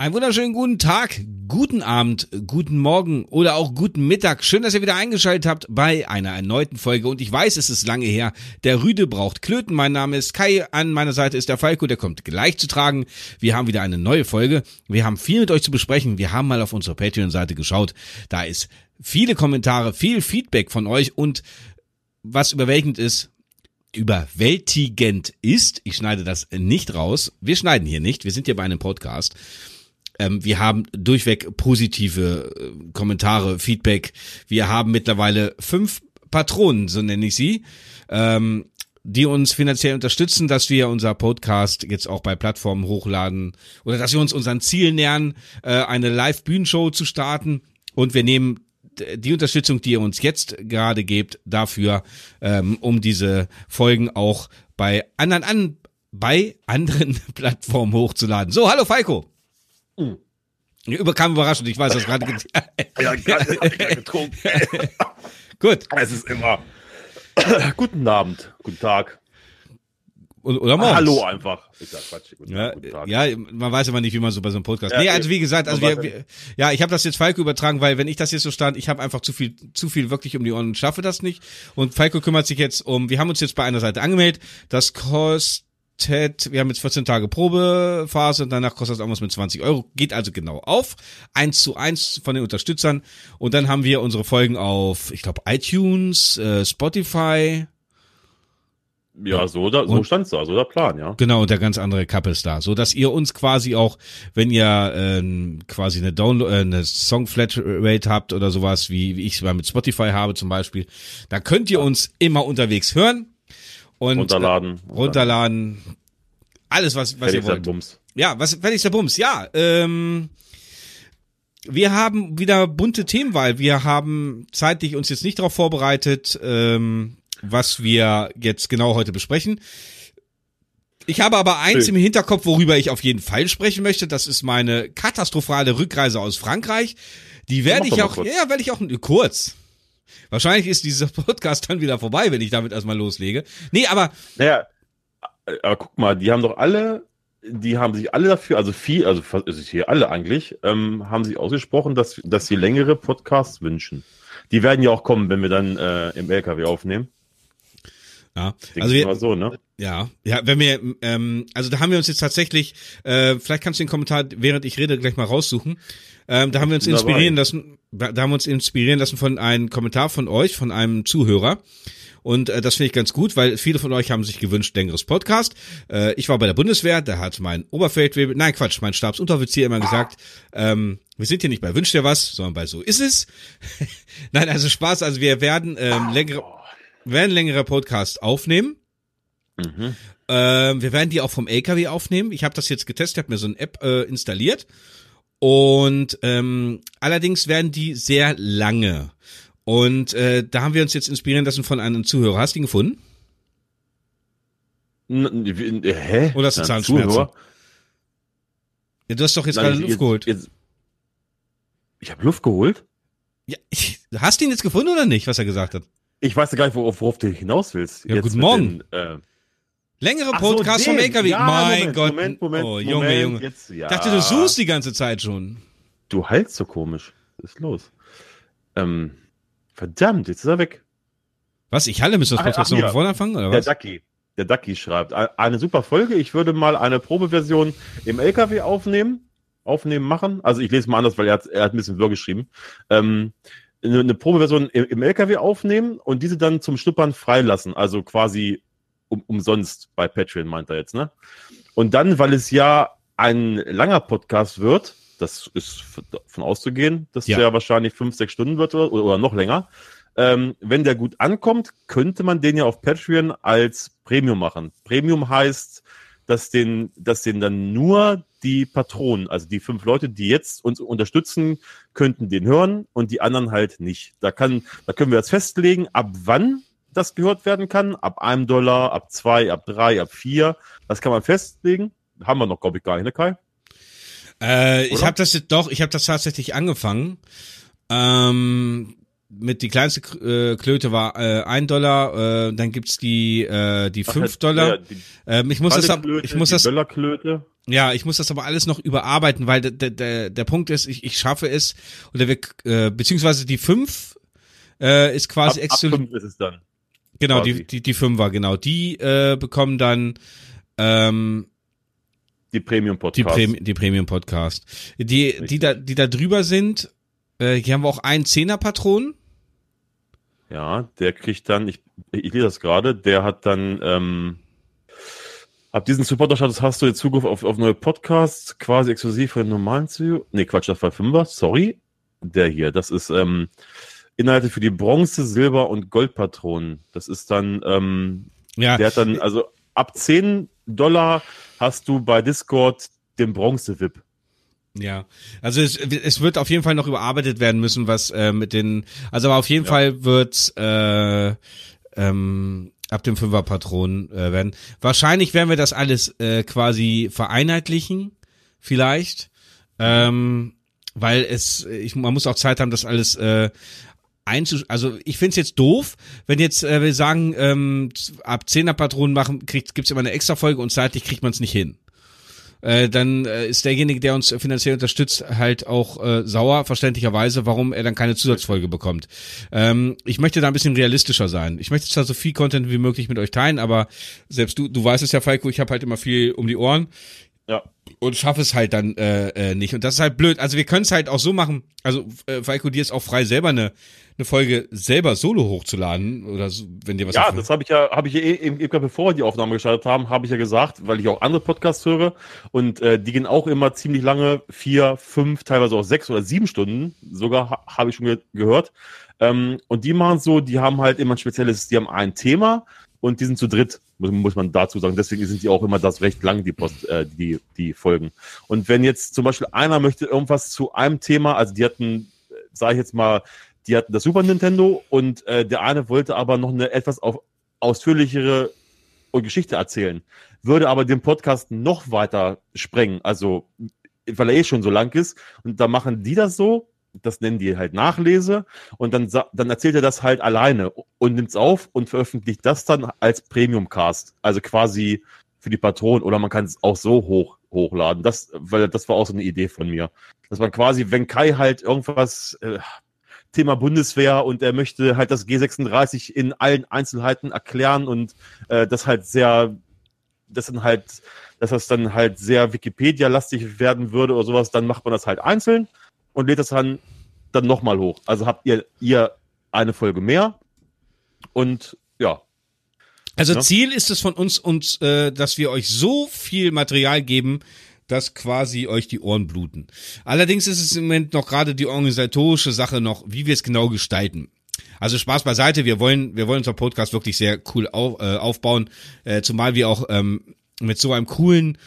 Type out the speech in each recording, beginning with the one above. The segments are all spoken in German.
Einen wunderschönen guten Tag, guten Abend, guten Morgen oder auch guten Mittag. Schön, dass ihr wieder eingeschaltet habt bei einer erneuten Folge. Und ich weiß, es ist lange her. Der Rüde braucht Klöten. Mein Name ist Kai. An meiner Seite ist der Falco. Der kommt gleich zu tragen. Wir haben wieder eine neue Folge. Wir haben viel mit euch zu besprechen. Wir haben mal auf unsere Patreon-Seite geschaut. Da ist viele Kommentare, viel Feedback von euch und was überwältigend ist, überwältigend ist, ich schneide das nicht raus, wir schneiden hier nicht, wir sind hier bei einem Podcast, ähm, wir haben durchweg positive äh, Kommentare, Feedback. Wir haben mittlerweile fünf Patronen, so nenne ich sie, ähm, die uns finanziell unterstützen, dass wir unser Podcast jetzt auch bei Plattformen hochladen oder dass wir uns unseren Ziel nähern, äh, eine Live-Bühnenshow zu starten. Und wir nehmen die Unterstützung, die ihr uns jetzt gerade gebt, dafür, ähm, um diese Folgen auch bei anderen an, bei anderen Plattformen hochzuladen. So, hallo Falco. Mhm. Überkam überraschend, ich weiß, das gerade. ja, gerade getrunken. Gut. Es ist immer. guten Abend, guten Tag. Oder morgens. Hallo einfach. Ich sag Quatsch. Guten ja, guten Tag. ja, man weiß immer nicht, wie man so bei so einem Podcast. Ja, nee, also wie gesagt, also wir, wir ja, ich habe das jetzt Falco übertragen, weil wenn ich das jetzt so stand, ich habe einfach zu viel, zu viel wirklich um die Ohren und schaffe das nicht. Und Falco kümmert sich jetzt um. Wir haben uns jetzt bei einer Seite angemeldet. Das kostet kostet, wir haben jetzt 14 Tage Probephase und danach kostet das irgendwas mit 20 Euro. Geht also genau auf. Eins zu eins von den Unterstützern. Und dann haben wir unsere Folgen auf, ich glaube, iTunes, äh, Spotify. Ja, so, da, so stand's da, so der Plan, ja. Genau, und der ganz andere Kappe ist da. So dass ihr uns quasi auch, wenn ihr äh, quasi eine Download, äh, eine Song Flatrate habt oder sowas, wie, wie ich es mal mit Spotify habe zum Beispiel, dann könnt ihr uns immer unterwegs hören und runterladen. Äh, runterladen. Alles, was, was ihr wollt. Bums. Ja, was fertig der Bums. Ja, ähm, wir haben wieder bunte Themenwahl. Wir haben zeitlich uns jetzt nicht darauf vorbereitet, ähm, was wir jetzt genau heute besprechen. Ich habe aber eins im Hinterkopf, worüber ich auf jeden Fall sprechen möchte. Das ist meine katastrophale Rückreise aus Frankreich. Die werde ich auch, ja, werde ich auch kurz. Wahrscheinlich ist dieser Podcast dann wieder vorbei, wenn ich damit erstmal loslege. Nee, aber. Naja, aber guck mal, die haben doch alle, die haben sich alle dafür, also viel, also hier alle eigentlich, ähm, haben sich ausgesprochen, dass, dass sie längere Podcasts wünschen. Die werden ja auch kommen, wenn wir dann äh, im LKW aufnehmen. Ja, also wir, so, ne? ja, ja, wenn wir, ähm, also da haben wir uns jetzt tatsächlich, äh, vielleicht kannst du den Kommentar, während ich rede, gleich mal raussuchen. Ähm, da haben wir uns inspirieren lassen, da haben wir uns inspirieren lassen von einem Kommentar von euch, von einem Zuhörer. Und äh, das finde ich ganz gut, weil viele von euch haben sich gewünscht, längeres Podcast. Äh, ich war bei der Bundeswehr, da hat mein Oberfeldwebel, nein Quatsch, mein Stabsunteroffizier immer gesagt, ähm, wir sind hier nicht bei Wünscht dir was, sondern bei So ist es. nein, also Spaß, also wir werden ähm, längere, werden längere Podcast aufnehmen. Mhm. Ähm, wir werden die auch vom LKW aufnehmen. Ich habe das jetzt getestet, habe mir so eine App äh, installiert und ähm, allerdings werden die sehr lange. Und äh, da haben wir uns jetzt inspirieren lassen von einem Zuhörer. Hast du ihn gefunden? N hä? Oder hast du Zahnschmerzen? Ja, du hast doch jetzt Nein, gerade Luft jetzt, geholt. Jetzt, ich habe Luft geholt? Ja, ich, hast du ihn jetzt gefunden oder nicht, was er gesagt hat? Ich weiß ja gar nicht, worauf, worauf du hinaus willst. Ja, guten Morgen. Den, äh, Längere Podcast so, vom LKW. Ja, mein Moment, Gott. Moment, Moment, oh, Junge, Moment, Junge. Jetzt, ja. Ich dachte, du suchst die ganze Zeit schon. Du heilst so komisch. Was ist los? Ähm, verdammt, jetzt ist er weg. Was? Ich halle, müssen wir das Podcast noch vorne anfangen, oder was? Der Ducky. Der Ducky schreibt, eine super Folge. Ich würde mal eine Probeversion im LKW aufnehmen. Aufnehmen machen. Also ich lese mal anders, weil er hat, er hat ein bisschen Wörter geschrieben. Ähm, eine, eine Probeversion im, im LKW aufnehmen und diese dann zum Schnuppern freilassen. Also quasi um, umsonst bei Patreon, meint er jetzt, ne? Und dann, weil es ja ein langer Podcast wird, das ist von auszugehen, dass ja. der wahrscheinlich fünf, sechs Stunden wird oder, oder noch länger. Ähm, wenn der gut ankommt, könnte man den ja auf Patreon als Premium machen. Premium heißt, dass den, dass den dann nur die Patronen, also die fünf Leute, die jetzt uns unterstützen, könnten den hören und die anderen halt nicht. Da kann, da können wir jetzt festlegen, ab wann das gehört werden kann. Ab einem Dollar, ab zwei, ab drei, ab vier. Das kann man festlegen. Haben wir noch, glaube ich, gar nicht, ne Kai? Äh, ich habe das jetzt doch, ich habe das tatsächlich angefangen. Ähm, mit die kleinste äh, Klöte war äh, ein Dollar, äh, dann gibt's die äh, die fünf Dollar. Ja, die ähm, ich muss das, Klöte, ich muss das, ja, ich muss das aber alles noch überarbeiten, weil der der der Punkt ist, ich, ich schaffe es oder wir äh, beziehungsweise die fünf äh, ist quasi ab, ab fünf ist es dann. Genau, quasi. die die die Fünfer, genau, die äh, bekommen dann ähm, die Premium Podcast. Die, Premi die Premium Podcast. Die, Richtig. die da, die da drüber sind, äh, hier haben wir auch einen Zehner-Patron. Ja, der kriegt dann, ich, ich lese das gerade, der hat dann, ähm, ab diesen Supporter-Status hast du jetzt Zugriff auf, auf neue Podcasts, quasi exklusiv für den normalen Zü Nee, Quatsch, das war Fünfer, sorry. Der hier, das ist, ähm, Inhalte für die Bronze, Silber und Goldpatronen. Das ist dann, ähm, ja. der hat dann, also ab 10 Dollar hast du bei Discord den Bronze-VIP. Ja, also es, es wird auf jeden Fall noch überarbeitet werden müssen, was äh, mit den, also aber auf jeden ja. Fall wird äh, ähm, ab dem Fünfer-Patron äh, werden. Wahrscheinlich werden wir das alles äh, quasi vereinheitlichen, vielleicht, ähm, weil es, ich, man muss auch Zeit haben, das alles äh, einzusch also ich find's jetzt doof, wenn jetzt äh, wir sagen, ähm, ab 10er Patronen machen, kriegt, gibt's immer eine extra Folge und zeitlich kriegt man es nicht hin. Äh, dann äh, ist derjenige, der uns finanziell unterstützt, halt auch äh, sauer, verständlicherweise, warum er dann keine Zusatzfolge bekommt. Ähm, ich möchte da ein bisschen realistischer sein. Ich möchte zwar so viel Content wie möglich mit euch teilen, aber selbst du, du weißt es ja, Falco, ich habe halt immer viel um die Ohren. Ja. Und schaffe es halt dann äh, äh, nicht. Und das ist halt blöd. Also wir können es halt auch so machen. Also äh, Falco, dir ist auch frei selber eine eine Folge selber solo hochzuladen oder so, wenn dir was Ja, das habe ich ja habe ich ja eben, eben bevor wir die Aufnahme gestartet haben, habe ich ja gesagt, weil ich auch andere Podcasts höre und äh, die gehen auch immer ziemlich lange, vier, fünf, teilweise auch sechs oder sieben Stunden, sogar ha, habe ich schon ge gehört. Ähm, und die machen so, die haben halt immer ein spezielles, die haben ein Thema und die sind zu dritt, muss, muss man dazu sagen. Deswegen sind die auch immer das recht lang, die, Post, äh, die, die Folgen. Und wenn jetzt zum Beispiel einer möchte irgendwas zu einem Thema, also die hatten, sage ich jetzt mal, die hatten das Super Nintendo und äh, der eine wollte aber noch eine etwas auf, ausführlichere Geschichte erzählen, würde aber den Podcast noch weiter sprengen, also weil er eh schon so lang ist. Und da machen die das so, das nennen die halt Nachlese. Und dann, dann erzählt er das halt alleine und nimmt es auf und veröffentlicht das dann als Premium-Cast, also quasi für die Patronen. Oder man kann es auch so hoch hochladen. Das, weil das war auch so eine Idee von mir, dass man quasi, wenn Kai halt irgendwas äh, Thema Bundeswehr und er möchte halt das G36 in allen Einzelheiten erklären und äh, das halt sehr, das dann halt, dass das dann halt sehr Wikipedia-lastig werden würde oder sowas, dann macht man das halt einzeln und lädt das dann, dann nochmal hoch. Also habt ihr, ihr eine Folge mehr und ja. Also ja. Ziel ist es von uns, uns, äh, dass wir euch so viel Material geben, dass quasi euch die Ohren bluten. Allerdings ist es im Moment noch gerade die organisatorische Sache noch, wie wir es genau gestalten. Also Spaß beiseite, wir wollen, wir wollen unser Podcast wirklich sehr cool auf, äh, aufbauen, äh, zumal wir auch ähm, mit so einem coolen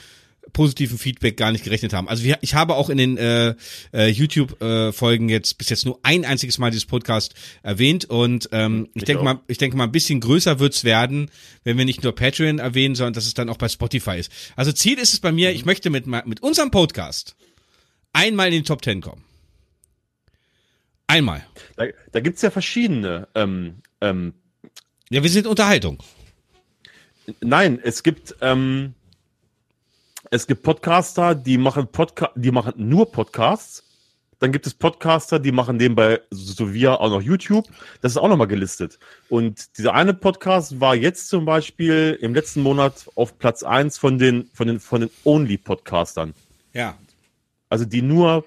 positiven Feedback gar nicht gerechnet haben. Also wir, ich habe auch in den äh, äh, YouTube-Folgen äh, jetzt bis jetzt nur ein einziges Mal dieses Podcast erwähnt und ähm, ich, ich denke mal, ich denke mal, ein bisschen größer wird's werden, wenn wir nicht nur Patreon erwähnen, sondern dass es dann auch bei Spotify ist. Also Ziel ist es bei mir, mhm. ich möchte mit mit unserem Podcast einmal in den Top Ten kommen. Einmal. Da, da gibt's ja verschiedene. Ähm, ähm, ja, wir sind Unterhaltung. Nein, es gibt ähm, es gibt Podcaster, die machen Podca die machen nur Podcasts. Dann gibt es Podcaster, die machen nebenbei, so wie auch noch YouTube. Das ist auch nochmal gelistet. Und dieser eine Podcast war jetzt zum Beispiel im letzten Monat auf Platz 1 von den, von den, von den Only-Podcastern. Ja. Also die nur,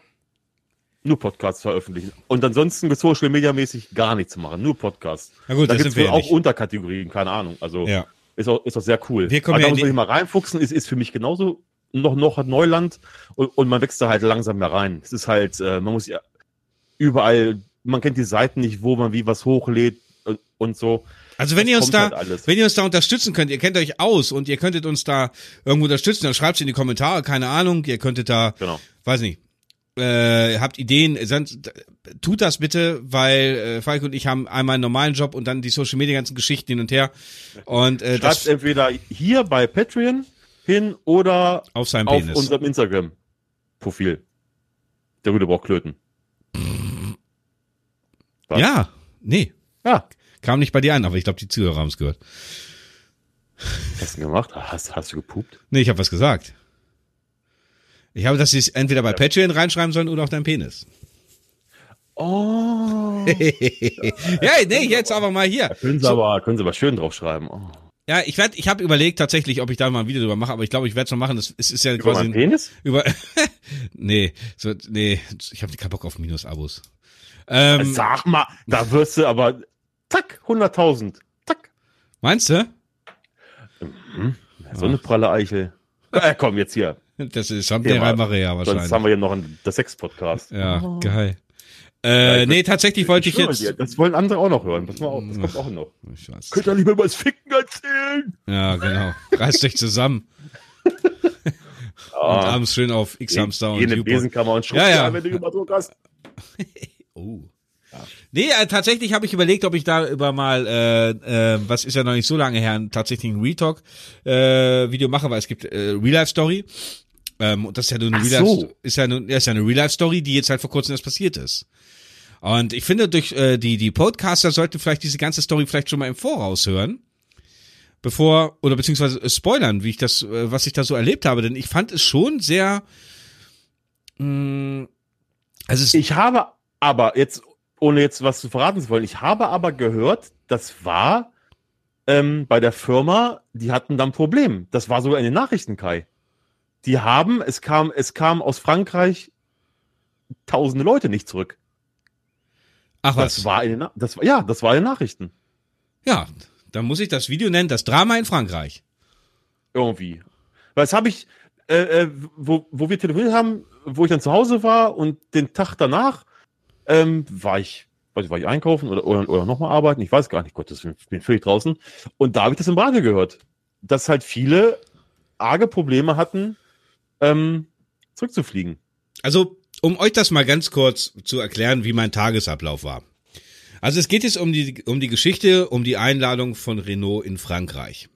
nur Podcasts veröffentlichen. Und ansonsten Social Media mäßig gar nichts machen. Nur Podcasts. Na gut, da gibt es auch. Unterkategorien, keine Ahnung. Also ja. ist, auch, ist auch sehr cool. Wir kommen Aber ja da muss man sich mal reinfuchsen, ist, ist für mich genauso noch, noch Neuland und, und man wächst da halt langsam mehr rein. Es ist halt, äh, man muss ja überall, man kennt die Seiten nicht, wo man wie was hochlädt und, und so. Also wenn das ihr uns da, halt wenn ihr uns da unterstützen könnt, ihr kennt euch aus und ihr könntet uns da irgendwo unterstützen, dann schreibt es in die Kommentare, keine Ahnung, ihr könntet da, genau. weiß nicht, äh, habt Ideen, tut das bitte, weil äh, Falk und ich haben einmal einen normalen Job und dann die Social Media ganzen Geschichten hin und her. Und äh, Schreibt das entweder hier bei Patreon hin oder auf, seinem auf unserem Instagram-Profil. Der gute Klöten. Was? Ja, Nee. Ja. Kam nicht bei dir an, aber ich glaube, die Zuhörer haben es gehört. Was hast du gemacht? Hast, hast du gepupt? Nee, ich habe was gesagt. Ich habe, dass sie es entweder bei ja. Patreon reinschreiben sollen oder auf deinen Penis. Oh. ja, nee, jetzt aber mal hier. Können Sie so. aber, können Sie aber schön draufschreiben. Oh. Ja, ich werde, ich habe überlegt tatsächlich, ob ich da mal ein Video drüber mache, aber ich glaube, ich werde es noch machen. Das ist, ist ja über quasi Penis? über. nee, so, nee, ich habe keinen Bock auf Minus-Abos. Ähm, Sag mal, da wirst du aber zack 100.000, zack. Meinst du? Mhm. So eine pralle Eichel. Äh, komm jetzt hier. Das ist Champagner Maria wahrscheinlich. Sonst haben wir hier noch einen, das Sex-Podcast. Ja, oh. geil. Äh, ja, nee, tatsächlich wollte ich, jetzt. Dir, das wollen andere auch noch hören. Pass mal auf, das kommt auch noch. Ich weiß. Könnt ihr lieber über das Ficken erzählen? Ja, genau. Reißt euch zusammen. und abends schön auf X-Hamster und Jene Besenkammer und Schrumpf, ja, ja. wenn du über Druck hast. oh. Nee, äh, tatsächlich habe ich überlegt, ob ich da über mal, äh, äh, was ist ja noch nicht so lange her, tatsächlich ein Retalk-Video äh, mache, weil es gibt äh, Real-Life-Story. Ähm, und das ist ja nur eine Real so. ist ja, nur, ist ja eine Real-Life-Story, die jetzt halt vor kurzem erst passiert ist. Und ich finde, durch äh, die, die Podcaster sollten vielleicht diese ganze Story vielleicht schon mal im Voraus hören. Bevor, oder beziehungsweise äh, spoilern, wie ich das, äh, was ich da so erlebt habe. Denn ich fand es schon sehr. Mh, mm, also ich habe aber jetzt, ohne jetzt was zu verraten zu wollen, ich habe aber gehört, das war ähm, bei der Firma, die hatten dann ein Problem. Das war sogar in den Nachrichten, Kai. Die haben, es kam, es kam aus Frankreich tausende Leute nicht zurück. Ach was? Das war in den, das ja, das war in den Nachrichten. Ja, dann muss ich das Video nennen, das Drama in Frankreich. Irgendwie. Weil das habe ich, äh, äh, wo, wo wir telefoniert haben, wo ich dann zu Hause war und den Tag danach ähm, war ich, weiß ich, war ich einkaufen oder, oder, oder nochmal arbeiten, ich weiß gar nicht, Gott, ich bin völlig draußen. Und da habe ich das im Radio gehört, dass halt viele arge Probleme hatten, ähm, zurückzufliegen. Also, um euch das mal ganz kurz zu erklären, wie mein Tagesablauf war. Also es geht jetzt um die, um die Geschichte, um die Einladung von Renault in Frankreich.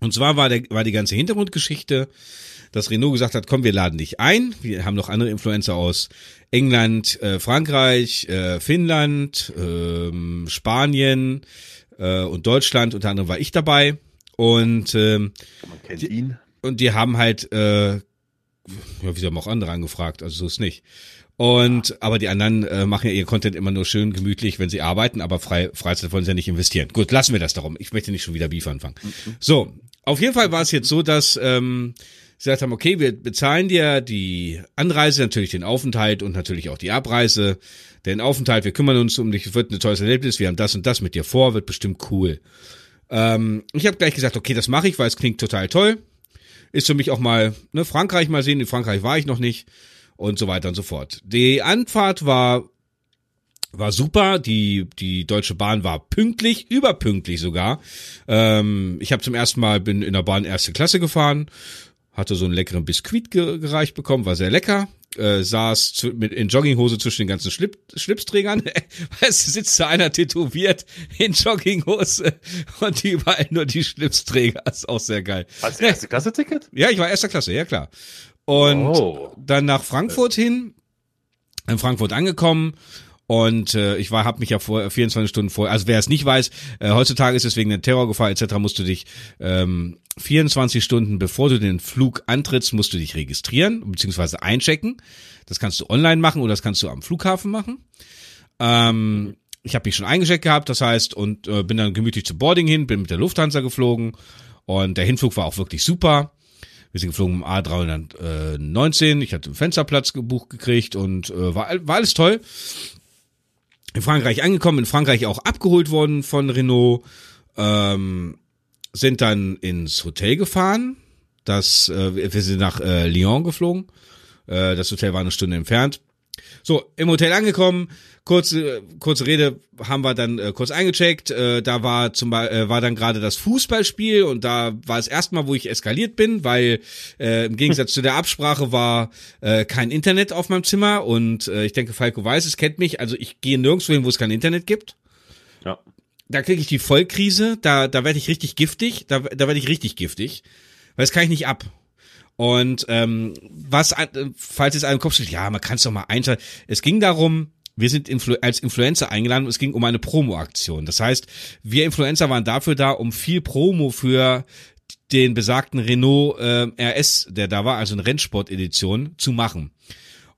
Und zwar war, der, war die ganze Hintergrundgeschichte, dass Renault gesagt hat, komm, wir laden dich ein. Wir haben noch andere Influencer aus England, äh, Frankreich, äh, Finnland, äh, Spanien und Deutschland. Unter anderem war ich dabei. Und ähm, man kennt ihn. Und die haben halt äh, ja, wie haben auch andere angefragt, also so ist nicht. Und aber die anderen äh, machen ja ihr Content immer nur schön gemütlich, wenn sie arbeiten, aber frei, Freizeit wollen sie ja nicht investieren. Gut, lassen wir das darum. Ich möchte nicht schon wieder Beef anfangen. Mhm. So, auf jeden Fall war es jetzt so, dass ähm, sie gesagt haben, okay, wir bezahlen dir die Anreise, natürlich den Aufenthalt und natürlich auch die Abreise. Den Aufenthalt, wir kümmern uns um dich, wird ein tolles Erlebnis, wir haben das und das mit dir vor, wird bestimmt cool. Ähm, ich habe gleich gesagt, okay, das mache ich, weil es klingt total toll ist für mich auch mal ne, Frankreich mal sehen. In Frankreich war ich noch nicht und so weiter und so fort. Die Anfahrt war war super. Die die Deutsche Bahn war pünktlich, überpünktlich sogar. Ähm, ich habe zum ersten Mal bin in der Bahn erste Klasse gefahren, hatte so einen leckeren Biskuit gereicht bekommen, war sehr lecker äh, saß zu, mit in Jogginghose zwischen den ganzen Schlip, Schlipsträgern. es sitzt da einer tätowiert in Jogginghose und überall nur die Schlipsträger. ist auch sehr geil. Hast du erste Klasse Ticket? Ja, ich war erster Klasse, ja klar. Und oh. dann nach Frankfurt hin, in Frankfurt angekommen und äh, ich war, habe mich ja vor 24 Stunden vor. Also wer es nicht weiß, äh, heutzutage ist es wegen der Terrorgefahr etc. musst du dich ähm, 24 Stunden bevor du den Flug antrittst, musst du dich registrieren bzw. einchecken. Das kannst du online machen oder das kannst du am Flughafen machen. Ähm, ich habe mich schon eingecheckt gehabt, das heißt und äh, bin dann gemütlich zu Boarding hin, bin mit der Lufthansa geflogen und der Hinflug war auch wirklich super. Wir sind geflogen im A319. Ich hatte einen Fensterplatz gebucht gekriegt und äh, war, war alles toll in Frankreich angekommen, in Frankreich auch abgeholt worden von Renault, ähm, sind dann ins Hotel gefahren. Das, äh, wir sind nach äh, Lyon geflogen. Äh, das Hotel war eine Stunde entfernt. So, im Hotel angekommen, kurze, kurze Rede haben wir dann äh, kurz eingecheckt. Äh, da war zum äh, war dann gerade das Fußballspiel und da war es erstmal, wo ich eskaliert bin, weil äh, im Gegensatz zu der Absprache war äh, kein Internet auf meinem Zimmer und äh, ich denke, Falco weiß es, kennt mich. Also ich gehe nirgendwo hin, wo es kein Internet gibt. Ja. Da kriege ich die Vollkrise, da, da werde ich richtig giftig, da, da werde ich richtig giftig, weil das kann ich nicht ab. Und ähm, was, falls es einem Kopf steht, ja, man kann es doch mal einschalten. Es ging darum, wir sind Influ als Influencer eingeladen und es ging um eine Promo-Aktion. Das heißt, wir Influencer waren dafür da, um viel Promo für den besagten Renault äh, RS, der da war, also eine Rennsport-Edition, zu machen.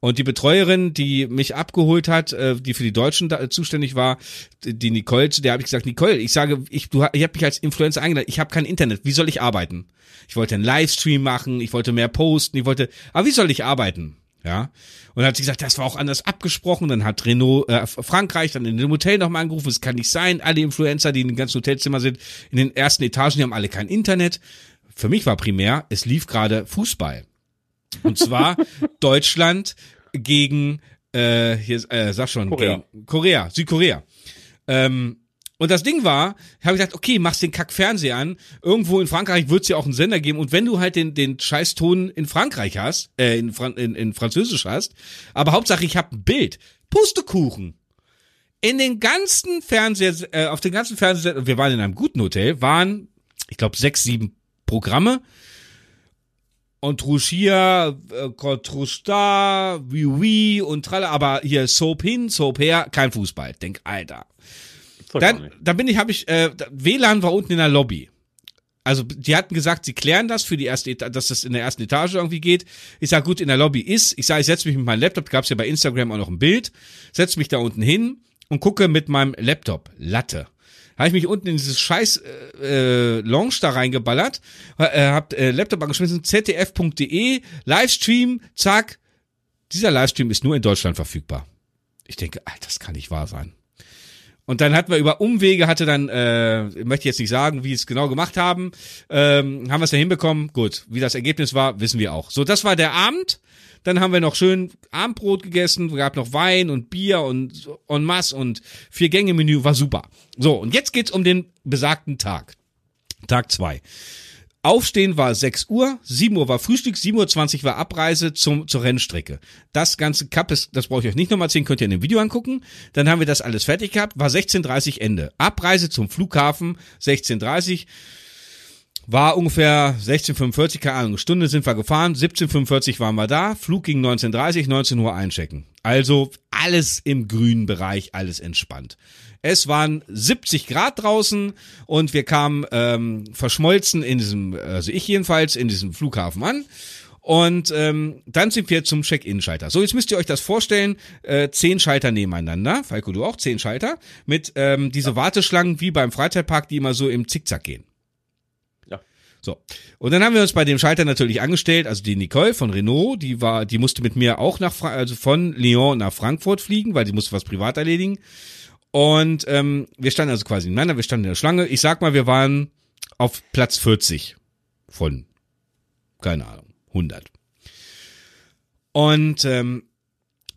Und die Betreuerin, die mich abgeholt hat, äh, die für die Deutschen da, zuständig war, die Nicole, zu der habe ich gesagt, Nicole, ich sage, ich, du, ich habe mich als Influencer eingeladen, ich habe kein Internet, wie soll ich arbeiten? Ich wollte einen Livestream machen, ich wollte mehr posten, ich wollte, aber wie soll ich arbeiten? Ja. Und dann hat sie gesagt, das war auch anders abgesprochen. Dann hat Renault äh, Frankreich dann in dem Hotel nochmal angerufen. Es kann nicht sein. Alle Influencer, die in den ganzen Hotelzimmer sind, in den ersten Etagen, die haben alle kein Internet. Für mich war primär, es lief gerade Fußball. Und zwar Deutschland gegen, äh, hier, äh, sag schon, Korea, gegen Korea Südkorea. Ähm, und das Ding war, habe ich gesagt, okay, machst den Kack Fernseher an. Irgendwo in Frankreich wird es ja auch einen Sender geben. Und wenn du halt den, den Scheißton in Frankreich hast, äh, in, Fran in, in Französisch hast, aber Hauptsache ich habe ein Bild. Pustekuchen. In den ganzen Fernseher, äh, auf den ganzen Fernseher, wir waren in einem guten Hotel, waren, ich glaube, sechs, sieben Programme und Truschia, äh, Kotrusta, Oui Oui und Tralle, aber hier Soap hin, Soap her, kein Fußball. Denk, Alter. Dann, dann bin ich, habe ich, äh, WLAN war unten in der Lobby. Also die hatten gesagt, sie klären das für die erste Etage, dass das in der ersten Etage irgendwie geht. Ich sag gut, in der Lobby ist. Ich sage, ich setze mich mit meinem Laptop, gab's ja bei Instagram auch noch ein Bild, setze mich da unten hin und gucke mit meinem Laptop Latte habe ich mich unten in dieses scheiß äh, äh, Lounge da reingeballert, äh, hab äh, Laptop angeschmissen, zdf.de, Livestream, zack. Dieser Livestream ist nur in Deutschland verfügbar. Ich denke, Alter, das kann nicht wahr sein. Und dann hatten wir über Umwege, hatte dann, äh, ich möchte jetzt nicht sagen, wie es genau gemacht haben, ähm, haben wir es ja hinbekommen. Gut, wie das Ergebnis war, wissen wir auch. So, das war der Abend. Dann haben wir noch schön Abendbrot gegessen, gab noch Wein und Bier und en masse und vier Gänge Menü, war super. So, und jetzt geht's um den besagten Tag. Tag zwei. Aufstehen war 6 Uhr, 7 Uhr war Frühstück, 7.20 Uhr war Abreise zum, zur Rennstrecke. Das ganze Cup, ist, das brauche ich euch nicht nochmal erzählen, könnt ihr in dem Video angucken. Dann haben wir das alles fertig gehabt, war 16.30 Uhr Ende. Abreise zum Flughafen, 16.30 Uhr. War ungefähr 1645, keine Ahnung, Stunde sind wir gefahren, 1745 waren wir da, Flug ging 1930, 19 Uhr einchecken. Also alles im grünen Bereich, alles entspannt. Es waren 70 Grad draußen und wir kamen ähm, verschmolzen in diesem, also ich jedenfalls, in diesem Flughafen an. Und ähm, dann sind wir zum Check-in-Schalter. So, jetzt müsst ihr euch das vorstellen, äh, zehn Schalter nebeneinander, Falco, du auch, zehn Schalter, mit ähm, diese Warteschlangen wie beim Freizeitpark, die immer so im Zickzack gehen. So. Und dann haben wir uns bei dem Schalter natürlich angestellt, also die Nicole von Renault, die war, die musste mit mir auch nach, also von Lyon nach Frankfurt fliegen, weil die musste was privat erledigen. Und ähm, wir standen also quasi nebeneinander, wir standen in der Schlange. Ich sag mal, wir waren auf Platz 40 von, keine Ahnung, 100. Und ähm,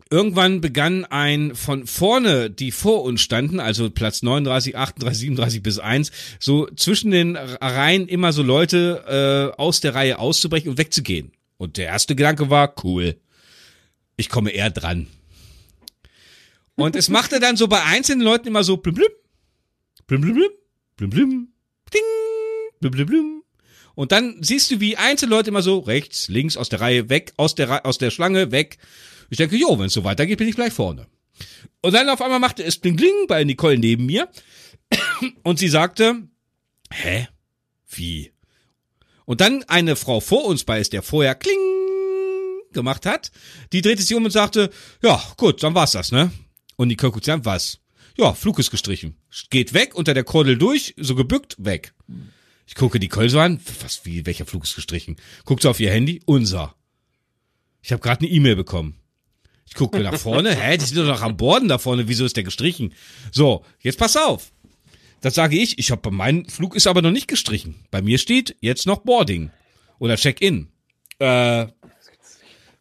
Irgendwann begann ein von vorne, die vor uns standen, also Platz 39, 38, 37 bis 1, so zwischen den Reihen immer so Leute äh, aus der Reihe auszubrechen und wegzugehen. Und der erste Gedanke war, cool, ich komme eher dran. Und es machte dann so bei einzelnen Leuten immer so blum, blum blum blum, blum blum, ding, blum blum blum. Und dann siehst du, wie einzelne Leute immer so rechts, links aus der Reihe weg, aus der, aus der Schlange weg ich denke, jo, wenn es so weitergeht, bin ich gleich vorne. Und dann auf einmal machte es Bling Bling bei Nicole neben mir. Und sie sagte, hä? Wie? Und dann eine Frau vor uns bei ist, der vorher Kling gemacht hat, die drehte sich um und sagte, ja, gut, dann war's das, ne? Und guckt sich was? Ja, Flug ist gestrichen. Geht weg, unter der Kordel durch, so gebückt, weg. Ich gucke Nicole so an, was, wie, welcher Flug ist gestrichen? Guckt sie auf ihr Handy, unser. Ich habe gerade eine E-Mail bekommen. Ich gucke nach vorne, hä, die sind doch noch am Borden da vorne, wieso ist der gestrichen? So, jetzt pass auf. Das sage ich, ich habe mein Flug ist aber noch nicht gestrichen. Bei mir steht jetzt noch Boarding oder Check-in. Äh,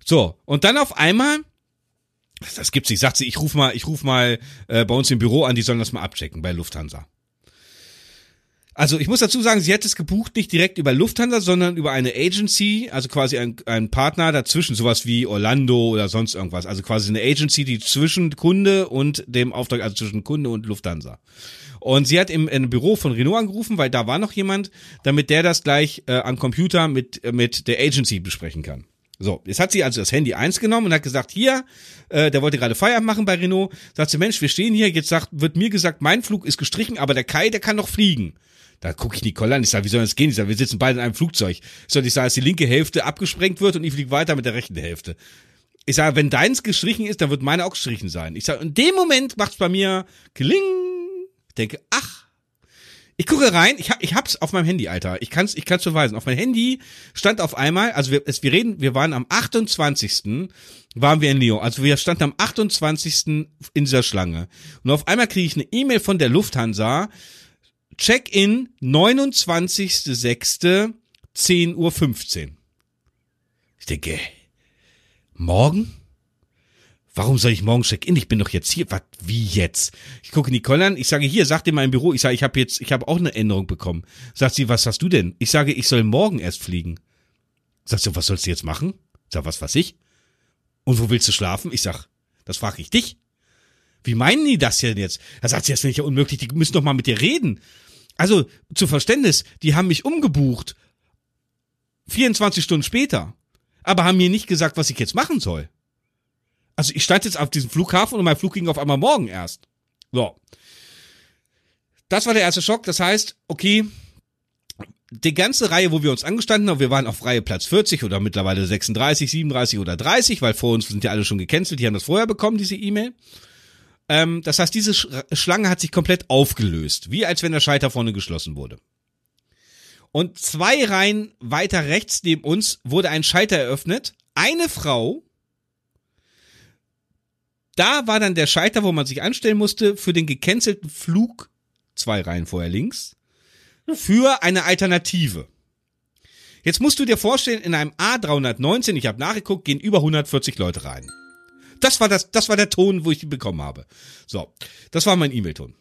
so, und dann auf einmal das gibt's nicht. Sagt sie, ich ruf mal, ich ruf mal äh, bei uns im Büro an, die sollen das mal abchecken bei Lufthansa. Also ich muss dazu sagen, sie hat es gebucht nicht direkt über Lufthansa, sondern über eine Agency, also quasi ein, ein Partner dazwischen, sowas wie Orlando oder sonst irgendwas. Also quasi eine Agency, die zwischen Kunde und dem Auftrag, also zwischen Kunde und Lufthansa. Und sie hat im, im Büro von Renault angerufen, weil da war noch jemand, damit der das gleich äh, am Computer mit, mit der Agency besprechen kann. So, jetzt hat sie also das Handy eins genommen und hat gesagt, hier, äh, der wollte gerade Feierabend machen bei Renault. Sagt sie, Mensch, wir stehen hier, jetzt sagt, wird mir gesagt, mein Flug ist gestrichen, aber der Kai, der kann noch fliegen. Da gucke ich Nicole an, ich sage, wie soll das gehen? Ich sage, wir sitzen beide in einem Flugzeug. Soll ich sagen, dass die linke Hälfte abgesprengt wird und ich fliege weiter mit der rechten Hälfte. Ich sage, wenn deins gestrichen ist, dann wird meine auch gestrichen sein. Ich sage, in dem Moment macht's bei mir kling. Ich denke, ach, ich gucke rein, ich, hab, ich hab's auf meinem Handy, Alter. Ich kann's, ich kann's beweisen. Auf meinem Handy stand auf einmal, also wir, es, wir reden, wir waren am 28. waren wir in Lyon. Also wir standen am 28. in dieser Schlange. Und auf einmal kriege ich eine E-Mail von der Lufthansa. Check-in 29.06. 10.15 Uhr. Ich denke, morgen? Warum soll ich morgen check-in? Ich bin doch jetzt hier. Was, wie jetzt? Ich gucke Nicole an. Ich sage, hier, sag dir mal im Büro. Ich sage, ich habe jetzt, ich habe auch eine Änderung bekommen. Sagt sie, was hast du denn? Ich sage, ich soll morgen erst fliegen. Sagt sie, was sollst du jetzt machen? Sag, was weiß ich? Und wo willst du schlafen? Ich sag, das frage ich dich. Wie meinen die das denn jetzt? Da sagt sie, das ist ja unmöglich, die müssen doch mal mit dir reden. Also, zu Verständnis, die haben mich umgebucht. 24 Stunden später. Aber haben mir nicht gesagt, was ich jetzt machen soll. Also ich stand jetzt auf diesem Flughafen und mein Flug ging auf einmal morgen erst. So. Das war der erste Schock. Das heißt, okay, die ganze Reihe, wo wir uns angestanden haben, wir waren auf Reihe Platz 40 oder mittlerweile 36, 37 oder 30, weil vor uns sind ja alle schon gecancelt, die haben das vorher bekommen, diese E-Mail. Ähm, das heißt, diese Schlange hat sich komplett aufgelöst, wie als wenn der Scheiter vorne geschlossen wurde. Und zwei Reihen weiter rechts neben uns wurde ein Scheiter eröffnet. Eine Frau da war dann der Scheiter, wo man sich anstellen musste für den gecancelten Flug, zwei Reihen vorher links, für eine Alternative. Jetzt musst du dir vorstellen, in einem A319, ich habe nachgeguckt, gehen über 140 Leute rein. Das war das, das war der Ton, wo ich die bekommen habe. So, das war mein E-Mail-Ton.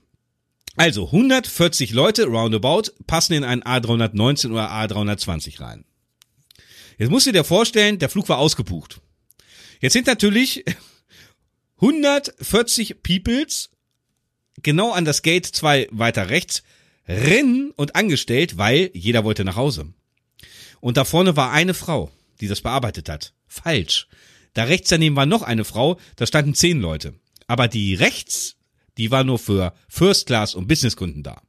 Also 140 Leute roundabout passen in einen A319 oder A320 rein. Jetzt musst du dir vorstellen, der Flug war ausgebucht. Jetzt sind natürlich 140 Peoples genau an das Gate 2 weiter rechts rennen und angestellt, weil jeder wollte nach Hause. Und da vorne war eine Frau, die das bearbeitet hat. Falsch. Da rechts daneben war noch eine Frau, da standen zehn Leute. Aber die rechts, die war nur für First Class und Businesskunden da.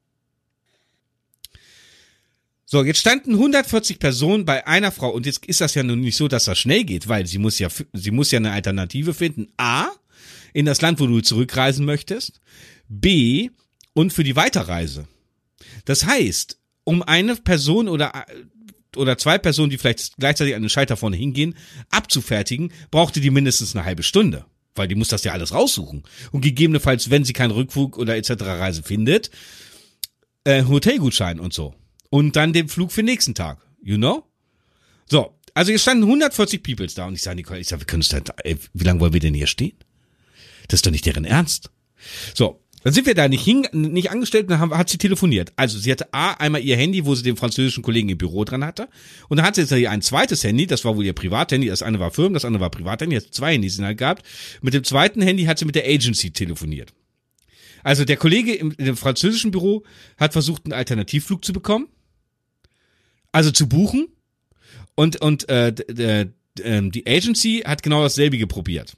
So, jetzt standen 140 Personen bei einer Frau und jetzt ist das ja nun nicht so, dass das schnell geht, weil sie muss ja, sie muss ja eine Alternative finden. A, in das Land, wo du zurückreisen möchtest. B, und für die Weiterreise. Das heißt, um eine Person oder oder zwei Personen, die vielleicht gleichzeitig an den Schalter vorne hingehen, abzufertigen, brauchte die mindestens eine halbe Stunde. Weil die muss das ja alles raussuchen. Und gegebenenfalls, wenn sie keinen Rückflug oder etc. Reise findet, äh, Hotelgutschein und so. Und dann den Flug für den nächsten Tag. You know? So, also hier standen 140 Peoples da und ich sage, Nicole, ich sage, wir können da, ey, wie lange wollen wir denn hier stehen? Das ist doch nicht deren Ernst. So, dann sind wir da nicht, hin, nicht angestellt und dann hat sie telefoniert. Also sie hatte A, einmal ihr Handy, wo sie den französischen Kollegen im Büro dran hatte. Und dann hatte sie ein zweites Handy, das war wohl ihr Privathandy. Das eine war Firmen, das andere war Privathandy. Jetzt zwei Handys sind halt gehabt. Mit dem zweiten Handy hat sie mit der Agency telefoniert. Also der Kollege im, im französischen Büro hat versucht, einen Alternativflug zu bekommen. Also zu buchen. Und, und äh, ähm, die Agency hat genau dasselbe probiert.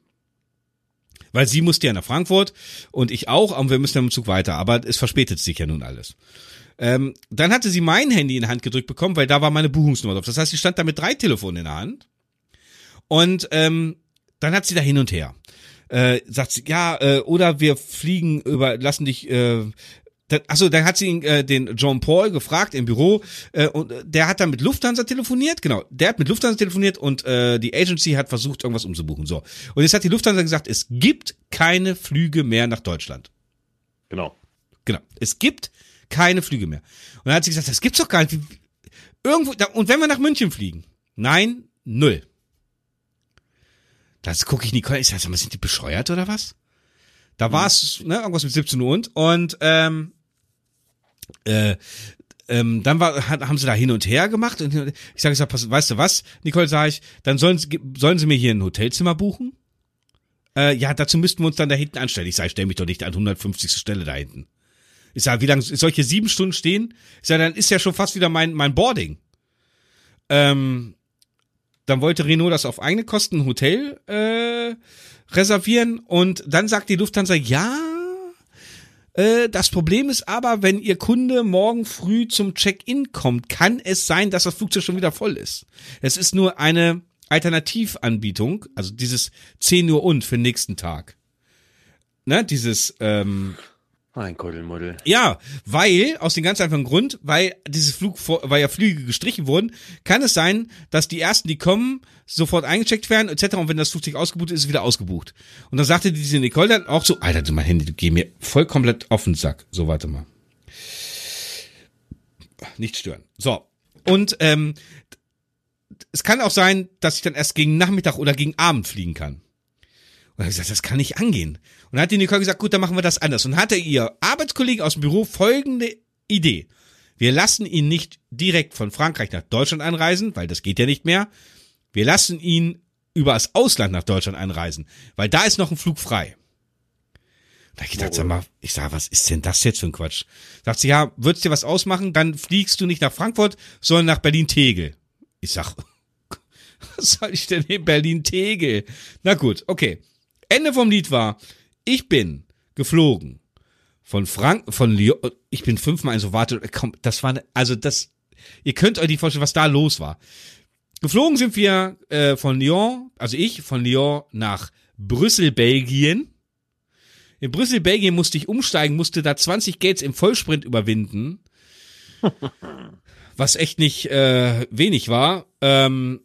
Weil sie musste ja nach Frankfurt und ich auch, und wir müssen im Zug weiter. Aber es verspätet sich ja nun alles. Ähm, dann hatte sie mein Handy in die Hand gedrückt bekommen, weil da war meine Buchungsnummer drauf. Das heißt, sie stand da mit drei Telefonen in der Hand. Und ähm, dann hat sie da hin und her. Äh, sagt sie, ja, äh, oder wir fliegen über, lassen dich äh, dann, achso, dann hat sie ihn, äh, den John Paul gefragt im Büro äh, und äh, der hat dann mit Lufthansa telefoniert, genau, der hat mit Lufthansa telefoniert und äh, die Agency hat versucht, irgendwas umzubuchen. So. Und jetzt hat die Lufthansa gesagt, es gibt keine Flüge mehr nach Deutschland. Genau. Genau. Es gibt keine Flüge mehr. Und dann hat sie gesagt, das gibt's doch gar nicht. Irgendwo, da, und wenn wir nach München fliegen? Nein, null. Das gucke ich Nicole, ich sag, sind die bescheuert oder was? Da war es, ne, irgendwas mit 17 Uhr und, und ähm, äh, ähm, dann war, haben sie da hin und her gemacht und ich sage, ich sag, weißt du was, Nicole, sage ich, dann sollen sie, sollen sie mir hier ein Hotelzimmer buchen? Äh, ja, dazu müssten wir uns dann da hinten anstellen. Ich sage, stell mich doch nicht an 150. Stelle da hinten. Ich sage, wie lange soll ich hier sieben Stunden stehen? Ich sage, dann ist ja schon fast wieder mein, mein Boarding. Ähm, dann wollte Renault das auf eigene Kosten Hotel äh, reservieren und dann sagt die Lufthansa, ja, das Problem ist aber, wenn Ihr Kunde morgen früh zum Check-in kommt, kann es sein, dass das Flugzeug schon wieder voll ist. Es ist nur eine Alternativanbietung, also dieses 10 Uhr und für den nächsten Tag. Ne, dieses ähm, ein Kuddelmuddel. Ja, weil, aus dem ganz einfachen Grund, weil dieses Flug, weil ja Flüge gestrichen wurden, kann es sein, dass die ersten, die kommen, sofort eingecheckt werden, etc. Und wenn das Flugzeug ausgebucht ist, ist es wieder ausgebucht. Und dann sagte diese Nicole dann auch so, Alter, du mein Handy, du geh mir voll komplett auf den Sack. So, warte mal. Nicht stören. So. Und ähm, es kann auch sein, dass ich dann erst gegen Nachmittag oder gegen Abend fliegen kann. Und er hat gesagt, das kann nicht angehen. Und hat die Nicole gesagt, gut, dann machen wir das anders. Und hatte ihr Arbeitskollegen aus dem Büro folgende Idee. Wir lassen ihn nicht direkt von Frankreich nach Deutschland einreisen, weil das geht ja nicht mehr. Wir lassen ihn über das Ausland nach Deutschland einreisen, weil da ist noch ein Flug frei. Da ich gedacht, sag mal, ich sag, was ist denn das jetzt für ein Quatsch? Sagt sie, ja, würdest dir was ausmachen, dann fliegst du nicht nach Frankfurt, sondern nach Berlin-Tegel. Ich sag, was soll ich denn in Berlin-Tegel? Na gut, okay. Ende vom Lied war, ich bin geflogen von Frank, von Lyon, ich bin fünfmal so, warte, komm, das war, also das, ihr könnt euch nicht vorstellen, was da los war. Geflogen sind wir äh, von Lyon, also ich von Lyon nach Brüssel, Belgien. In Brüssel, Belgien musste ich umsteigen, musste da 20 Gates im Vollsprint überwinden. was echt nicht äh, wenig war. Ähm,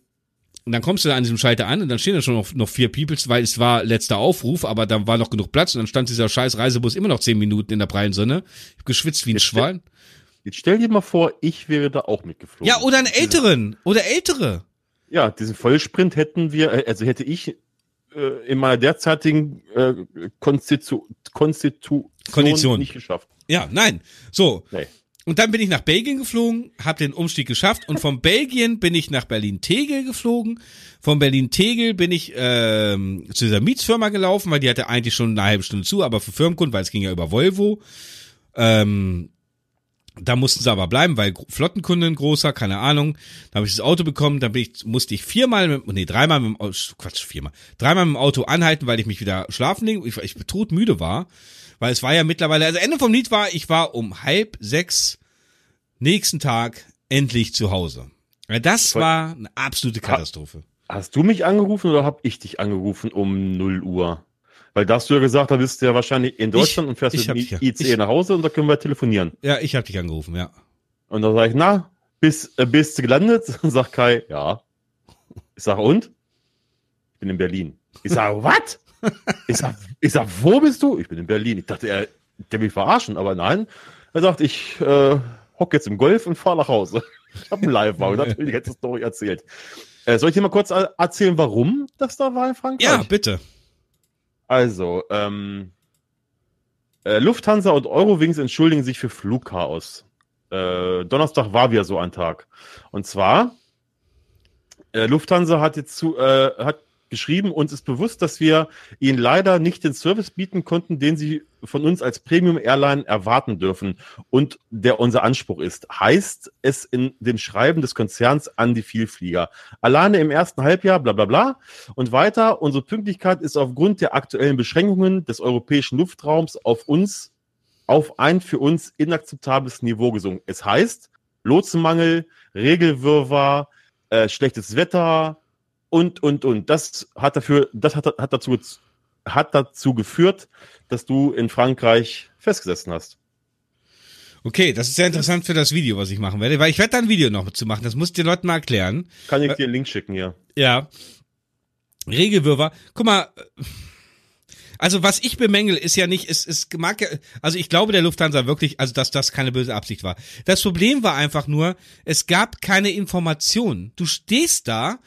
und dann kommst du da an diesem Schalter an und dann stehen da schon noch, noch vier Peoples, weil es war letzter Aufruf, aber da war noch genug Platz und dann stand dieser scheiß Reisebus immer noch zehn Minuten in der prallen Sonne. Ich hab geschwitzt wie ein Schwein. Jetzt stell dir mal vor, ich wäre da auch mitgeflogen. Ja, oder einen älteren. Oder ältere. Ja, diesen Vollsprint hätten wir, äh, also hätte ich äh, in meiner derzeitigen äh, Konstitu Konstitution Kondition nicht geschafft. Ja, nein. So. Nee. Und dann bin ich nach Belgien geflogen, habe den Umstieg geschafft und von Belgien bin ich nach Berlin-Tegel geflogen. Von Berlin-Tegel bin ich ähm, zu dieser Mietsfirma gelaufen, weil die hatte eigentlich schon eine halbe Stunde zu, aber für Firmenkunden, weil es ging ja über Volvo. Ähm, da mussten sie aber bleiben, weil Flottenkunden großer, keine Ahnung. Da habe ich das Auto bekommen, dann ich, musste ich viermal, mit, nee, dreimal mit dem Auto, Quatsch, viermal, dreimal mit dem Auto anhalten, weil ich mich wieder schlafen legen, ich, ich todmüde war. Weil es war ja mittlerweile, also Ende vom Lied war, ich war um halb sechs nächsten Tag endlich zu Hause. Das war eine absolute Katastrophe. Hast du mich angerufen oder habe ich dich angerufen um 0 Uhr? Weil da hast du ja gesagt, da bist du ja wahrscheinlich in Deutschland ich, und fährst mit dem ICE nach Hause und da können wir telefonieren. Ja, ich habe dich angerufen, ja. Und da sage ich, na, bist, äh, bist du gelandet? Und sagt Kai, ja. Ich sage, und? Ich bin in Berlin. Ich sage, was? Ich sag, ich sag, wo bist du? Ich bin in Berlin. Ich dachte, er, der will verarschen, aber nein. Er sagt, ich äh, hock jetzt im Golf und fahre nach Hause. Ich habe einen Live-Wagen, natürlich hätte die Story erzählt. Äh, soll ich dir mal kurz erzählen, warum das da war in Frankreich? Ja, bitte. Also, ähm, äh, Lufthansa und Eurowings entschuldigen sich für Flugchaos. Äh, Donnerstag war wieder so ein Tag. Und zwar, äh, Lufthansa hat jetzt zu, äh, hat geschrieben, uns ist bewusst, dass wir ihnen leider nicht den Service bieten konnten, den sie von uns als Premium Airline erwarten dürfen und der unser Anspruch ist. Heißt es in dem Schreiben des Konzerns an die Vielflieger. Alleine im ersten Halbjahr, bla bla bla. Und weiter, unsere Pünktlichkeit ist aufgrund der aktuellen Beschränkungen des europäischen Luftraums auf uns, auf ein für uns inakzeptables Niveau gesungen. Es heißt, Lotsenmangel, Regelwirrwarr, äh, schlechtes Wetter, und, und, und. Das hat dafür, das hat, hat dazu, hat dazu geführt, dass du in Frankreich festgesessen hast. Okay, das ist sehr interessant für das Video, was ich machen werde, weil ich werde da ein Video noch zu machen. Das muss ich den Leuten mal erklären. Kann ich dir einen Link schicken, ja. Ja. Regelwürfer. Guck mal, also was ich bemängel, ist ja nicht, es, es mag ja, also ich glaube der Lufthansa wirklich, also dass das keine böse Absicht war. Das Problem war einfach nur, es gab keine Informationen. Du stehst da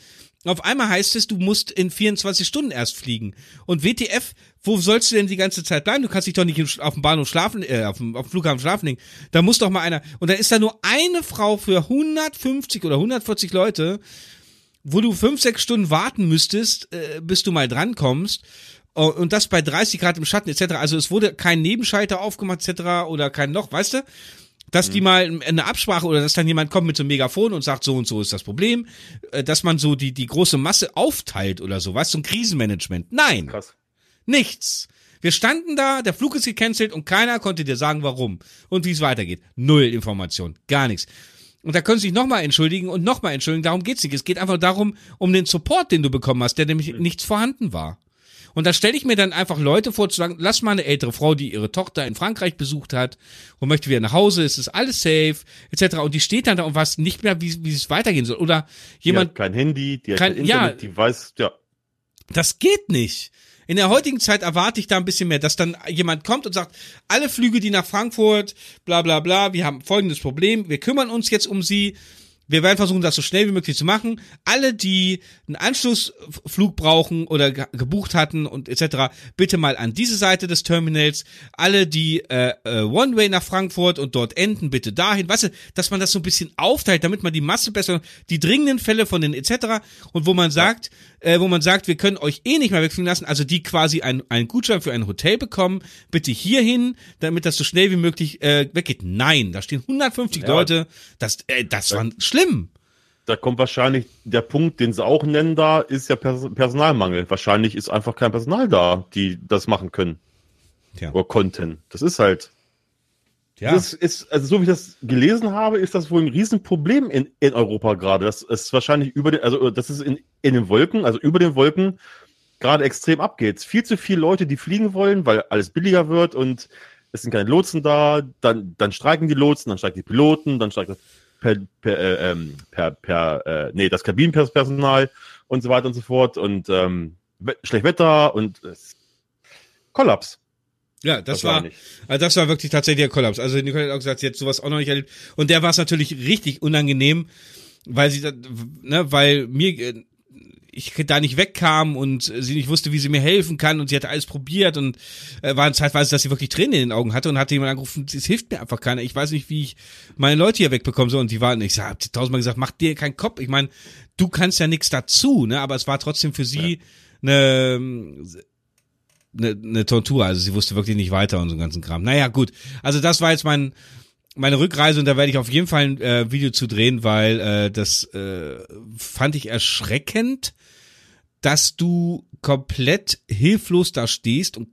auf einmal heißt es, du musst in 24 Stunden erst fliegen. Und WTF, wo sollst du denn die ganze Zeit bleiben? Du kannst dich doch nicht auf dem Bahnhof schlafen, äh, auf dem, auf dem Flughafen schlafen legen. Da muss doch mal einer. Und dann ist da nur eine Frau für 150 oder 140 Leute, wo du fünf, sechs Stunden warten müsstest, äh, bis du mal drankommst. Und das bei 30 Grad im Schatten etc. Also es wurde kein Nebenschalter aufgemacht etc. oder kein Loch, weißt du? Dass die mhm. mal eine Absprache oder dass dann jemand kommt mit so einem Megafon und sagt, so und so ist das Problem, äh, dass man so die, die große Masse aufteilt oder so, was, so ein Krisenmanagement. Nein. Krass. Nichts. Wir standen da, der Flug ist gecancelt und keiner konnte dir sagen, warum und wie es weitergeht. Null Information. Gar nichts. Und da können sie sich nochmal entschuldigen und nochmal entschuldigen. Darum geht's nicht. Es geht einfach darum, um den Support, den du bekommen hast, der nämlich mhm. nichts vorhanden war. Und da stelle ich mir dann einfach Leute vor, zu sagen, lass mal eine ältere Frau, die ihre Tochter in Frankreich besucht hat und möchte wieder nach Hause, es ist alles safe, etc. Und die steht dann da und weiß nicht mehr, wie, wie es weitergehen soll. Oder jemand. Die hat kein Handy, die hat kein, kein Internet, ja, die weiß, ja. Das geht nicht. In der heutigen Zeit erwarte ich da ein bisschen mehr, dass dann jemand kommt und sagt, alle Flüge, die nach Frankfurt, bla bla bla, wir haben folgendes Problem, wir kümmern uns jetzt um sie, wir werden versuchen, das so schnell wie möglich zu machen. Alle, die einen Anschlussflug brauchen oder gebucht hatten und etc., bitte mal an diese Seite des Terminals. Alle, die äh, äh, One-Way nach Frankfurt und dort enden, bitte dahin. Weißt du, dass man das so ein bisschen aufteilt, damit man die Masse besser, die dringenden Fälle von den etc. und wo man sagt, äh, wo man sagt, wir können euch eh nicht mehr wegfliegen lassen, also die quasi einen, einen Gutschein für ein Hotel bekommen, bitte hierhin, damit das so schnell wie möglich äh, weggeht. Nein, da stehen 150 ja. Leute, das, äh, das war schlimm. Da kommt wahrscheinlich der Punkt, den sie auch nennen da, ist ja Pers Personalmangel. Wahrscheinlich ist einfach kein Personal da, die das machen können. Ja. Oder konnten. Das ist halt ja. Das ist, also so wie ich das gelesen habe, ist das wohl ein Riesenproblem in, in Europa gerade. Das ist wahrscheinlich über den, also das ist in, in den Wolken, also über den Wolken gerade extrem abgeht. Viel zu viele Leute, die fliegen wollen, weil alles billiger wird und es sind keine Lotsen da, dann, dann streiken die Lotsen, dann streiken die Piloten, dann streikt das per, per, äh, ähm, per, per äh, nee, das Kabinenpersonal und so weiter und so fort und ähm, schlecht Wetter und äh, Kollaps. Ja, das war, also das war wirklich tatsächlich der Kollaps. Also Nicole hat auch gesagt, sie hat sowas auch noch nicht erlebt. Und der war es natürlich richtig unangenehm, weil sie, ne, weil mir, äh, ich da nicht wegkam und sie nicht wusste, wie sie mir helfen kann und sie hatte alles probiert und äh, war zeitweise, dass sie wirklich Tränen in den Augen hatte und hatte jemand angerufen, es hilft mir einfach keiner. Ich weiß nicht, wie ich meine Leute hier wegbekomme so und die waren, ich habe tausendmal gesagt, mach dir keinen Kopf. Ich meine, du kannst ja nichts dazu, ne, aber es war trotzdem für sie ja. eine eine, eine Tortur. Also sie wusste wirklich nicht weiter und so einen ganzen Kram. Naja, gut. Also das war jetzt mein meine Rückreise und da werde ich auf jeden Fall ein äh, Video zu drehen, weil äh, das äh, fand ich erschreckend, dass du komplett hilflos da stehst und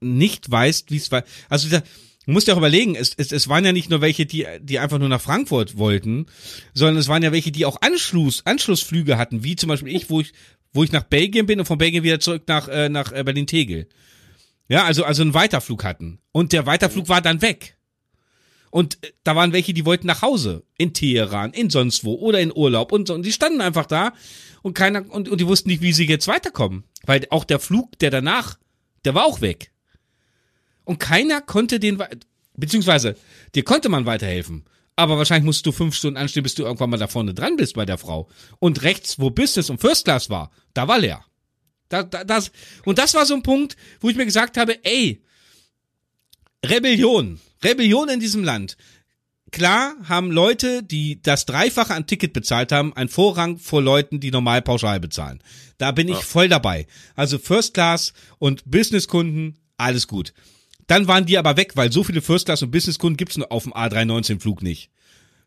nicht weißt, wie es war. Also da, Du musst dir auch überlegen, es, es, es waren ja nicht nur welche, die, die einfach nur nach Frankfurt wollten, sondern es waren ja welche, die auch Anschluss, Anschlussflüge hatten, wie zum Beispiel ich, wo ich wo ich nach Belgien bin und von Belgien wieder zurück nach, äh, nach äh, Berlin-Tegel. Ja, also, also einen Weiterflug hatten. Und der Weiterflug war dann weg. Und äh, da waren welche, die wollten nach Hause. In Teheran, in sonst wo oder in Urlaub und so. Und die standen einfach da und keiner, und, und die wussten nicht, wie sie jetzt weiterkommen. Weil auch der Flug, der danach, der war auch weg. Und keiner konnte den, beziehungsweise, dir konnte man weiterhelfen. Aber wahrscheinlich musst du fünf Stunden anstehen, bis du irgendwann mal da vorne dran bist bei der Frau. Und rechts, wo Business und First Class war, da war leer. Da, da, das, und das war so ein Punkt, wo ich mir gesagt habe, ey, Rebellion, Rebellion in diesem Land. Klar haben Leute, die das Dreifache an Ticket bezahlt haben, einen Vorrang vor Leuten, die normal pauschal bezahlen. Da bin ich voll dabei. Also First Class und Business-Kunden, alles gut. Dann waren die aber weg, weil so viele First Class und Business Kunden gibt's nur auf dem A319 Flug nicht,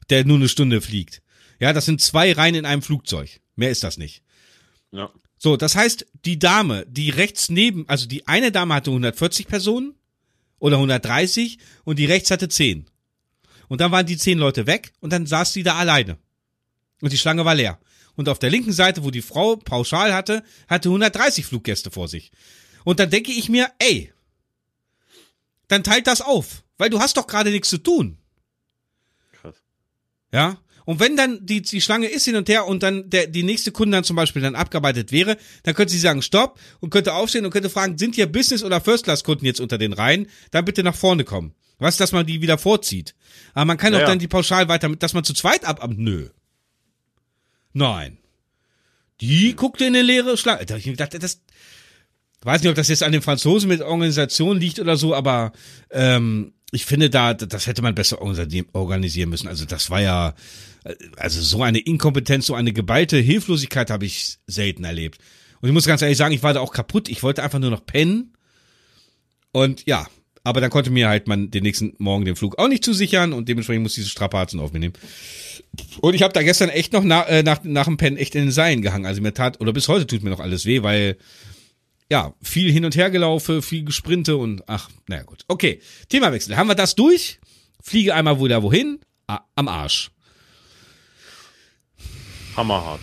der nur eine Stunde fliegt. Ja, das sind zwei Reihen in einem Flugzeug. Mehr ist das nicht. Ja. So, das heißt, die Dame, die rechts neben, also die eine Dame hatte 140 Personen oder 130 und die rechts hatte 10. Und dann waren die 10 Leute weg und dann saß sie da alleine. Und die Schlange war leer. Und auf der linken Seite, wo die Frau pauschal hatte, hatte 130 Fluggäste vor sich. Und dann denke ich mir, ey, dann teilt das auf, weil du hast doch gerade nichts zu tun. Krass. Ja? Und wenn dann die, die Schlange ist hin und her und dann der, die nächste Kunde dann zum Beispiel dann abgearbeitet wäre, dann könnte sie sagen Stopp und könnte aufstehen und könnte fragen, sind hier Business- oder First-Class-Kunden jetzt unter den Reihen? Dann bitte nach vorne kommen. Was, dass man die wieder vorzieht. Aber man kann ja, auch dann die pauschal weiter, dass man zu zweit ab, nö. Nein. Die guckte in eine leere Schlange. Da ich mir gedacht, das, weiß nicht, ob das jetzt an den Franzosen mit Organisation liegt oder so, aber ähm, ich finde da, das hätte man besser organisieren müssen. Also das war ja, äh, also so eine Inkompetenz, so eine geballte Hilflosigkeit habe ich selten erlebt. Und ich muss ganz ehrlich sagen, ich war da auch kaputt. Ich wollte einfach nur noch pennen. Und ja, Aber dann konnte mir halt man den nächsten Morgen den Flug auch nicht zusichern und dementsprechend muss diese Strapazen auf mich nehmen. Und ich habe da gestern echt noch nach, äh, nach, nach dem Pennen echt in den Seilen gehangen. Also mir tat, oder bis heute tut mir noch alles weh, weil ja, viel hin und her gelaufen, viel Gesprinte und ach, naja gut. Okay, Themawechsel. Haben wir das durch? Fliege einmal wieder wohin? Ah, am Arsch. Hammerhart.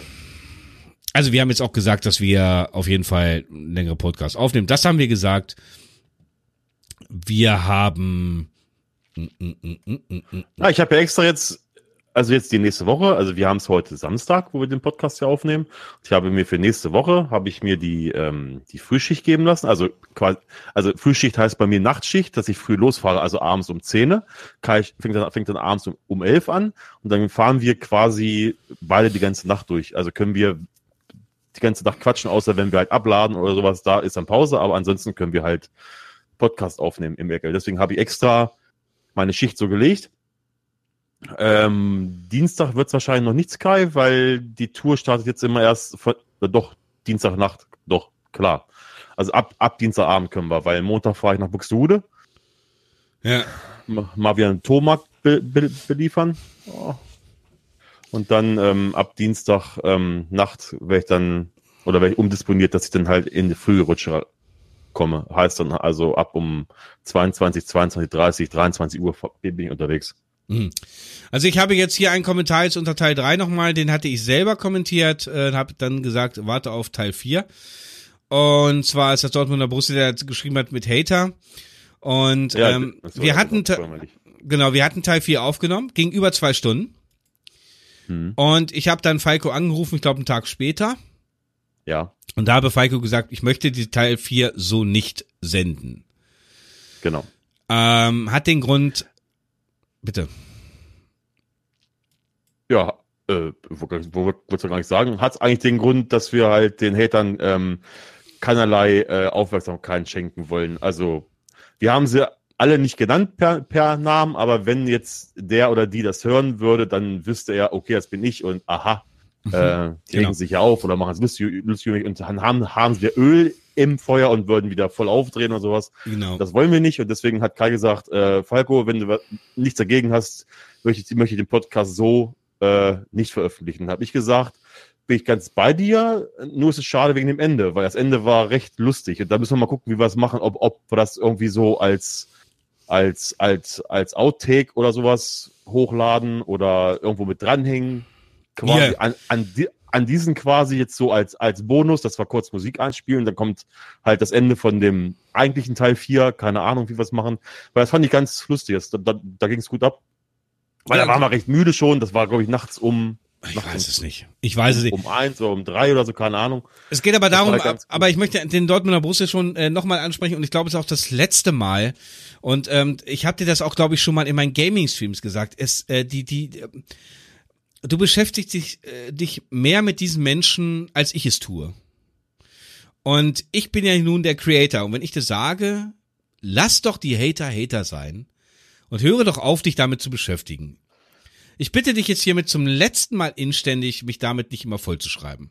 Also wir haben jetzt auch gesagt, dass wir auf jeden Fall längere Podcasts aufnehmen. Das haben wir gesagt. Wir haben. Ah, ich habe ja extra jetzt also jetzt die nächste Woche, also wir haben es heute Samstag, wo wir den Podcast hier aufnehmen. Ich habe mir für nächste Woche, habe ich mir die, ähm, die Frühschicht geben lassen. Also quasi, also Frühschicht heißt bei mir Nachtschicht, dass ich früh losfahre, also abends um 10. Ich, fängt, dann, fängt dann abends um, um 11 an und dann fahren wir quasi beide die ganze Nacht durch. Also können wir die ganze Nacht quatschen, außer wenn wir halt abladen oder sowas, da ist dann Pause, aber ansonsten können wir halt Podcast aufnehmen im Eckel. Deswegen habe ich extra meine Schicht so gelegt ähm, Dienstag wird es wahrscheinlich noch nicht Sky, weil die Tour startet jetzt immer erst, vor, äh, doch, Dienstagnacht, doch, klar. Also ab, ab Dienstagabend können wir, weil Montag fahre ich nach Buxtehude. Ja. Mal wieder einen Tomarkt be, be, beliefern. Oh. Und dann ähm, ab Dienstag ähm, Nacht werde ich dann, oder werde ich umdisponiert, dass ich dann halt in die frühe Rutsche komme. Heißt dann also ab um 22, 22, 30, 23 Uhr bin ich unterwegs. Mhm. Also ich habe jetzt hier einen Kommentar jetzt unter Teil 3 nochmal, den hatte ich selber kommentiert, äh, habe dann gesagt, warte auf Teil 4. Und zwar ist das Dortmunder Borussia, der geschrieben hat mit Hater. Und ja, ähm, wir hatten genau, wir hatten Teil 4 aufgenommen, ging über zwei Stunden. Hm. Und ich habe dann Falco angerufen, ich glaube einen Tag später. Ja. Und da habe Falco gesagt, ich möchte die Teil 4 so nicht senden. Genau. Ähm, hat den Grund, Bitte. Ja, äh, wo, wo du gar nicht sagen, hat es eigentlich den Grund, dass wir halt den Hatern ähm, keinerlei äh, Aufmerksamkeit schenken wollen. Also wir haben sie alle nicht genannt per, per Namen, aber wenn jetzt der oder die das hören würde, dann wüsste er, okay, das bin ich und aha. Äh, die genau. regen sich ja auf oder machen es lustig, lustig und haben, haben sie Öl im Feuer und würden wieder voll aufdrehen oder sowas. Genau. Das wollen wir nicht und deswegen hat Kai gesagt, äh, Falco, wenn du nichts dagegen hast, möchte ich, möchte ich den Podcast so äh, nicht veröffentlichen. Habe ich gesagt, bin ich ganz bei dir, nur ist es schade wegen dem Ende, weil das Ende war recht lustig und da müssen wir mal gucken, wie wir es machen, ob, ob wir das irgendwie so als als als als Outtake oder sowas hochladen oder irgendwo mit dranhängen, quasi yeah. an, an, an diesen quasi jetzt so als, als Bonus, das war kurz Musik einspielen, dann kommt halt das Ende von dem eigentlichen Teil 4, keine Ahnung, wie wir es machen. Weil das fand ich ganz lustig, da, da, da ging es gut ab. Weil da waren wir recht müde schon, das war, glaube ich, nachts um ich weiß es nicht. Ich weiß es nicht. Um eins oder um drei oder so, keine Ahnung. Es geht aber darum, aber ich möchte den Dortmunder Borussia schon äh, nochmal ansprechen und ich glaube, es ist auch das letzte Mal. Und ähm, ich habe dir das auch, glaube ich, schon mal in meinen Gaming-Streams gesagt. Es, äh, die, die, du beschäftigst dich, äh, dich mehr mit diesen Menschen, als ich es tue. Und ich bin ja nun der Creator. Und wenn ich das sage, lass doch die Hater Hater sein und höre doch auf, dich damit zu beschäftigen. Ich bitte dich jetzt hiermit zum letzten Mal inständig, mich damit nicht immer voll zu schreiben.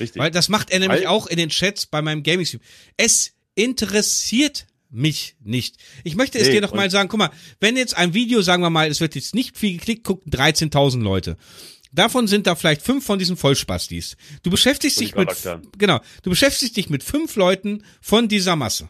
Richtig. Weil das macht er nämlich Weil auch in den Chats bei meinem Gaming-Stream. Es interessiert mich nicht. Ich möchte es nee, dir noch mal sagen, guck mal, wenn jetzt ein Video, sagen wir mal, es wird jetzt nicht viel geklickt, gucken 13.000 Leute. Davon sind da vielleicht fünf von diesen Vollspastis. Du beschäftigst dich mit, genau, du beschäftigst dich mit fünf Leuten von dieser Masse.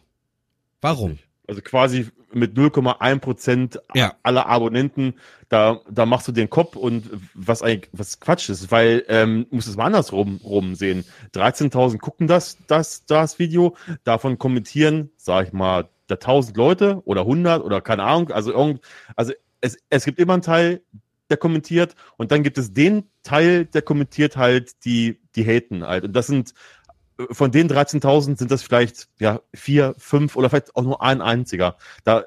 Warum? Also quasi mit 0,1 Prozent ja. aller Abonnenten, da, da machst du den Kopf und was eigentlich, was Quatsch ist, weil, ähm, musst es mal andersrum rum sehen. 13.000 gucken das, das, das Video, davon kommentieren, sag ich mal, da 1000 Leute oder 100 oder keine Ahnung, also irgend, also es, es gibt immer einen Teil, der kommentiert und dann gibt es den Teil, der kommentiert halt die, die haten halt. Und das sind von den 13.000 sind das vielleicht ja vier, fünf oder vielleicht auch nur ein einziger. Da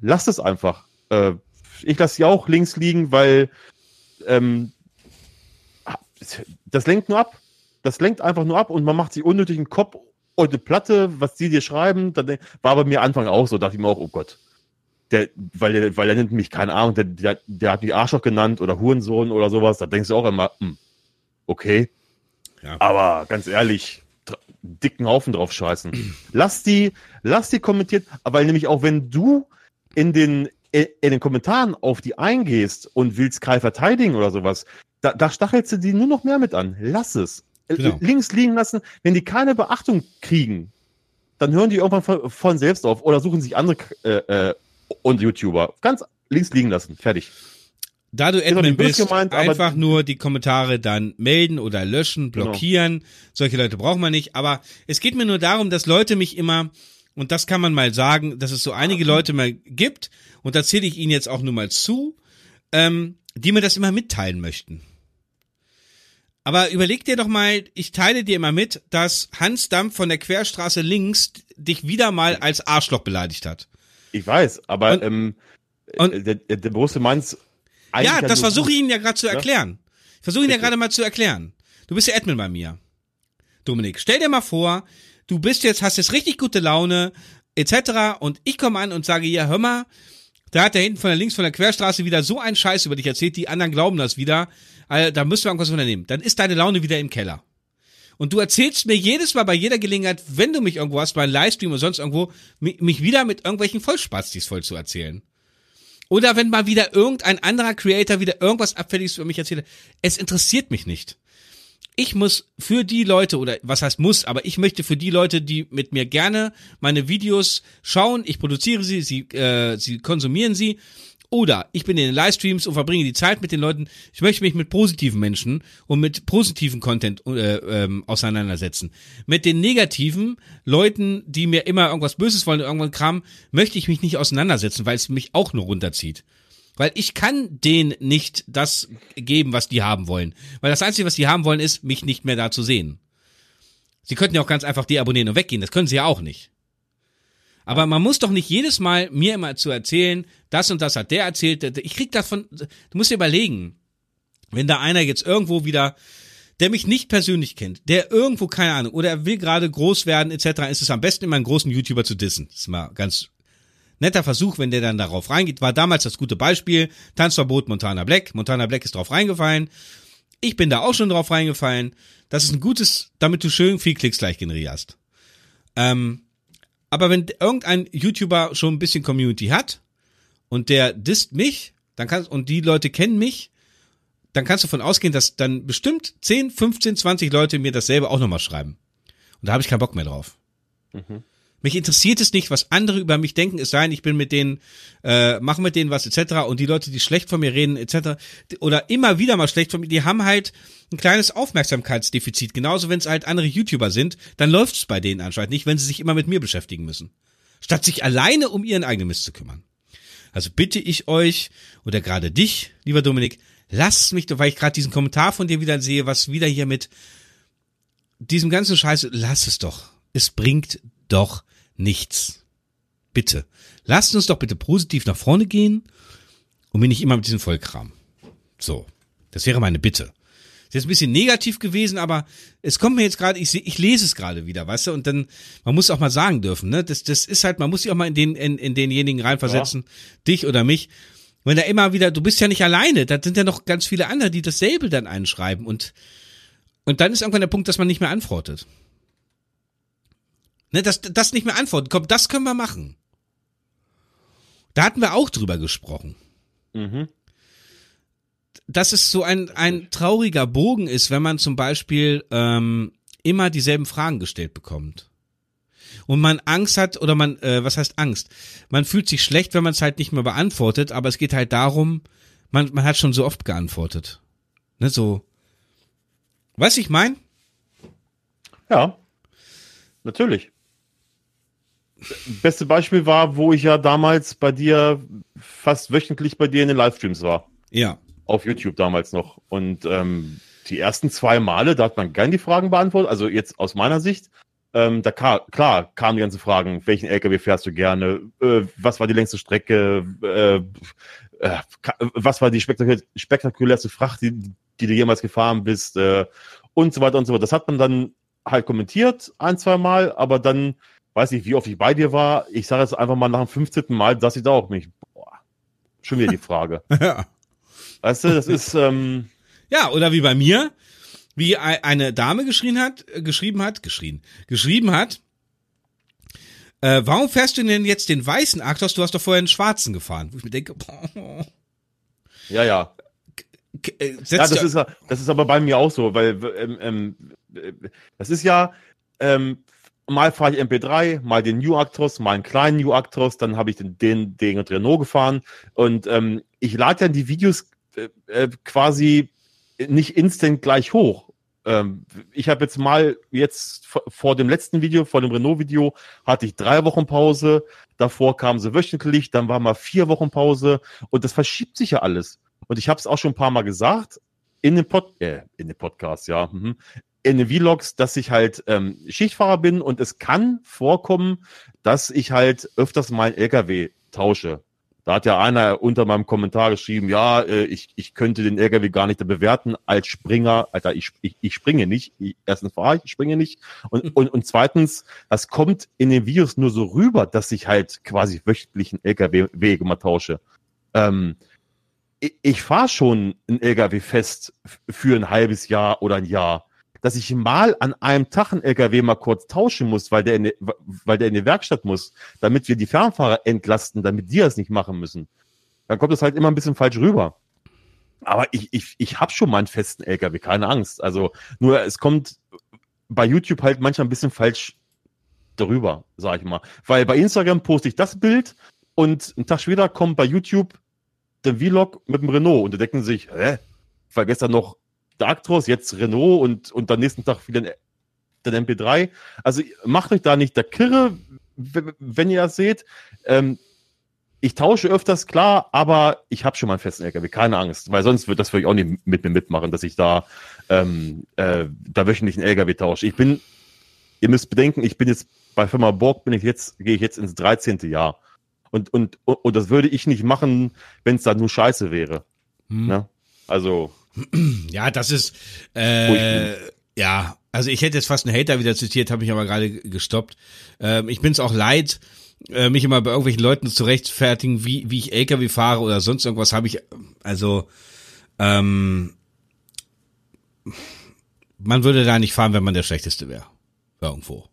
lasst es einfach. Äh, ich lasse sie auch links liegen, weil ähm, das lenkt nur ab. Das lenkt einfach nur ab und man macht sich unnötig einen Kopf und eine Platte, was die dir schreiben. Dann war bei mir Anfang auch so, dachte ich mir auch, oh Gott. Der, weil der, weil der nennt mich, keine Ahnung, der, der, der hat mich Arschloch genannt oder Hurensohn oder sowas. Da denkst du auch immer, hm, okay, ja. Aber ganz ehrlich, dicken Haufen drauf scheißen. lass die, lass die kommentiert, weil nämlich auch wenn du in den, in den Kommentaren auf die eingehst und willst Kai verteidigen oder sowas, da, da stachelst du die nur noch mehr mit an. Lass es. Äh, genau. Links liegen lassen. Wenn die keine Beachtung kriegen, dann hören die irgendwann von, von selbst auf oder suchen sich andere äh, äh, und YouTuber. Ganz links liegen lassen. Fertig. Da du Admin bist, gemeint, einfach nur die Kommentare dann melden oder löschen, genau. blockieren. Genau. Solche Leute braucht man nicht. Aber es geht mir nur darum, dass Leute mich immer, und das kann man mal sagen, dass es so einige Leute mal gibt, und da zähle ich ihnen jetzt auch nur mal zu, ähm, die mir das immer mitteilen möchten. Aber überleg dir doch mal, ich teile dir immer mit, dass Hans Dampf von der Querstraße links dich wieder mal als Arschloch beleidigt hat. Ich weiß, aber und, ähm, und, der, der, der Borussia Mainz ja, das versuche ich Ihnen ja gerade zu erklären. Ich versuche Ihnen ja gerade mal zu erklären. Du bist ja Admin bei mir. Dominik, stell dir mal vor, du bist jetzt, hast jetzt richtig gute Laune, etc. Und ich komme an und sage, ja, hör mal, da hat der hinten von der links von der Querstraße wieder so einen Scheiß über dich erzählt, die anderen glauben das wieder. Also, da müssen wir irgendwas unternehmen. Dann ist deine Laune wieder im Keller. Und du erzählst mir jedes Mal bei jeder Gelegenheit, wenn du mich irgendwo hast, bei einem Livestream oder sonst irgendwo, mich wieder mit irgendwelchen Vollspastis voll zu erzählen. Oder wenn mal wieder irgendein anderer Creator wieder irgendwas Abfälliges über mich erzählt. Es interessiert mich nicht. Ich muss für die Leute, oder was heißt muss, aber ich möchte für die Leute, die mit mir gerne meine Videos schauen, ich produziere sie, sie, äh, sie konsumieren sie oder ich bin in den Livestreams und verbringe die Zeit mit den Leuten. Ich möchte mich mit positiven Menschen und mit positiven Content äh, ähm, auseinandersetzen. Mit den negativen Leuten, die mir immer irgendwas Böses wollen, irgendwann Kram, möchte ich mich nicht auseinandersetzen, weil es mich auch nur runterzieht. Weil ich kann denen nicht das geben, was die haben wollen. Weil das Einzige, was die haben wollen, ist, mich nicht mehr da zu sehen. Sie könnten ja auch ganz einfach deabonnieren und weggehen. Das können sie ja auch nicht. Aber man muss doch nicht jedes Mal mir immer zu erzählen, das und das hat der erzählt. Ich krieg davon, du musst dir überlegen, wenn da einer jetzt irgendwo wieder, der mich nicht persönlich kennt, der irgendwo, keine Ahnung, oder er will gerade groß werden, etc., ist es am besten immer einen großen YouTuber zu dissen. Das ist mal ganz netter Versuch, wenn der dann darauf reingeht. War damals das gute Beispiel. Tanzverbot Montana Black. Montana Black ist drauf reingefallen. Ich bin da auch schon drauf reingefallen. Das ist ein gutes, damit du schön viel Klicks gleich generierst. Ähm, aber wenn irgendein YouTuber schon ein bisschen Community hat und der disst mich, dann kannst, und die Leute kennen mich, dann kannst du davon ausgehen, dass dann bestimmt 10, 15, 20 Leute mir dasselbe auch nochmal schreiben. Und da habe ich keinen Bock mehr drauf. Mhm. Mich interessiert es nicht, was andere über mich denken, es sei denn, ich bin mit denen, äh, mache mit denen was etc. Und die Leute, die schlecht von mir reden etc. oder immer wieder mal schlecht von mir, die haben halt ein kleines Aufmerksamkeitsdefizit. Genauso, wenn es halt andere YouTuber sind, dann läuft es bei denen anscheinend nicht, wenn sie sich immer mit mir beschäftigen müssen. Statt sich alleine um ihren eigenen Mist zu kümmern. Also bitte ich euch oder gerade dich, lieber Dominik, lasst mich, weil ich gerade diesen Kommentar von dir wieder sehe, was wieder hier mit diesem ganzen Scheiß, lass es doch. Es bringt doch nichts. Bitte. Lasst uns doch bitte positiv nach vorne gehen und mir nicht immer mit diesem Vollkram. So. Das wäre meine Bitte. Ist jetzt ein bisschen negativ gewesen, aber es kommt mir jetzt gerade, ich, ich lese es gerade wieder, weißt du, und dann, man muss auch mal sagen dürfen, ne, das, das ist halt, man muss sich auch mal in den, in, in denjenigen reinversetzen, ja. dich oder mich. Wenn da immer wieder, du bist ja nicht alleine, da sind ja noch ganz viele andere, die dasselbe dann einschreiben und, und dann ist irgendwann der Punkt, dass man nicht mehr antwortet. Ne, das, das nicht mehr antworten. Komm, das können wir machen. Da hatten wir auch drüber gesprochen. Mhm. Dass es so ein, ein trauriger Bogen ist, wenn man zum Beispiel ähm, immer dieselben Fragen gestellt bekommt. Und man Angst hat, oder man, äh, was heißt Angst? Man fühlt sich schlecht, wenn man es halt nicht mehr beantwortet, aber es geht halt darum, man, man hat schon so oft geantwortet. Ne, so. Was ich mein? Ja, natürlich beste Beispiel war, wo ich ja damals bei dir fast wöchentlich bei dir in den Livestreams war. Ja. Auf YouTube damals noch. Und ähm, die ersten zwei Male, da hat man gern die Fragen beantwortet. Also jetzt aus meiner Sicht. Ähm, da kam, klar kamen die ganzen Fragen. Welchen LKW fährst du gerne? Äh, was war die längste Strecke? Äh, äh, was war die spektakulär, spektakulärste Fracht, die, die du jemals gefahren bist? Äh, und so weiter und so fort. Das hat man dann halt kommentiert ein, zwei Mal, aber dann weiß nicht, wie oft ich bei dir war. Ich sage jetzt einfach mal nach dem 15. Mal, dass ich da auch mich, boah, schon wieder die Frage. ja. Weißt du, das ist, ähm, Ja, oder wie bei mir. wie eine Dame geschrien hat, äh, geschrieben hat, geschrien, geschrieben hat, äh, warum fährst du denn jetzt den weißen Aktos? Du hast doch vorher einen schwarzen gefahren. Wo ich mir denke, boah. Ja, ja. Äh, ja, das ist, das ist aber bei mir auch so, weil ähm, ähm, das ist ja, ähm, mal fahre ich MP3, mal den New Actros, mal einen kleinen New Actros, dann habe ich den, den, den Renault gefahren und ähm, ich lade dann die Videos äh, äh, quasi nicht instant gleich hoch. Ähm, ich habe jetzt mal, jetzt vor dem letzten Video, vor dem Renault-Video, hatte ich drei Wochen Pause, davor kamen sie wöchentlich, dann war mal vier Wochen Pause und das verschiebt sich ja alles. Und ich habe es auch schon ein paar Mal gesagt, in dem, Pod äh, in dem Podcast, ja, mhm in den Vlogs, dass ich halt ähm, Schichtfahrer bin und es kann vorkommen, dass ich halt öfters mal einen LKW tausche. Da hat ja einer unter meinem Kommentar geschrieben, ja, äh, ich, ich könnte den LKW gar nicht bewerten als Springer. Alter, ich, ich, ich springe nicht. Ich, erstens fahre ich, ich springe nicht. Und, und, und zweitens, das kommt in den Videos nur so rüber, dass ich halt quasi wöchentlich einen LKW-Wege mal tausche. Ähm, ich, ich fahre schon einen LKW fest für ein halbes Jahr oder ein Jahr dass ich mal an einem Tag einen LKW mal kurz tauschen muss, weil der in die, weil der in die Werkstatt muss, damit wir die Fernfahrer entlasten, damit die das nicht machen müssen. Dann kommt das halt immer ein bisschen falsch rüber. Aber ich, ich, ich habe schon mal einen festen LKW, keine Angst. Also nur es kommt bei YouTube halt manchmal ein bisschen falsch darüber, sag ich mal. Weil bei Instagram poste ich das Bild und einen Tag später kommt bei YouTube der Vlog mit dem Renault und da denken sich, hä? Weil gestern noch Darktros, jetzt Renault und, und dann nächsten Tag wieder den MP3. Also macht euch da nicht der Kirre, wenn ihr das seht. Ähm, ich tausche öfters, klar, aber ich habe schon mal einen festen LKW, keine Angst, weil sonst wird das für euch auch nicht mit mir mitmachen, dass ich da, ähm, äh, da wöchentlich einen LKW tausche. Ich bin, ihr müsst bedenken, ich bin jetzt bei Firma Borg, bin ich jetzt, gehe ich jetzt ins 13. Jahr. Und, und, und das würde ich nicht machen, wenn es da nur Scheiße wäre. Hm. Ne? Also, ja, das ist, äh, ja, also ich hätte jetzt fast einen Hater wieder zitiert, habe mich aber gerade gestoppt. Ähm, ich bin es auch leid, äh, mich immer bei irgendwelchen Leuten zu rechtfertigen, wie, wie ich LKW fahre oder sonst irgendwas habe ich, also, ähm, man würde da nicht fahren, wenn man der Schlechteste wäre. Irgendwo.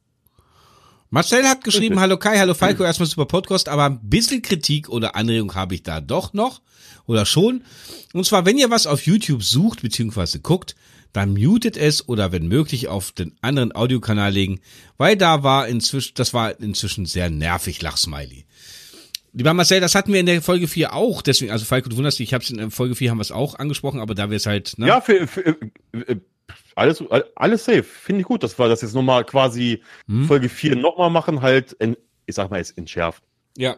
Marcel hat geschrieben, hallo Kai, hallo Falco, erstmal super Podcast, aber ein bisschen Kritik oder Anregung habe ich da doch noch oder schon. Und zwar, wenn ihr was auf YouTube sucht bzw. guckt, dann mutet es oder wenn möglich auf den anderen Audiokanal legen, weil da war inzwischen, das war inzwischen sehr nervig, Lachsmiley. Lieber Marcel, das hatten wir in der Folge 4 auch, deswegen, also Falco, du wunderst dich, ich hab's in Folge 4 haben wir es auch angesprochen, aber da wir es halt, ne? Ja, für, für, äh, äh, alles, alles safe, finde ich gut, dass wir das jetzt nochmal quasi hm? Folge 4 nochmal machen, halt, in, ich sag mal, ist entschärft. Ja,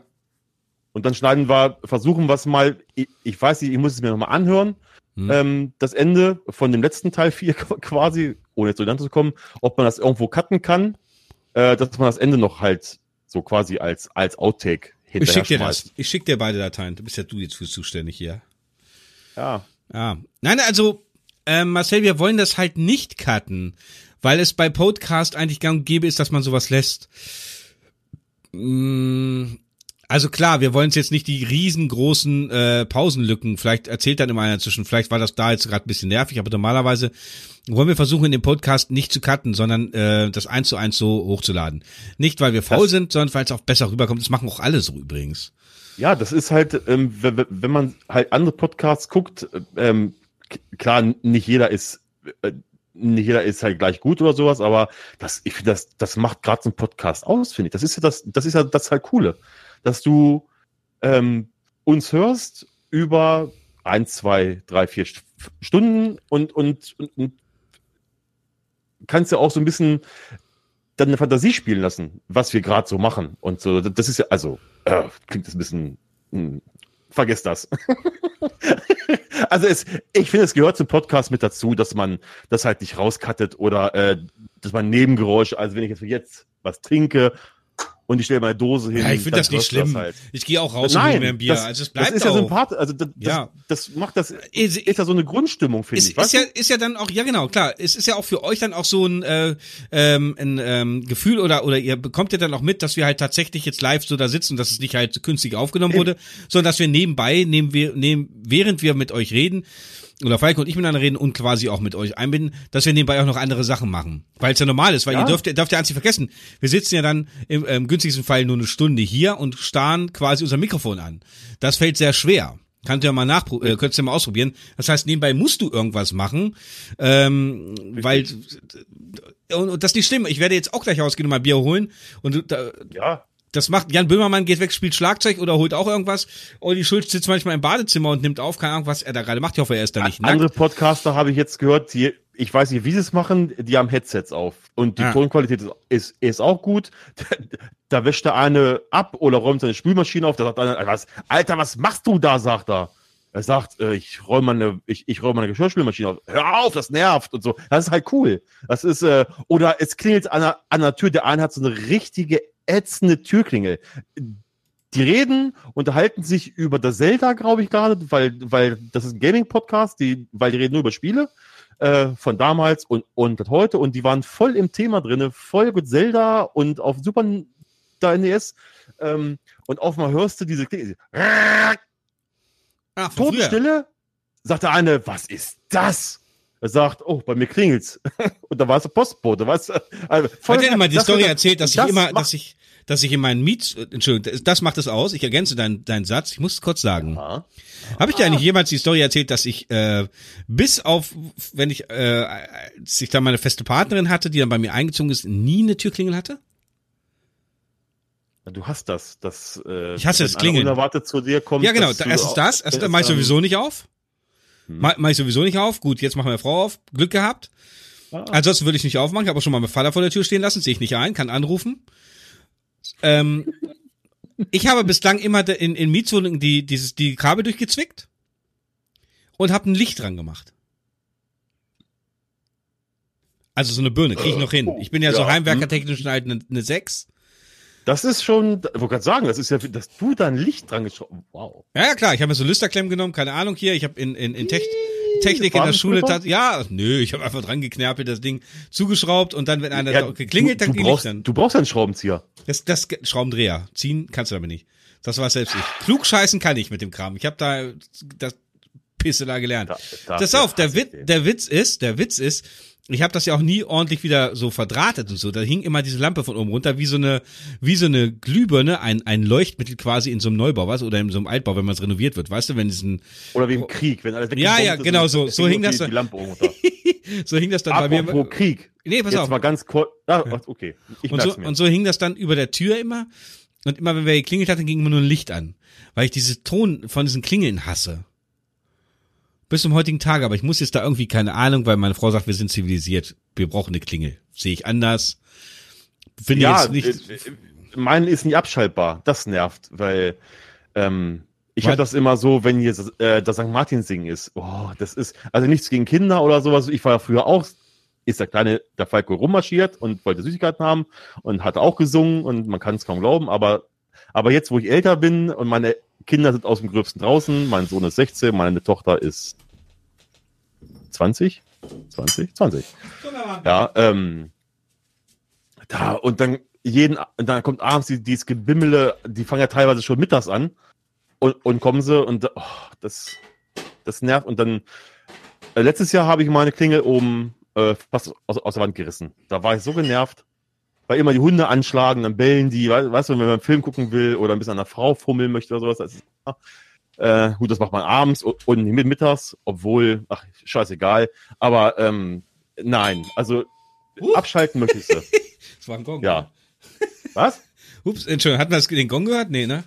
und dann schneiden wir, versuchen wir es mal, ich, ich, weiß nicht, ich muss es mir nochmal anhören, hm. ähm, das Ende von dem letzten Teil 4 quasi, ohne jetzt so zu kommen, ob man das irgendwo cutten kann, äh, dass man das Ende noch halt so quasi als, als Outtake Ich schick dir das. Ich schick dir beide Dateien. Du bist ja du jetzt für zuständig hier. Ja. Ja. Nein, also, äh, Marcel, wir wollen das halt nicht cutten, weil es bei Podcast eigentlich gang und gäbe ist, dass man sowas lässt. Mm, also klar, wir wollen jetzt nicht die riesengroßen äh, Pausenlücken. Vielleicht erzählt dann immer einer zwischen. Vielleicht war das da jetzt gerade ein bisschen nervig, aber normalerweise wollen wir versuchen, in dem Podcast nicht zu cutten, sondern äh, das eins zu eins so hochzuladen. Nicht, weil wir faul das, sind, sondern weil es auch besser rüberkommt. Das machen auch alle so übrigens. Ja, das ist halt, ähm, wenn man halt andere Podcasts guckt, ähm, klar, nicht jeder ist, äh, nicht jeder ist halt gleich gut oder sowas, aber das, ich finde, das, das macht gerade so ein Podcast aus, finde ich. Das ist ja das, das ist ja das halt Coole dass du ähm, uns hörst über ein, zwei, drei, vier Stunden und, und, und, und kannst ja auch so ein bisschen deine Fantasie spielen lassen, was wir gerade so machen. Und so, das ist ja, also, äh, klingt das ein bisschen, mh, hm, vergesst das. also es, ich finde, es gehört zum Podcast mit dazu, dass man das halt nicht rauskattet oder äh, dass man Nebengeräusche, also wenn ich jetzt jetzt was trinke und ich stelle meine Dose hin. Ja, ich finde das nicht schlimm. Das halt. Ich gehe auch raus Nein, und mir ein Bier. Das, also es bleibt das ist auch. ja sympathisch. Also das, ja. Das, das macht das ist, ist ja so eine Grundstimmung, finde ich. Ist ja, ist ja dann auch, ja genau, klar. Es ist ja auch für euch dann auch so ein, äh, ähm, ein ähm, Gefühl oder oder ihr bekommt ja dann auch mit, dass wir halt tatsächlich jetzt live so da sitzen, dass es nicht halt künstlich aufgenommen wurde, sondern dass wir nebenbei, nehmen wir, nehmen, während wir mit euch reden, oder Falk und ich miteinander reden und quasi auch mit euch einbinden, dass wir nebenbei auch noch andere Sachen machen. Weil es ja normal ist, weil ja. ihr dürft, dürft ja eins nicht vergessen. Wir sitzen ja dann im ähm, günstigsten Fall nur eine Stunde hier und starren quasi unser Mikrofon an. Das fällt sehr schwer. Kannst du ja mal nach, äh, könntest du ja mal ausprobieren. Das heißt, nebenbei musst du irgendwas machen, ähm, weil und, und das ist nicht schlimm. Ich werde jetzt auch gleich ausgehen und mal Bier holen und da, ja. Das macht Jan Böhmermann geht weg, spielt Schlagzeug oder holt auch irgendwas. Olli Schulz sitzt manchmal im Badezimmer und nimmt auf, keine Ahnung, was er da gerade macht. Ich hoffe, er ist da nicht nackt. Andere Podcaster habe ich jetzt gehört, die, ich weiß nicht, wie sie es machen, die haben Headsets auf. Und die ja. Tonqualität ist, ist, auch gut. Da, da wäscht der eine ab oder räumt seine Spülmaschine auf. Da sagt einer, was, Alter, was machst du da, sagt er. Er sagt, äh, ich räume meine, ich, ich räume meine Geschirrspülmaschine auf. Hör auf, das nervt und so. Das ist halt cool. Das ist, äh, oder es klingelt an der, an der Tür. Der eine hat so eine richtige ätzende Türklingel. Die reden, unterhalten sich über das Zelda, glaube ich gerade, weil, weil das ist ein Gaming-Podcast, die, weil die reden nur über Spiele äh, von damals und, und heute und die waren voll im Thema drin, voll mit Zelda und auf Super da NES ähm, und auf mal hörst du diese Klingel. Ach, Totenstille, sagt der eine, was ist das? Er sagt, oh, bei mir klingelt's. und da war es Postbote, weißt du? Also, Hat er immer die Story erzählt, dass das ich immer, dass ich, dass ich in meinen Miets, Entschuldigung, das macht es aus. Ich ergänze deinen deinen Satz. Ich muss es kurz sagen. Habe ich dir eigentlich jemals die Story erzählt, dass ich äh, bis auf, wenn ich, äh, als ich da meine feste Partnerin hatte, die dann bei mir eingezogen ist, nie eine Türklingel hatte? Du hast das, das. Äh, ich hasse das Klingeln. Unerwartet zu dir kommt. Ja, genau. Erstens das, erstens mache ich sowieso nicht auf. Hm. Mach, mach ich sowieso nicht auf. Gut, jetzt machen wir Frau auf. Glück gehabt. Ah. Ansonsten würde ich nicht aufmachen. Ich habe auch schon mal meinen Vater vor der Tür stehen lassen. Sehe ich nicht ein, kann anrufen. Ähm, ich habe bislang immer in, in Mietwohnungen die, dieses, die Kabel durchgezwickt und habe ein Licht dran gemacht. Also so eine Birne, kriege ich noch hin. Ich bin ja, ja. so heimwerkertechnisch halt eine, eine 6. Das ist schon, ich wollte gerade sagen, das ist ja, dass du da ein Licht dran geschraubt Wow. Ja, ja, klar, ich habe mir so Lüsterklemmen genommen, keine Ahnung hier. Ich habe in, in, in Technik. Technik in der Schule tat, ja, nö, ich habe einfach dran geknerpelt, das Ding zugeschraubt und dann, wenn einer ja, geklingelt, dann du, du brauchst, dann. Du brauchst einen Schraubenzieher. Das, das Schraubendreher. Ziehen kannst du damit nicht. Das war selbst ich. Klugscheißen kann ich mit dem Kram. Ich habe da das Pisse da gelernt. Da, da, das auf, der, Witz, der Witz ist, der Witz ist, ich habe das ja auch nie ordentlich wieder so verdrahtet und so. Da hing immer diese Lampe von oben runter, wie so eine, wie so eine Glühbirne, ein, ein Leuchtmittel quasi in so einem Neubau, was? Oder in so einem Altbau, wenn man es renoviert wird, weißt du, wenn diesen. Oder wie im Krieg, wenn alles Ja, ja, genau, so, so hing das dann. Die Lampe runter. so hing das dann Apropos bei mir. Krieg. Nee, pass Jetzt auf. mal ganz kurz. Ah, okay. Ich und, so, mir. und so hing das dann über der Tür immer. Und immer, wenn wer geklingelt hat, dann ging immer nur ein Licht an. Weil ich diese Ton von diesen Klingeln hasse bis zum heutigen Tag, aber ich muss jetzt da irgendwie keine Ahnung, weil meine Frau sagt, wir sind zivilisiert, wir brauchen eine Klingel. Sehe ich anders. Finde ja, jetzt nicht. Äh, mein ist nicht abschaltbar. Das nervt, weil ähm, ich habe das immer so, wenn hier äh, das St. Martin singen ist. Oh, das ist also nichts gegen Kinder oder sowas. Ich war ja früher auch ist der kleine der Falco rummarschiert und wollte Süßigkeiten haben und hat auch gesungen und man kann es kaum glauben, aber aber jetzt, wo ich älter bin und meine Kinder sind aus dem Gröbsten draußen, mein Sohn ist 16, meine Tochter ist 20, 20, 20. Ja, ähm, da und dann jeden, dann kommt abends die, dieses Gebimmele, die fangen ja teilweise schon mittags an und, und kommen sie und oh, das, das nervt. Und dann äh, letztes Jahr habe ich meine Klingel oben äh, fast aus, aus der Wand gerissen. Da war ich so genervt weil immer die Hunde anschlagen, dann bellen die, weißt du, wenn man einen Film gucken will oder ein bisschen an der Frau fummeln möchte oder sowas, das ist, äh, gut, das macht man abends und nicht mittags, obwohl, ach, scheißegal, aber ähm, nein, also uh. abschalten möchtest du. das war ein Gong. Ja. Was? Ups, Entschuldigung, hatten wir das, den Gong gehört? Nee, ne?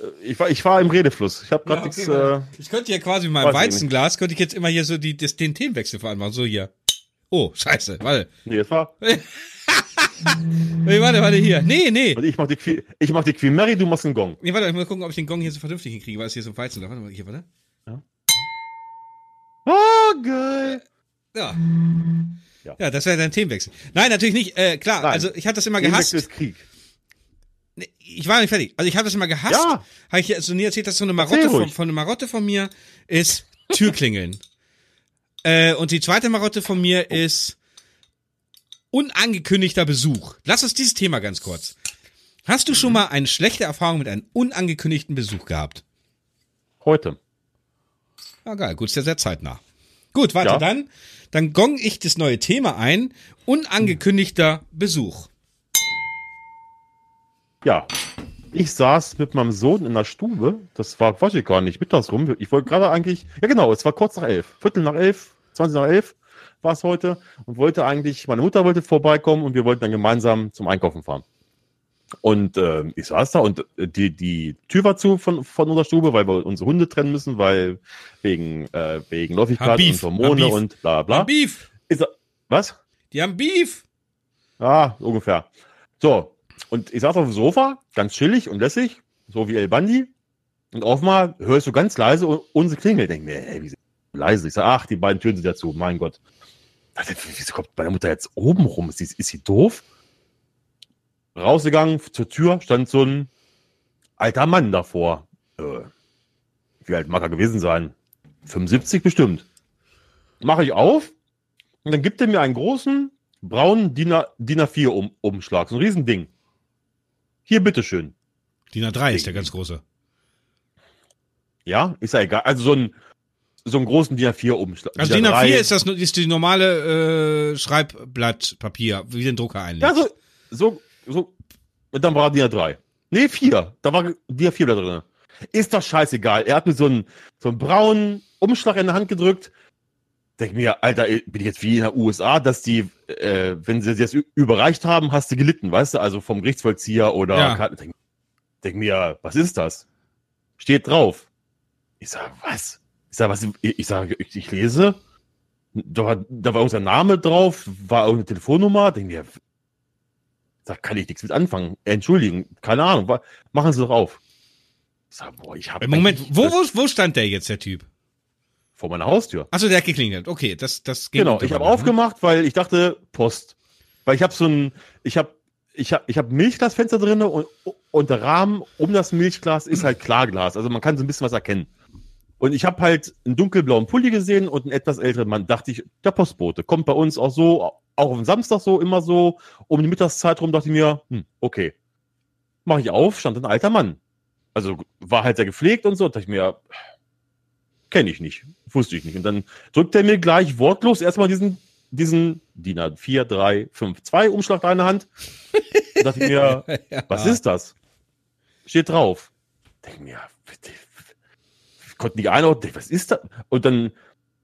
Äh, ich war, ich war im Redefluss. Ich habe gerade ja, okay, nichts. Äh, ich könnte ja quasi mit meinem Weizenglas, könnte ich jetzt immer hier so die, das, den Themenwechsel vereinbaren. So hier. Oh, scheiße, warte. Nee, das war. nee, warte, warte, hier. Nee, nee. Und ich mach die, ich mach die Queen Mary, du machst den Gong. Nee, warte, ich muss gucken, ob ich den Gong hier so vernünftig hinkriege, weil es hier so Weizen Warte mal, hier, warte. Ja. Oh, geil. Ja. Ja, ja das wäre dein Themenwechsel. Nein, natürlich nicht. Äh, klar, Nein. also ich hatte das immer gehasst. Themenwechsel ist Krieg. Nee, ich war nicht fertig. Also ich habe das immer gehasst. Ja. Habe ich so nie erzählt, dass so eine Marotte von, von, eine Marotte von mir ist Türklingeln. äh, und die zweite Marotte von mir oh. ist unangekündigter Besuch. Lass uns dieses Thema ganz kurz. Hast du schon mal eine schlechte Erfahrung mit einem unangekündigten Besuch gehabt? Heute. Ah, geil. Gut, ist ja sehr zeitnah. Gut, warte, ja. dann, dann gong ich das neue Thema ein. Unangekündigter Besuch. Ja, ich saß mit meinem Sohn in der Stube. Das war, weiß ich gar nicht, mittags rum. Ich wollte gerade eigentlich, ja genau, es war kurz nach elf. Viertel nach elf, 20 nach elf war es heute. Und wollte eigentlich, meine Mutter wollte vorbeikommen und wir wollten dann gemeinsam zum Einkaufen fahren. Und äh, ich saß da und äh, die, die Tür war zu von, von unserer Stube, weil wir unsere Hunde trennen müssen, weil wegen, äh, wegen Läufigkeit und Hormone und bla bla. Haben Beef. Ist was? Die haben Beef. Ah, ungefähr. So, und ich saß auf dem Sofa, ganz chillig und lässig, so wie El Bandi. Und auf mal hörst du ganz leise unsere Klingel. Denk mir, ey, wie leise. Ich sag, ach, die beiden Türen sind dazu, mein Gott. Wieso kommt meine Mutter jetzt oben rum? Ist sie, ist sie doof? rausgegangen zur Tür, stand so ein alter Mann davor. Äh, wie alt mag er gewesen sein? 75 bestimmt. Mache ich auf und dann gibt er mir einen großen braunen DIN, DIN A4 Umschlag, so ein Riesending. Hier, bitteschön. DIN A3 ist der ganz große. Ja, ist ja egal. Also so ein so einen großen DIN A4 Umschlag. Also DIN A4 ist das ist die normale äh, Schreibblattpapier, wie den Drucker eigentlich. Ja, so, so so, und dann war DIN A3. Nee, vier. Da war DIN A4 da drin. Ist doch scheißegal. Er hat mir so einen, so einen braunen Umschlag in der Hand gedrückt. Denk mir, Alter, bin ich jetzt wie in den USA, dass die, äh, wenn sie das überreicht haben, hast du gelitten, weißt du? Also vom Gerichtsvollzieher oder ja. denk, denk mir, was ist das? Steht drauf. Ich sag, was? Ich sag, was? Ich sag, ich, ich lese. Da war, da war unser Name drauf, war irgendeine Telefonnummer. Denk mir, da kann ich nichts mit anfangen. Entschuldigen, keine Ahnung. Machen Sie doch auf. Ich sag, boah, ich hab Moment, wo, wo, wo stand der jetzt, der Typ? Vor meiner Haustür. Achso, der hat geklingelt. Okay, das, das geht Genau, ich habe aufgemacht, weil ich dachte, Post. Weil ich habe so ein, ich habe ich habe ich hab Milchglasfenster drin und, und der Rahmen um das Milchglas ist halt Klarglas. Also man kann so ein bisschen was erkennen. Und ich habe halt einen dunkelblauen Pulli gesehen und einen etwas älteren Mann. Dachte ich, der Postbote kommt bei uns auch so, auch auf dem Samstag so, immer so. Um die Mittagszeit rum dachte ich mir, hm, okay. Mache ich auf, stand ein alter Mann. Also war halt sehr gepflegt und so. Dachte ich mir, kenne ich nicht, wusste ich nicht. Und dann drückt er mir gleich wortlos erstmal diesen, diesen DIN A4, 3, 5, 2 Umschlag da in der Hand. Und dachte ich mir, ja. was ist das? Steht drauf. Denke mir, konnte nicht einordnen, was ist das? Und dann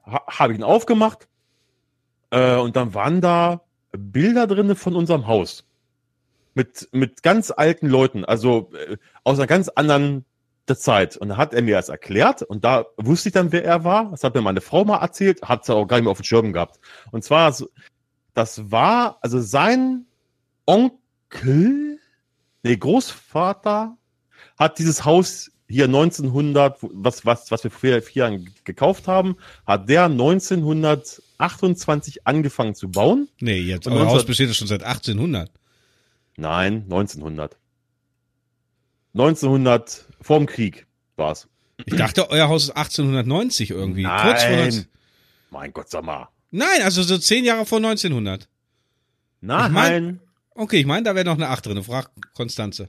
ha habe ich ihn aufgemacht äh, und dann waren da Bilder drinne von unserem Haus. Mit, mit ganz alten Leuten, also äh, aus einer ganz anderen Zeit. Und da hat er mir das erklärt und da wusste ich dann, wer er war. Das hat mir meine Frau mal erzählt, hat sie auch gar nicht mehr auf dem Schirm gehabt. Und zwar, das war, also sein Onkel, nee, Großvater hat dieses Haus hier 1900, was, was, was wir vor vier Jahren gekauft haben, hat der 1928 angefangen zu bauen. Nee, jetzt, euer Haus besteht ja schon seit 1800. Nein, 1900. 1900, vorm Krieg war's. Ich dachte, euer Haus ist 1890 irgendwie. Nein. Kurz vor 19... Mein Gott, sag mal. Nein, also so zehn Jahre vor 1900. Nein. Ich mein, okay, ich meine, da wäre noch eine 8 drin. Frag Konstanze.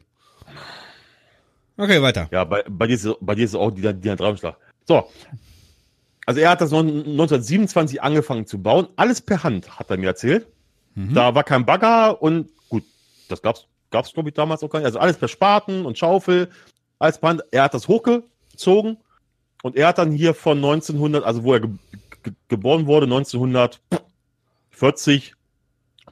Okay, weiter. Ja, bei, bei, dir, ist, bei dir ist auch die, die Traumschlag. So. Also er hat das 1927 angefangen zu bauen. Alles per Hand, hat er mir erzählt. Mhm. Da war kein Bagger und gut, das gab's, gab's glaube ich damals auch gar nicht. Also alles per Spaten und Schaufel, alles per Hand. Er hat das hochgezogen und er hat dann hier von 1900, also wo er ge ge geboren wurde, 1940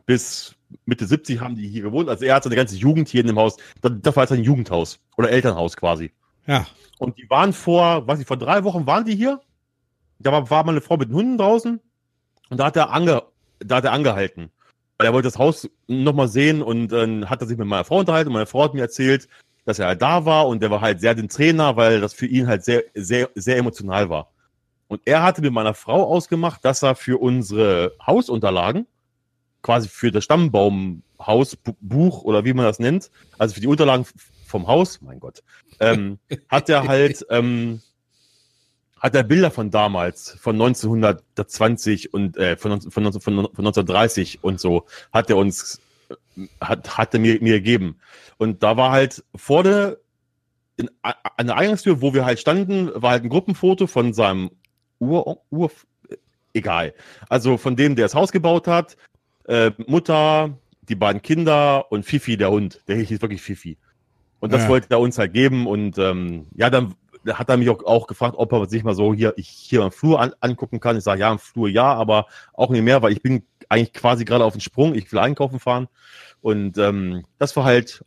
bis Mitte 70 haben die hier gewohnt. Also er hat seine ganze Jugend hier in dem Haus. Das war sein Jugendhaus oder Elternhaus quasi. Ja. Und die waren vor, weiß ich, vor drei Wochen waren die hier. Da war, war mal eine Frau mit Hunden draußen. Und da hat er, ange, da hat er angehalten. Weil er wollte das Haus nochmal sehen und dann äh, hat er sich mit meiner Frau unterhalten. Und meine Frau hat mir erzählt, dass er halt da war und der war halt sehr den Trainer, weil das für ihn halt sehr, sehr, sehr emotional war. Und er hatte mit meiner Frau ausgemacht, dass er für unsere Hausunterlagen quasi für das Stammbaumhausbuch oder wie man das nennt, also für die Unterlagen vom Haus, mein Gott, ähm, hat er halt, ähm, hat er Bilder von damals, von 1920 und äh, von, von, von, von 1930 und so, hat er uns, hat, hat er mir, mir gegeben. Und da war halt vor der, in, an der Eingangstür, wo wir halt standen, war halt ein Gruppenfoto von seinem Ur, Ur egal. Also von dem, der das Haus gebaut hat, äh, Mutter, die beiden Kinder und Fifi, der Hund. Der hieß wirklich Fifi. Und das ja. wollte er uns halt geben. Und ähm, ja, dann hat er mich auch, auch gefragt, ob er sich mal so hier, ich hier am Flur an, angucken kann. Ich sage, ja, am Flur ja, aber auch nicht mehr, weil ich bin eigentlich quasi gerade auf den Sprung. Ich will einkaufen fahren. Und ähm, das war halt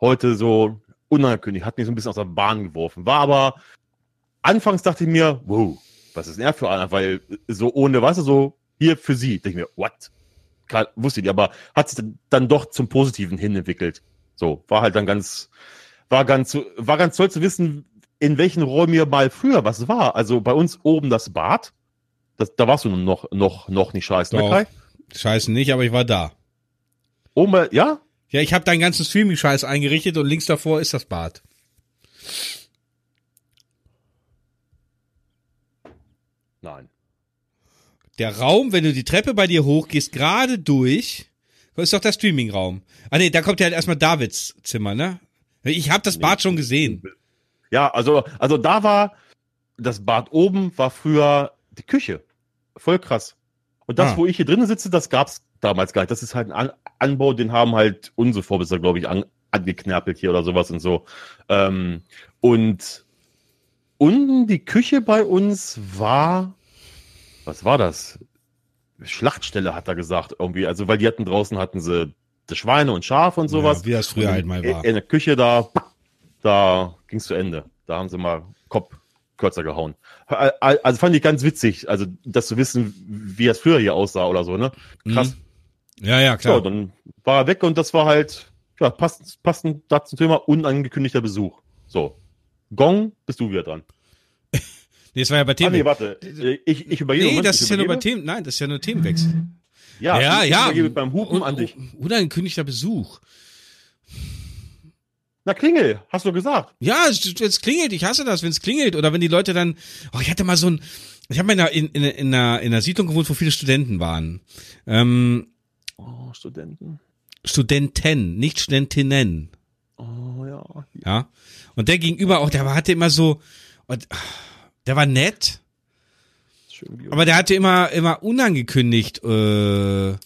heute so unangekündigt, hat mich so ein bisschen aus der Bahn geworfen. War aber, anfangs dachte ich mir, wow, was ist denn er für einer? Weil so ohne, weißt du, so hier für sie. Denke ich mir, what? Klar, wusste ich, aber hat sich dann doch zum Positiven hin entwickelt. So, war halt dann ganz, war ganz, war ganz toll zu wissen, in welchen Räumen mir mal früher was war. Also bei uns oben das Bad. Das, da warst du noch, noch, noch nicht scheiße, ne, Kai? Scheiße nicht, aber ich war da. Oben, ja? Ja, ich habe deinen ganzen Streaming-Scheiß eingerichtet und links davor ist das Bad. Nein. Der Raum, wenn du die Treppe bei dir hochgehst, gerade durch, ist doch der Streaming-Raum. Ah nee, da kommt ja halt erstmal Davids Zimmer, ne? Ich habe das Bad schon gesehen. Ja, also, also da war, das Bad oben war früher die Küche. Voll krass. Und das, ah. wo ich hier drinnen sitze, das gab's damals gar nicht. Das ist halt ein Anbau, den haben halt unsere Vorbesitzer, glaube ich, an, angeknappelt hier oder sowas und so. Ähm, und unten die Küche bei uns war, was war das? Schlachtstelle hat er gesagt irgendwie. Also weil die hatten draußen hatten sie Schweine und Schafe und sowas. Ja, wie das früher halt mal war. In der Küche da, da ging's zu Ende. Da haben sie mal Kopf kürzer gehauen. Also fand ich ganz witzig, also das zu wissen, wie es früher hier aussah oder so, ne? Krass. Mhm. Ja, ja, klar. So, dann war er weg und das war halt, ja, passend, passend dazu Thema unangekündigter Besuch. So. Gong, bist du wieder dran. Nee, das war ja bei Themen. Ah, nee, warte. Ich, ich übergebe. Nee, Moment, das ist ja nur bei Themen. Nein, das ist ja nur Themenwechsel. Ja, ja. Ich, ja. Ich beim Hupen an dich. Unangekündigter Besuch. Na, klingel, hast du gesagt. Ja, es klingelt, ich hasse das, wenn es klingelt. Oder wenn die Leute dann, oh, ich hatte mal so ein, ich habe mal in, in, in, einer, in einer Siedlung gewohnt, wo viele Studenten waren. Ähm, oh, Studenten. Studenten, nicht Studentinnen. Oh, ja. Ja. Und der gegenüber auch, der hatte immer so, und, der war nett. Aber der hatte immer, immer unangekündigt, äh,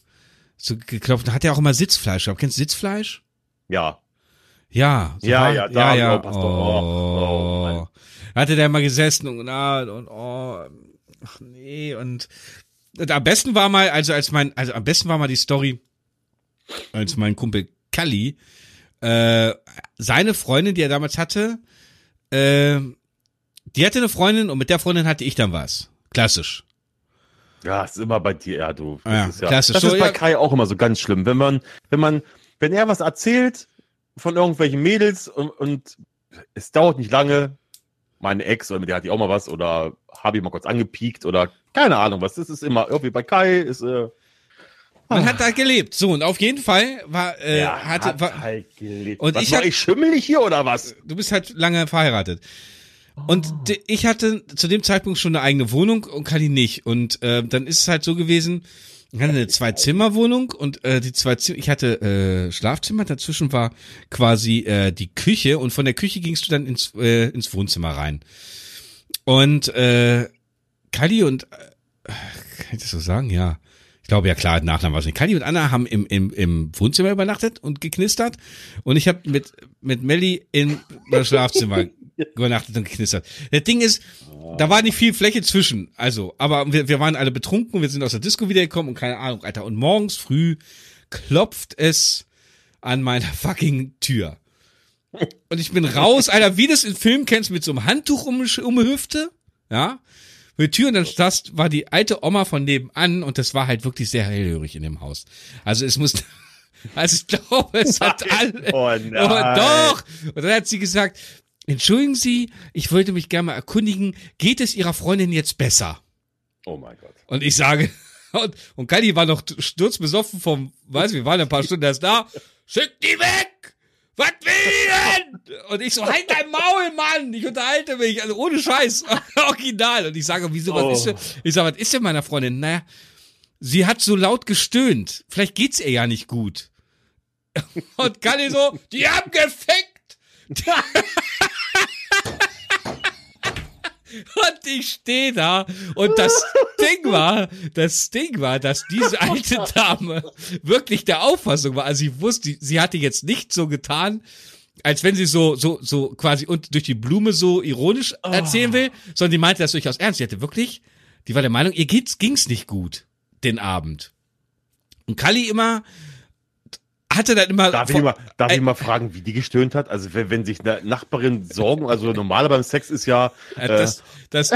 so geklopft. Hat er auch immer Sitzfleisch gehabt. Kennst du Sitzfleisch? Ja. Ja, so ja, war, ja, da ja, ja. Oh, oh, oh, hatte der mal gesessen und, ah, und oh, ach nee, und, und am besten war mal, also als mein, also am besten war mal die Story, als mein Kumpel Kalli, äh, seine Freundin, die er damals hatte, äh, die hatte eine Freundin und mit der Freundin hatte ich dann was. Klassisch. Ja, ist immer bei dir, ja, du. Das ja, ist ja, klassisch. Das ist bei Kai auch immer so ganz schlimm. Wenn man, wenn man, wenn er was erzählt, von irgendwelchen Mädels und, und es dauert nicht lange. Meine Ex, oder mit der hat die auch mal was, oder habe ich mal kurz angepiekt, oder keine Ahnung was. Das ist immer irgendwie bei Kai, ist, äh, man hat da gelebt. So, und auf jeden Fall war, äh, ja, hatte, hat war, halt gelebt. Und was ich, war ich schimmelig hier oder was? Du bist halt lange verheiratet. Und ich hatte zu dem Zeitpunkt schon eine eigene Wohnung und Kali nicht. Und äh, dann ist es halt so gewesen, ich hatte eine Zwei-Zimmer-Wohnung und äh, die zwei Zimmer, ich hatte äh, Schlafzimmer, dazwischen war quasi äh, die Küche und von der Küche gingst du dann ins, äh, ins Wohnzimmer rein. Und äh, Kali und äh, kann ich das so sagen? Ja. Ich glaube ja klar, Nachnamen war es nicht. Kali und Anna haben im, im, im Wohnzimmer übernachtet und geknistert und ich habe mit mit Melli in das Schlafzimmer übernachtet und geknistert. Das Ding ist, da war nicht viel Fläche zwischen. Also, aber wir, wir waren alle betrunken, wir sind aus der Disco wiedergekommen und keine Ahnung, Alter. Und morgens früh klopft es an meiner fucking Tür. Und ich bin raus, Alter, wie du es in Film kennst, mit so einem Handtuch um, um die Hüfte. Ja. Mit Tür und dann das war die alte Oma von nebenan und das war halt wirklich sehr hellhörig in dem Haus. Also es muss, also ich glaube, es hat alle. Oh nein. Oh, doch. Und dann hat sie gesagt, Entschuldigen Sie, ich wollte mich gerne mal erkundigen, geht es Ihrer Freundin jetzt besser? Oh mein Gott. Und ich sage, und, und Kali war noch sturzbesoffen vom, weiß wir waren ein paar Stunden erst da, schick die weg! Was will die denn? Und ich so, halt dein Maul, Mann! Ich unterhalte mich, also ohne Scheiß, original. Und ich sage, wieso, was oh. ist denn? Ich sage, was ist denn meiner Freundin? Naja, sie hat so laut gestöhnt. Vielleicht geht's ihr ja nicht gut. Und Kali so, die haben gefickt! Und ich stehe da und das Ding war, das Ding war, dass diese alte Dame wirklich der Auffassung war. Also sie wusste, sie hatte jetzt nicht so getan, als wenn sie so, so, so quasi und durch die Blume so ironisch erzählen will, sondern die meinte das durchaus ernst. Sie hatte wirklich, die war der Meinung, ihr geht's, ging's nicht gut, den Abend. Und Kali immer, hatte dann immer. Darf, ich, mal, darf ich mal fragen, wie die gestöhnt hat? Also wenn, wenn sich eine Nachbarin Sorgen, also normaler beim Sex ist ja. Äh, das, das,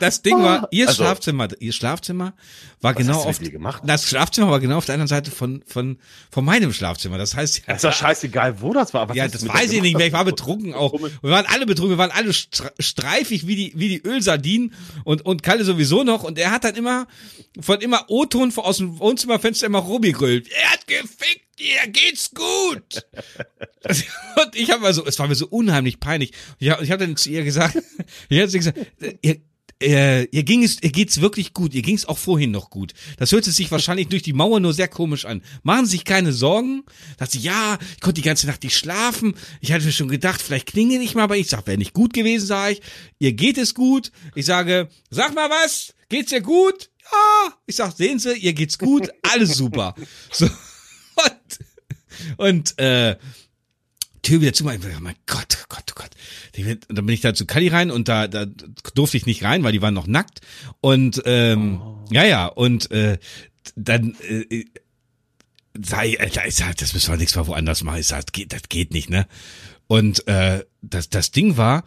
das Ding war, ihr also, Schlafzimmer, ihr Schlafzimmer war genau auf, das Schlafzimmer war genau auf der anderen Seite von, von, von meinem Schlafzimmer. Das heißt, ja, ist doch scheißegal, wo das war. Was ja, das weiß ich nicht mehr. Ich war betrunken auch. Wir waren alle betrunken. Wir waren alle streifig wie die, wie die Ölsardinen und, und Kalle sowieso noch. Und er hat dann immer, von immer O-Ton aus dem Wohnzimmerfenster immer rumgegrüllt. Er hat gefickt dir geht's gut. und ich habe also, es war mir so unheimlich peinlich. Ich habe ich hab dann zu ihr gesagt, ich habe gesagt, ihr, äh, ihr ging es, ihr geht's wirklich gut. Ihr ging's auch vorhin noch gut. Das hörte sich wahrscheinlich durch die Mauer nur sehr komisch an. Machen Sie sich keine Sorgen. Dachte sie, ja, ich konnte die ganze Nacht nicht schlafen. Ich hatte mir schon gedacht, vielleicht klingel ich mal, aber ich sag, wäre nicht gut gewesen, sage ich. Ihr geht es gut. Ich sage, sag mal was. Geht's dir gut? Ja. Ich sag, sehen Sie, ihr geht's gut. Alles super. So. Und, und äh, Tür wieder zu, mein Gott, oh Gott, oh Gott. Und dann bin ich da zu Kali rein und da, da durfte ich nicht rein, weil die waren noch nackt. Und ähm, oh. ja, ja, und äh, dann äh, sei, Alter, ich sag, das müssen wir nichts mal woanders machen. Ich sag, das geht, das geht nicht, ne? Und äh, das, das Ding war,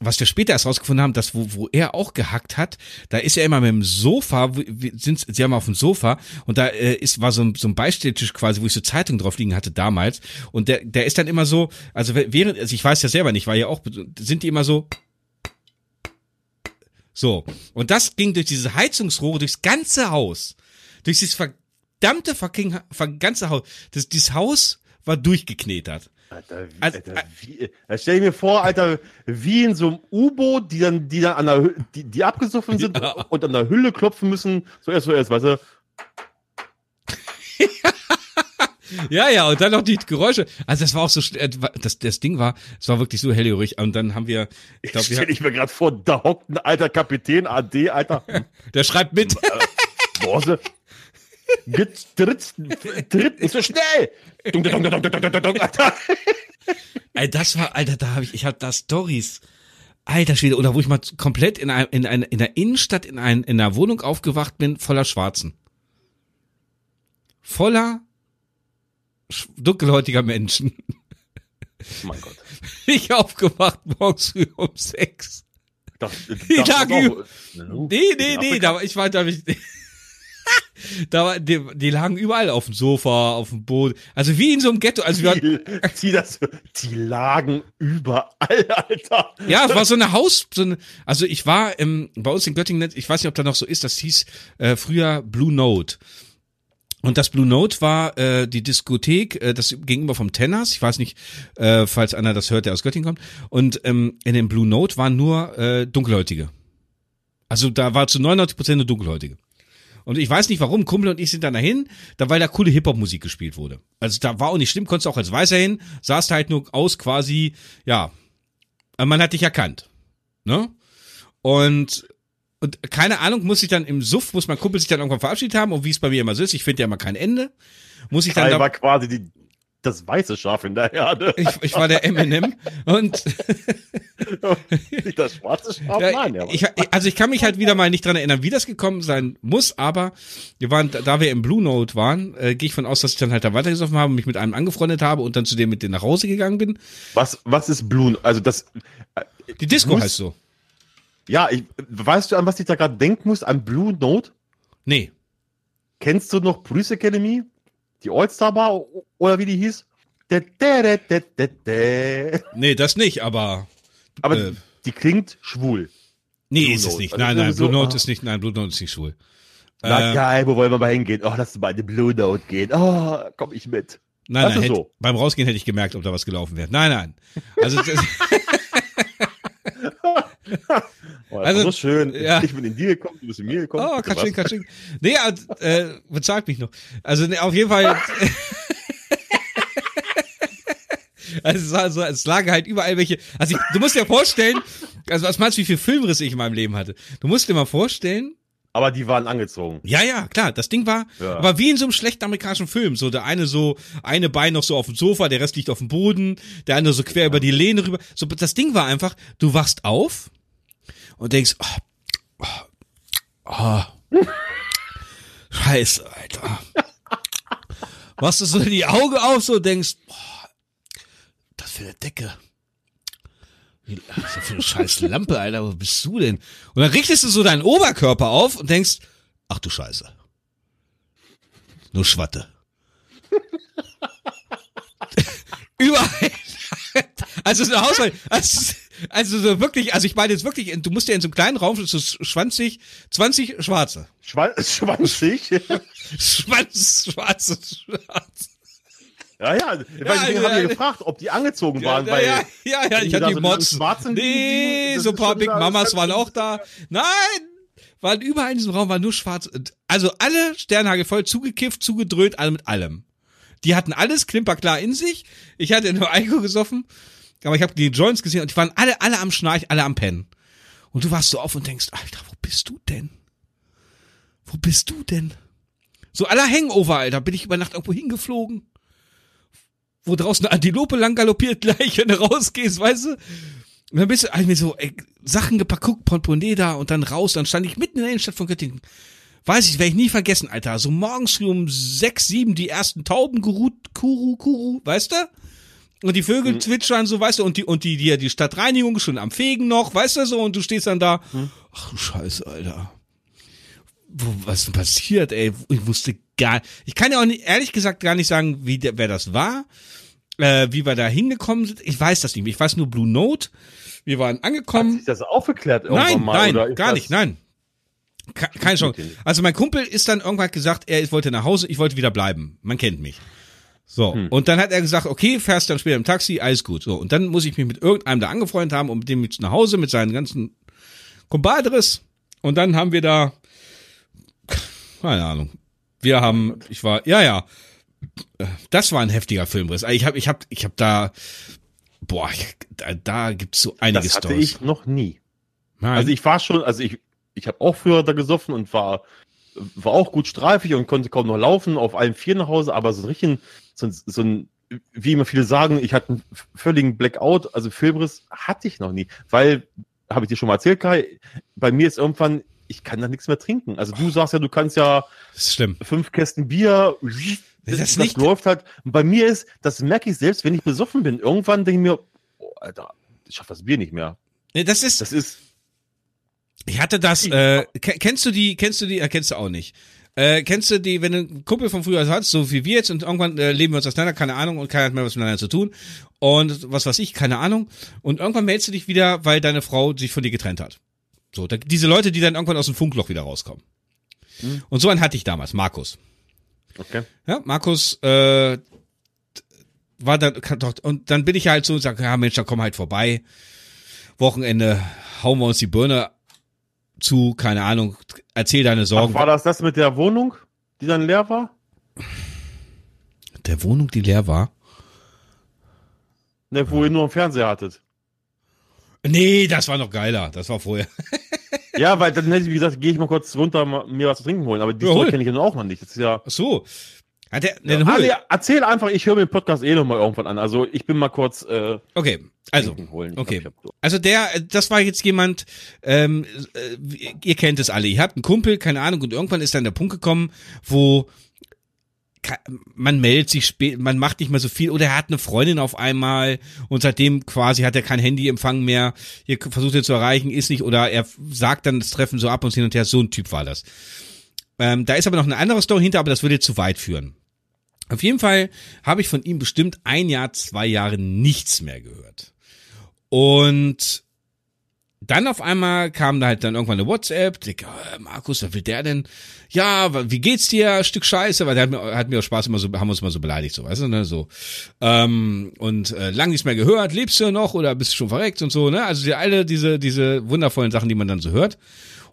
was wir später erst rausgefunden haben, dass wo, wo er auch gehackt hat, da ist er immer mit dem Sofa, sind sie haben auf dem Sofa und da äh, ist war so ein, so ein Beistelltisch quasi, wo ich so Zeitung drauf liegen hatte damals und der der ist dann immer so, also während also ich weiß ja selber nicht, war ja auch sind die immer so so und das ging durch diese Heizungsrohre durchs ganze Haus, durch dieses verdammte fucking ganze Haus, das dieses Haus war durchgeknetert. Alter, wie, also, Alter, wie, da stell ich mir vor, Alter, wie in so einem U-Boot, die dann, die dann an der, die, die abgesoffen sind ja. und an der Hülle klopfen müssen. So erst, so erst, weißt du? ja, ja, und dann noch die Geräusche. Also das war auch so, äh, das, das Ding war, es war wirklich so hellhörig. Und dann haben wir, ich glaube, stell ich mir gerade vor, da hockt ein alter Kapitän AD, Alter. Der schreibt mit. Äh, Tritt, tritt nicht so schnell. Dung, dung, dung, Alter. Ey, das war, Alter, da habe ich, ich habe da Stories. Alter Schwede, oder wo ich mal komplett in, ein, in, ein, in der Innenstadt in, ein, in einer Wohnung aufgewacht bin, voller Schwarzen. Voller dunkelhäutiger Menschen. Mein Gott. Ich aufgewacht morgens früh um sechs. Das, das, die lagen, nee, nee, nee, da, ich war, da ich, da war, die, die lagen überall auf dem Sofa, auf dem Boden. Also wie in so einem Ghetto. Also die, wir die, das, die lagen überall, Alter. Ja, es war so eine Haus, so eine, also ich war im, bei uns in Göttingen, ich weiß nicht, ob da noch so ist, das hieß äh, früher Blue Note. Und das Blue Note war äh, die Diskothek, äh, das gegenüber vom Tenners. Ich weiß nicht, äh, falls einer das hört, der aus Göttingen kommt. Und ähm, in dem Blue Note waren nur äh, Dunkelhäutige. Also da war zu 99 Prozent eine Dunkelhäutige. Und ich weiß nicht warum, Kumpel und ich sind dann dahin, da weil da coole Hip-Hop-Musik gespielt wurde. Also da war auch nicht schlimm, konntest auch als Weißer hin, sahst halt nur aus quasi, ja, man hat dich erkannt. Ne? Und, und keine Ahnung, muss ich dann im Suff, muss mein Kumpel sich dann irgendwann verabschiedet haben und wie es bei mir immer so ist, ich finde ja immer kein Ende. Muss ich dann. Da war quasi die das weiße Schaf in der Herde. Ich, ich war der Eminem und nicht das schwarze Schaf, nein. Ja, ich, also ich kann mich halt wieder mal nicht dran erinnern, wie das gekommen sein muss, aber wir waren, da wir im Blue Note waren, äh, gehe ich von aus, dass ich dann halt da weitergesoffen habe, mich mit einem angefreundet habe und dann zu dem mit dem nach Hause gegangen bin. Was, was ist Blue? Also das. Äh, Die Disco muss, heißt so. Ja, ich, weißt du, an was ich da gerade denken muss? An Blue Note? Nee. Kennst du noch Police Academy? Die All-Star Bar oder wie die hieß? Nee, das nicht, aber. Aber äh, die klingt schwul. Nee, Blue ist Note. es nicht. Also nein, nein, so, Blue Note ah. ist nicht, nein, Blue Note ist nicht schwul. Na äh, geil, wo wollen wir mal hingehen? Oh, lass uns mal in die Blue Note gehen. Oh, komm ich mit. Nein, das nein, hätte, so. beim Rausgehen hätte ich gemerkt, ob da was gelaufen wäre. Nein, nein. Also, oh, also so schön. Ja. Ich bin in dir gekommen, du bist in mir gekommen. Oh, Katsching, Katsching. Nee, äh, bezahlt mich noch. Also nee, auf jeden Fall. also es, so, es lagen halt überall welche. Also ich, du musst dir vorstellen, Also was meinst du, wie viel Filmrisse ich in meinem Leben hatte? Du musst dir mal vorstellen, aber die waren angezogen. Ja, ja, klar. Das Ding war, ja. aber wie in so einem schlechten amerikanischen Film. So der eine so, eine Bein noch so auf dem Sofa, der Rest liegt auf dem Boden, der andere so quer ja. über die Lehne rüber. So, das Ding war einfach, du wachst auf und denkst, oh, oh, oh, Scheiße, Alter. Machst du so die Augen auf, so denkst, boah, das für eine Decke. Was für eine scheiß Lampe, Alter, wo bist du denn? Und dann richtest du so deinen Oberkörper auf und denkst, ach du Scheiße. Nur Schwatte. Überall. Also so Haushalt, also, also so wirklich, also ich meine jetzt wirklich, du musst ja in so einem kleinen Raum so 20, 20 Schwarze. Schwa 20? Schwanz, schwarze, schwarze. Ja, ja, weil ja, deswegen also, haben wir gefragt, ob die angezogen waren, ja, weil. Ja, ja, ja ich hatte die so Mods. Nee, so ein paar Big Mamas waren auch da. Nein! Waren überall in diesem Raum war nur schwarz. Also alle Sternhagel voll zugekifft, zugedröhnt, alle mit allem. Die hatten alles klimperklar in sich. Ich hatte nur Alkohol gesoffen, aber ich habe die Joints gesehen und die waren alle, alle am Schnarch, alle am Pennen. Und du warst so auf und denkst, Alter, wo bist du denn? Wo bist du denn? So aller Hangover, Alter, bin ich über Nacht irgendwo hingeflogen wo draußen eine Antilope lang galoppiert gleich, wenn du rausgehst, weißt du? Und dann bist du halt mir so ey, Sachen gepackt, guck, Portemonnaie da und dann raus, dann stand ich mitten in der Innenstadt von Göttingen. Weiß ich, werde ich nie vergessen, Alter. So morgens um sechs, sieben die ersten Tauben geruht, Kuru, Kuru, weißt du? Und die Vögel mhm. zwitschern so, weißt du, und die, und die, die, die Stadtreinigung schon am Fegen noch, weißt du so, und du stehst dann da. Mhm. Ach du Scheiße, Alter. Wo, was denn passiert, ey? Ich wusste gar, ich kann ja auch nicht, ehrlich gesagt gar nicht sagen, wie der, wer das war äh, wie wir da hingekommen sind. Ich weiß das nicht mehr. Ich weiß nur Blue Note. Wir waren angekommen. Hat sich das aufgeklärt irgendwann nein, mal? Nein, gar nicht, nein. Keine Chance. Also mein Kumpel ist dann irgendwann gesagt, er wollte nach Hause, ich wollte wieder bleiben. Man kennt mich. So, hm. und dann hat er gesagt, okay, fährst dann später im Taxi, alles gut. So, und dann muss ich mich mit irgendeinem da angefreundet haben und mit dem jetzt nach Hause mit seinen ganzen Compadres. Und dann haben wir da, keine Ahnung, wir haben, ich war, ja, ja, das war ein heftiger Filmriss. Also ich habe, ich habe, ich habe da, boah, da, da gibt's so einige Das hatte Storys. ich noch nie. Nein. Also ich war schon, also ich, ich habe auch früher da gesoffen und war, war auch gut streifig und konnte kaum noch laufen, auf allen vier nach Hause, aber so ein richtig, so, so ein, wie immer viele sagen, ich hatte einen völligen Blackout, also Filmriss hatte ich noch nie, weil, habe ich dir schon mal erzählt, Kai, bei mir ist irgendwann, ich kann da nichts mehr trinken. Also du sagst ja, du kannst ja fünf Kästen Bier, das, das, das läuft halt. bei mir ist, das merke ich selbst, wenn ich besoffen bin. Irgendwann denke ich mir, oh, Alter, ich schaffe das Bier nicht mehr. Nee, das ist. Das ist. Ich hatte das. Äh, kennst du die? Kennst du die? Erkennst du auch nicht. Äh, kennst du die, wenn du einen Kumpel von früher hast, so wie wir jetzt, und irgendwann äh, leben wir uns auseinander, keine Ahnung, und keiner hat mehr was miteinander zu tun. Und was weiß ich, keine Ahnung. Und irgendwann meldest du dich wieder, weil deine Frau sich von dir getrennt hat. So, da, diese Leute, die dann irgendwann aus dem Funkloch wieder rauskommen. Hm. Und so einen hatte ich damals, Markus. Okay. Ja, Markus äh, war dann und dann bin ich halt so und sage, ja Mensch, dann komm halt vorbei. Wochenende hauen wir uns die Birne zu, keine Ahnung, erzähl deine Sorgen. Ach, war das das mit der Wohnung, die dann leer war? Der Wohnung, die leer war? Ne, wo ihr nur einen Fernseher hattet. Nee, das war noch geiler. Das war vorher. ja, weil dann hätte ich gesagt, gehe ich mal kurz runter, mir was zu trinken holen. Aber die ja, Story kenne ich ja auch noch nicht. Das ist ja. Ach so. Hat der, ja, ah, nee, erzähl einfach, ich höre mir den Podcast eh noch mal irgendwann an. Also ich bin mal kurz. Äh, okay, also holen. okay, also der, das war jetzt jemand. Ähm, äh, ihr kennt es alle. Ihr habt einen Kumpel, keine Ahnung, und irgendwann ist dann der Punkt gekommen, wo man meldet sich spät, man macht nicht mehr so viel oder er hat eine Freundin auf einmal und seitdem quasi hat er kein Handyempfang mehr. Ihr versucht ihn zu erreichen, ist nicht oder er sagt dann das Treffen so ab und hin und her. So ein Typ war das. Ähm, da ist aber noch eine andere Story hinter, aber das würde zu weit führen. Auf jeden Fall habe ich von ihm bestimmt ein Jahr, zwei Jahre nichts mehr gehört. Und dann auf einmal kam da halt dann irgendwann eine WhatsApp, ich, äh, Markus, was will der denn? Ja, wie geht's dir? Stück Scheiße, weil der hat mir, hat mir auch Spaß immer so, haben uns mal so beleidigt, so, weißt du, ne, so. Ähm, und äh, lang nichts mehr gehört, lebst du noch oder bist du schon verreckt und so, ne? Also die, alle diese, diese wundervollen Sachen, die man dann so hört.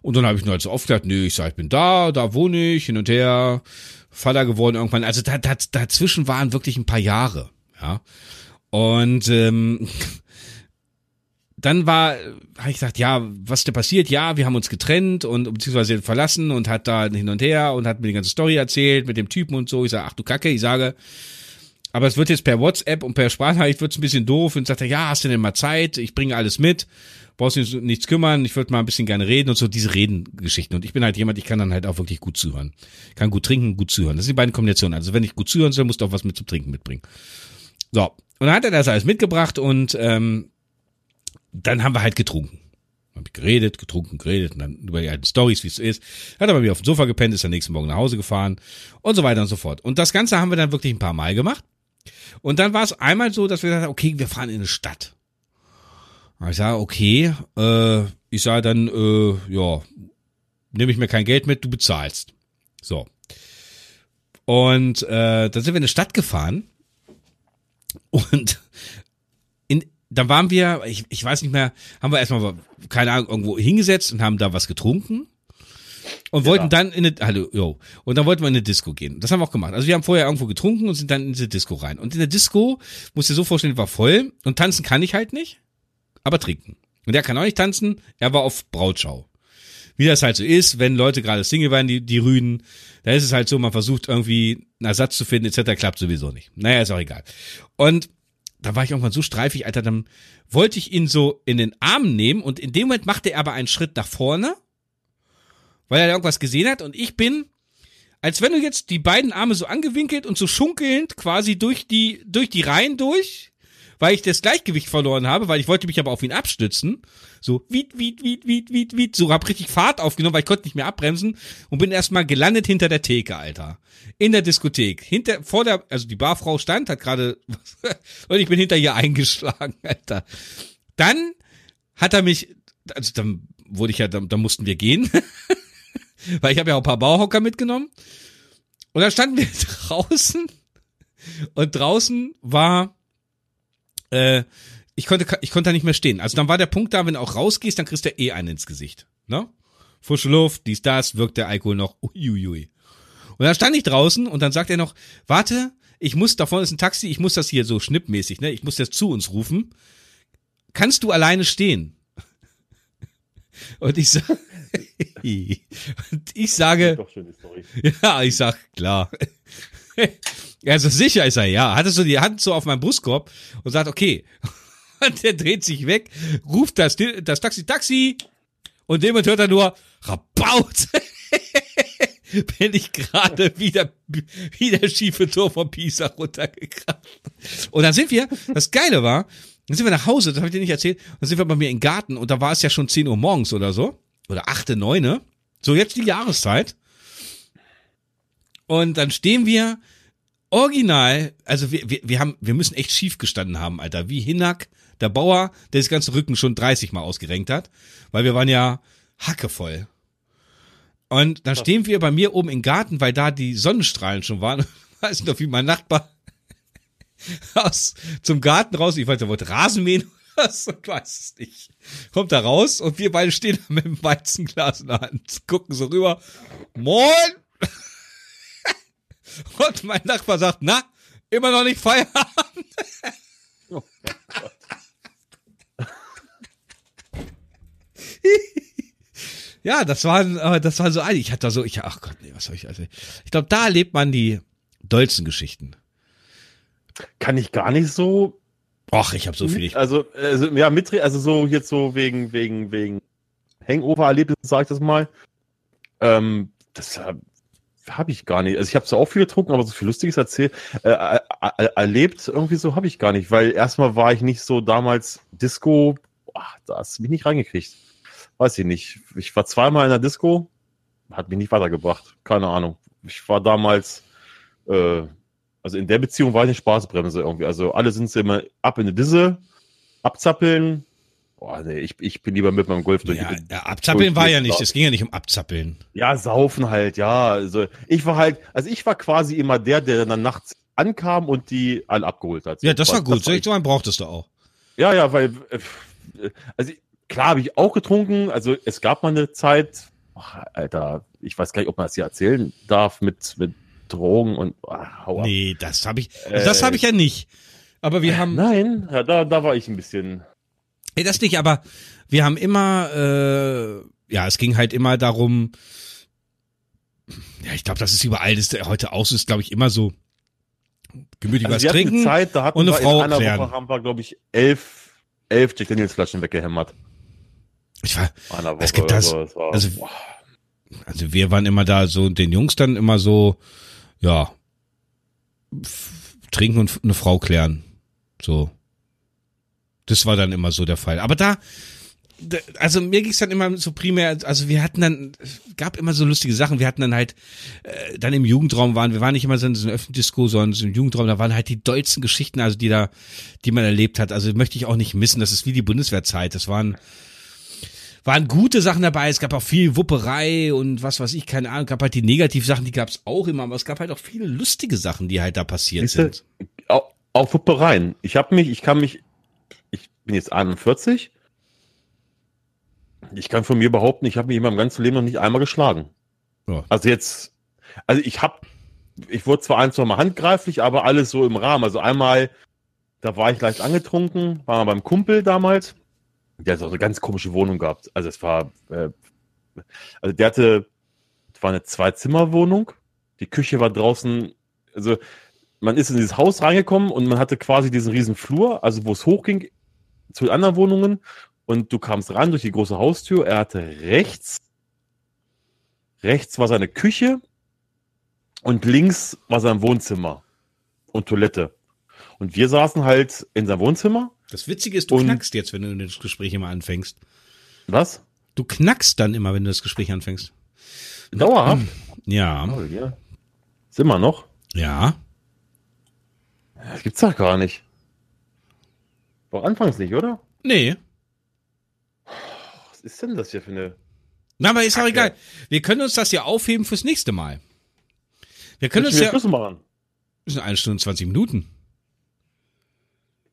Und dann habe ich nur halt so oft gesagt, nö, ich sag, ich bin da, da wohne ich, hin und her, Vater geworden irgendwann. Also da, da, dazwischen waren wirklich ein paar Jahre, ja. Und ähm, dann war, habe ich gesagt, ja, was ist da passiert? Ja, wir haben uns getrennt und beziehungsweise verlassen und hat da hin und her und hat mir die ganze Story erzählt mit dem Typen und so. Ich sage, ach du Kacke, ich sage, aber es wird jetzt per WhatsApp und per Sprachnachricht wird's ein bisschen doof und sagt er, ja, hast du denn mal Zeit? Ich bringe alles mit, brauchst du nichts kümmern, ich würde mal ein bisschen gerne reden und so diese Redengeschichten. Und ich bin halt jemand, ich kann dann halt auch wirklich gut zuhören. Kann gut trinken, gut zuhören. Das sind die beiden Kombinationen. Also wenn ich gut zuhören soll, musst du auch was mit zum Trinken mitbringen. So. Und dann hat er das alles mitgebracht und ähm, dann haben wir halt getrunken. Hab ich geredet, getrunken, geredet und dann über die alten Stories, wie es so ist. Hat aber wieder auf dem Sofa gepennt, ist am nächsten Morgen nach Hause gefahren und so weiter und so fort. Und das Ganze haben wir dann wirklich ein paar Mal gemacht. Und dann war es einmal so, dass wir gesagt haben, okay, wir fahren in eine Stadt. Ich sage, okay, äh, ich sage dann, äh, ja, nehme ich mir kein Geld mit, du bezahlst. So. Und äh, dann sind wir in eine Stadt gefahren und in, dann waren wir, ich, ich weiß nicht mehr, haben wir erstmal, keine Ahnung, irgendwo hingesetzt und haben da was getrunken und wollten ja. dann in eine, hallo, yo, und dann wollten wir in eine Disco gehen. Das haben wir auch gemacht. Also wir haben vorher irgendwo getrunken und sind dann in diese Disco rein. Und in der Disco, musst du dir so vorstellen, war voll und tanzen kann ich halt nicht, aber trinken. Und der kann auch nicht tanzen, er war auf Brautschau. Wie das halt so ist, wenn Leute gerade Single waren, die, die Rüden, da ist es halt so, man versucht irgendwie einen Ersatz zu finden, etc., klappt sowieso nicht. Naja, ist auch egal. Und da war ich irgendwann so streifig, Alter, dann wollte ich ihn so in den Arm nehmen und in dem Moment machte er aber einen Schritt nach vorne weil er irgendwas gesehen hat und ich bin, als wenn du jetzt die beiden Arme so angewinkelt und so schunkelnd quasi durch die, durch die Reihen durch, weil ich das Gleichgewicht verloren habe, weil ich wollte mich aber auf ihn abstützen. So, wiet, wiet, wiet, wiet, wiet, wiet, so hab richtig Fahrt aufgenommen, weil ich konnte nicht mehr abbremsen und bin erstmal gelandet hinter der Theke, Alter. In der Diskothek. Hinter, vor der, also die Barfrau stand, hat gerade, und ich bin hinter ihr eingeschlagen, Alter. Dann hat er mich, also dann wurde ich ja, dann, dann mussten wir gehen. weil ich habe ja auch ein paar Bauhocker mitgenommen. Und dann standen wir draußen und draußen war, äh, ich konnte, ich konnte da nicht mehr stehen. Also dann war der Punkt da, wenn du auch rausgehst, dann kriegst du eh einen ins Gesicht. Ne? Frische Luft, dies, das, wirkt der Alkohol noch. Uiuiui. Und dann stand ich draußen und dann sagt er noch, warte, ich muss, da vorne ist ein Taxi, ich muss das hier so schnippmäßig, ne? Ich muss das zu uns rufen. Kannst du alleine stehen? Und ich sag, und ich sage, ja, ich sag, klar. Also sicher ist er, ja. Hat so die Hand so auf meinem Brustkorb und sagt, okay. Und der dreht sich weg, ruft das, das Taxi, Taxi. Und jemand hört er nur, Rabaut. Bin ich gerade wieder, wieder schiefe Tor vom Pisa runtergekracht. Und dann sind wir, das Geile war, dann sind wir nach Hause, das habe ich dir nicht erzählt, dann sind wir bei mir im Garten und da war es ja schon 10 Uhr morgens oder so oder achte, neune. So jetzt die Jahreszeit. Und dann stehen wir original, also wir, wir, wir haben, wir müssen echt schief gestanden haben, Alter. Wie Hinak, der Bauer, der das ganze Rücken schon 30 Mal ausgerenkt hat. Weil wir waren ja hackevoll. Und dann stehen wir bei mir oben im Garten, weil da die Sonnenstrahlen schon waren. Weiß noch, wie mein Nachbar aus, zum Garten raus, ich weiß, er wollte Rasen mähen was? Ich weiß es nicht. Kommt da raus und wir beide stehen da mit dem Weizenglas in der Hand, gucken so rüber. Moin! Und mein Nachbar sagt, na, immer noch nicht Feierabend. Oh ja, das war, das war so ein, ich hatte da so, ich, ach Gott, nee, was soll ich, also, ich glaube, da erlebt man die dollsten Geschichten. Kann ich gar nicht so Ach, ich habe so viel. Also, also ja, mit, also so jetzt so wegen wegen wegen Hangover-Erlebnis, sag ich das mal. Ähm, das äh, habe ich gar nicht. Also ich habe zwar auch viel getrunken, aber so viel Lustiges erzählt, äh, äh, äh, erlebt irgendwie so habe ich gar nicht, weil erstmal war ich nicht so damals Disco, boah, da hast du mich nicht reingekriegt. Weiß ich nicht. Ich war zweimal in der Disco, hat mich nicht weitergebracht. Keine Ahnung. Ich war damals äh, also in der Beziehung war ich eine Spaßbremse irgendwie. Also alle sind immer ab in die Disse, abzappeln. Boah, nee, ich, ich bin lieber mit meinem Golf durch. Ja, ja abzappeln war ja nicht, es ging ja nicht um abzappeln. Ja, saufen halt, ja. Also ich war halt, also ich war quasi immer der, der dann nachts ankam und die alle abgeholt hat. Ja, das war gut. Das war so einen brauchtest du auch. Ja, ja, weil, äh, also klar habe ich auch getrunken. Also es gab mal eine Zeit, ach, Alter, ich weiß gar nicht, ob man das hier erzählen darf mit, mit Drogen und ach, hau ab. Nee, das habe ich, das habe ich ja nicht. Aber wir haben. Nein, ja, da, da war ich ein bisschen. Hey, das nicht, aber wir haben immer, äh, ja, es ging halt immer darum, ja, ich glaube, das ist überall, das ist heute aus ist, glaube ich, immer so gemütlich also was trinken Zeit, da hatten und eine wir Frau in einer klären. Woche haben wir, glaube ich, elf, elf Jack Daniels Flaschen weggehämmert. Ich war, es gibt das, so, war, also, also wir waren immer da so, den Jungs dann immer so, ja, trinken und eine Frau klären. So. Das war dann immer so der Fall. Aber da, also mir ging es dann immer so primär, also wir hatten dann, gab immer so lustige Sachen, wir hatten dann halt, äh, dann im Jugendraum waren, wir waren nicht immer so in so einem Öffentlichdisco, sondern so im Jugendraum, da waren halt die dollsten Geschichten, also die da, die man erlebt hat, also möchte ich auch nicht missen, das ist wie die Bundeswehrzeit, das waren, waren gute Sachen dabei, es gab auch viel Wupperei und was weiß ich, keine Ahnung, gab halt die Negativsachen, die gab es auch immer, aber es gab halt auch viele lustige Sachen, die halt da passiert sind. Auch, Wuppereien. Ich habe mich, ich kann mich, ich bin jetzt 41, ich kann von mir behaupten, ich habe mich in meinem ganzen Leben noch nicht einmal geschlagen. Ja. Also jetzt, also ich habe, ich wurde zwar ein, zwei Mal handgreiflich, aber alles so im Rahmen. Also einmal, da war ich leicht angetrunken, war mal beim Kumpel damals. Der hat so eine ganz komische Wohnung gehabt. Also es war, äh, also der hatte, es war eine Zwei-Zimmer-Wohnung. Die Küche war draußen, also man ist in dieses Haus reingekommen und man hatte quasi diesen riesen Flur, also wo es hochging zu den anderen Wohnungen und du kamst ran durch die große Haustür. Er hatte rechts, rechts war seine Küche und links war sein Wohnzimmer und Toilette. Und wir saßen halt in seinem Wohnzimmer. Das Witzige ist, du knackst jetzt, wenn du das Gespräch immer anfängst. Was? Du knackst dann immer, wenn du das Gespräch anfängst. Dauerhaft? Ja. Oh, ja. Ist immer noch? Ja. Das gibt's doch gar nicht. Doch anfangs nicht, oder? Nee was ist denn das hier für eine. Na, aber ist auch egal. Wir können uns das ja aufheben fürs nächste Mal. Wir können uns ja. Schluss machen. Das sind eine Stunde und 20 Minuten.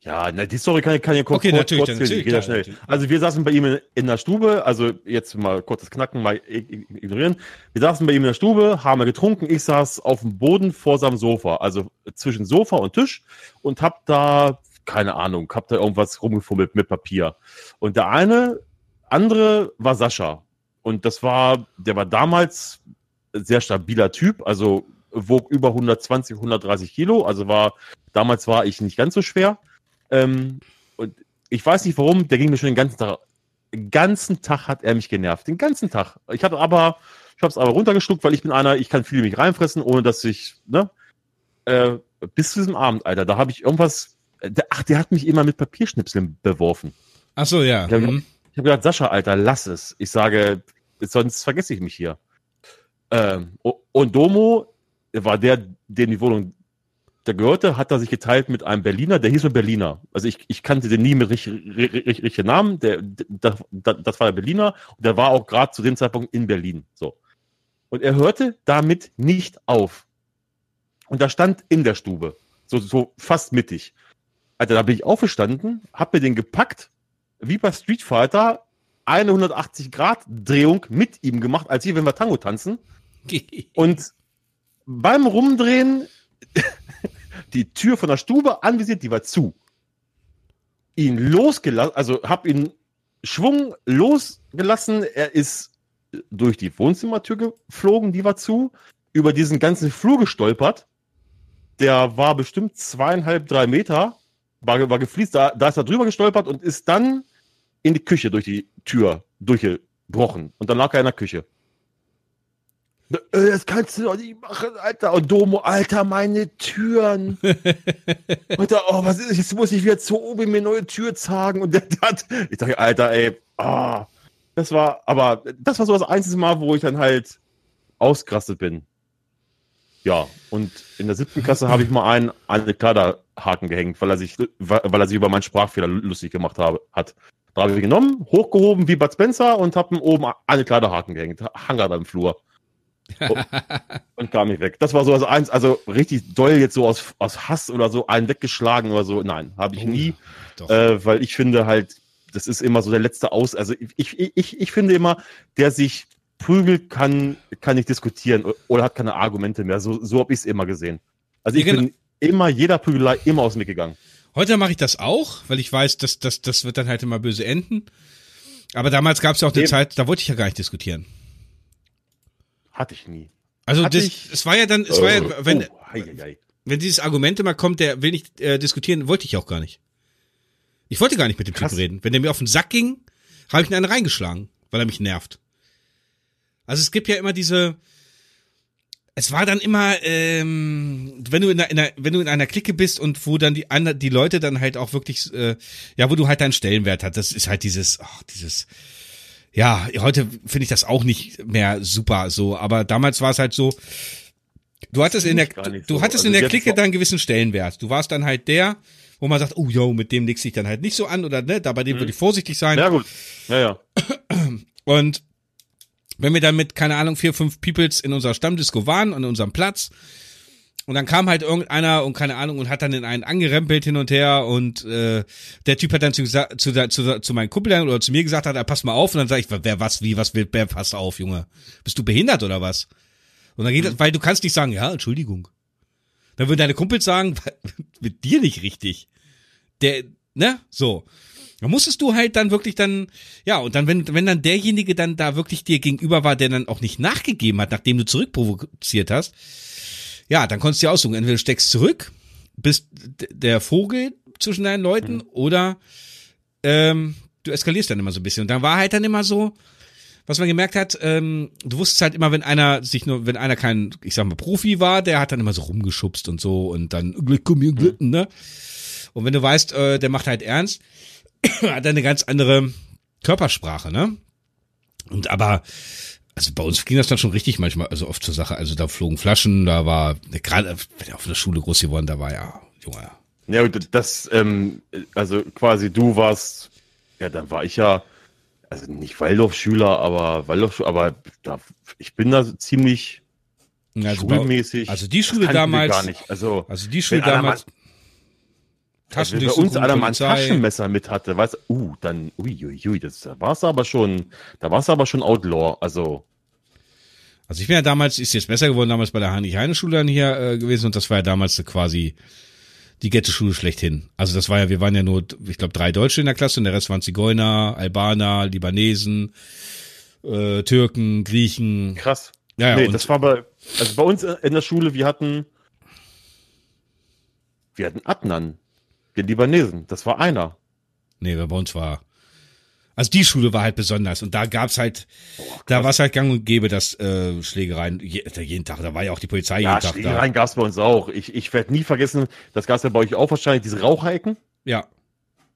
Ja, na, die Story kann, kann ja kurz, okay, kurz, natürlich, kurz natürlich, klar, schnell. Natürlich. Also wir saßen bei ihm in, in, der Stube, also jetzt mal kurzes Knacken, mal ignorieren. Wir saßen bei ihm in der Stube, haben wir getrunken. Ich saß auf dem Boden vor seinem Sofa, also zwischen Sofa und Tisch und hab da, keine Ahnung, hab da irgendwas rumgefummelt mit Papier. Und der eine andere war Sascha. Und das war, der war damals sehr stabiler Typ, also wog über 120, 130 Kilo, also war, damals war ich nicht ganz so schwer. Ähm, und ich weiß nicht warum, der ging mir schon den ganzen Tag, den ganzen Tag hat er mich genervt, den ganzen Tag. Ich hatte aber, ich habe es aber runtergeschluckt, weil ich bin einer, ich kann viel mich reinfressen, ohne dass ich, ne, äh, bis zu diesem Abend, Alter, da habe ich irgendwas, ach, der hat mich immer mit Papierschnipseln beworfen. Ach so, ja. Mhm. Ich habe gesagt, Sascha, Alter, lass es. Ich sage, sonst vergesse ich mich hier. Ähm, und Domo war der, dem die Wohnung der gehörte, hat er sich geteilt mit einem Berliner, der hieß nur Berliner. Also ich, ich kannte den nie mit richtigen richtig, richtig Namen. Der, der, das war der Berliner und der war auch gerade zu dem Zeitpunkt in Berlin. So. Und er hörte damit nicht auf. Und da stand in der Stube, so, so fast mittig. Alter, da bin ich aufgestanden, hab mir den gepackt wie bei Street Fighter eine 180-Grad-Drehung mit ihm gemacht, als hier, wenn wir Tango tanzen. Und beim Rumdrehen die Tür von der Stube anvisiert, die war zu. Ihn losgelassen, also hab ihn Schwung losgelassen. Er ist durch die Wohnzimmertür geflogen, die war zu, über diesen ganzen Flur gestolpert. Der war bestimmt zweieinhalb, drei Meter war, war gefließt, da, da ist er drüber gestolpert und ist dann in die Küche durch die Tür durchgebrochen. Und dann lag er in der Küche. Äh, das kannst du doch nicht machen, Alter. Und Domo, Alter, meine Türen. da, oh, was ist, jetzt muss ich wieder zu oben mir neue Tür zagen. Und der, der hat, ich dachte, Alter, ey, ah. Das war, aber das war so das einzige Mal, wo ich dann halt ausgerastet bin. Ja, und in der siebten Klasse habe ich mal einen an den Kleiderhaken gehängt, weil er sich, weil er sich über meinen Sprachfehler lustig gemacht habe, hat. Da habe ich genommen, hochgehoben wie Bud Spencer und habe ihn oben an den Kleiderhaken gehängt. Hanger da im Flur. und, und kam nicht weg. Das war so das eins, also richtig doll jetzt so aus, aus Hass oder so einen weggeschlagen oder so. Nein, habe ich oh, nie, äh, weil ich finde halt, das ist immer so der letzte Aus. Also ich, ich, ich, ich finde immer, der sich prügelt, kann, kann nicht diskutieren oder hat keine Argumente mehr. So, so habe ich es immer gesehen. Also ich ja, genau. bin immer jeder Prügelei immer aus dem Weg gegangen. Heute mache ich das auch, weil ich weiß, dass das, das wird dann halt immer böse enden. Aber damals gab es ja auch eine nee. Zeit, da wollte ich ja gar nicht diskutieren. Hatte ich nie. Also das, es war ja dann, es oh, war ja, oh, wenn, oh, hei, hei. wenn dieses Argument immer kommt, der will nicht äh, diskutieren, wollte ich auch gar nicht. Ich wollte gar nicht mit dem Krass. Typ reden. Wenn der mir auf den Sack ging, habe ich ihn einen reingeschlagen, weil er mich nervt. Also es gibt ja immer diese, es war dann immer, ähm, wenn du in einer, wenn du in einer Clique bist und wo dann die die Leute dann halt auch wirklich, äh, ja, wo du halt deinen Stellenwert hast, das ist halt dieses, ach, dieses, ja, heute finde ich das auch nicht mehr super so, aber damals war es halt so, du hattest in der, du, du hattest also in der Clique dann einen gewissen Stellenwert. Du warst dann halt der, wo man sagt, oh, yo, mit dem legst ich dann halt nicht so an oder ne, da bei dem hm. würde ich vorsichtig sein. Ja, gut. Ja, ja. Und wenn wir dann mit, keine Ahnung, vier, fünf Peoples in unserer Stammdisco waren, an unserem Platz, und dann kam halt irgendeiner und keine Ahnung und hat dann in einen angerempelt hin und her und äh, der Typ hat dann zu, zu, zu, zu meinen Kumpel oder zu mir gesagt, hat, er pass mal auf und dann sag ich, wer was, wie, was will, wer pass auf, Junge? Bist du behindert oder was? Und dann geht mhm. das, weil du kannst nicht sagen, ja, Entschuldigung. Dann würden deine Kumpels sagen, mit dir nicht richtig. Der, ne, so. Da musstest du halt dann wirklich dann, ja, und dann, wenn, wenn dann derjenige dann da wirklich dir gegenüber war, der dann auch nicht nachgegeben hat, nachdem du zurückprovoziert hast, ja, dann konntest du dir aussuchen, entweder du steckst zurück, bist der Vogel zwischen deinen Leuten mhm. oder ähm, du eskalierst dann immer so ein bisschen. Und dann war halt dann immer so, was man gemerkt hat, ähm, du wusstest halt immer, wenn einer sich nur, wenn einer kein, ich sag mal, Profi war, der hat dann immer so rumgeschubst und so und dann, komm hier, mhm. ne? Und wenn du weißt, äh, der macht halt ernst, hat eine ganz andere Körpersprache, ne? Und aber, also bei uns ging das dann schon richtig manchmal, also oft zur Sache. Also da flogen Flaschen, da war, gerade er auf der Schule groß geworden, da war ja, Junge. Ja, das, ähm, also quasi du warst, ja, dann war ich ja, also nicht Waldorf-Schüler, aber Waldorf, aber da, ich bin da ziemlich also schulmäßig. also die Schule damals, gar nicht. Also, also die Schule damals, Taschen Wenn bei uns einer mal ein Taschenmesser mit hatte, weißt du, uh, dann, uiuiui, ui, das da war's aber schon, da war's aber schon Outlaw, also. Also ich bin ja damals, ist jetzt besser geworden, damals bei der Heinrich-Heine-Schule dann hier äh, gewesen und das war ja damals quasi die Ghetto-Schule schlechthin. Also das war ja, wir waren ja nur, ich glaube, drei Deutsche in der Klasse und der Rest waren Zigeuner, Albaner, Libanesen, äh, Türken, Griechen. Krass. Ja, ja, nee, das war bei, also bei uns in der Schule, wir hatten, wir hatten Adnan. Den Libanesen, das war einer. Nee, bei uns war. Also die Schule war halt besonders und da gab's halt, oh, da war es halt gang und gäbe, dass äh, Schlägereien je, jeden Tag, da war ja auch die Polizei ja, jeden Tag Schlägereien da. gab's bei uns auch. Ich, ich werde nie vergessen, das gab's ja bei euch auch wahrscheinlich, diese Raucherecken. Ja.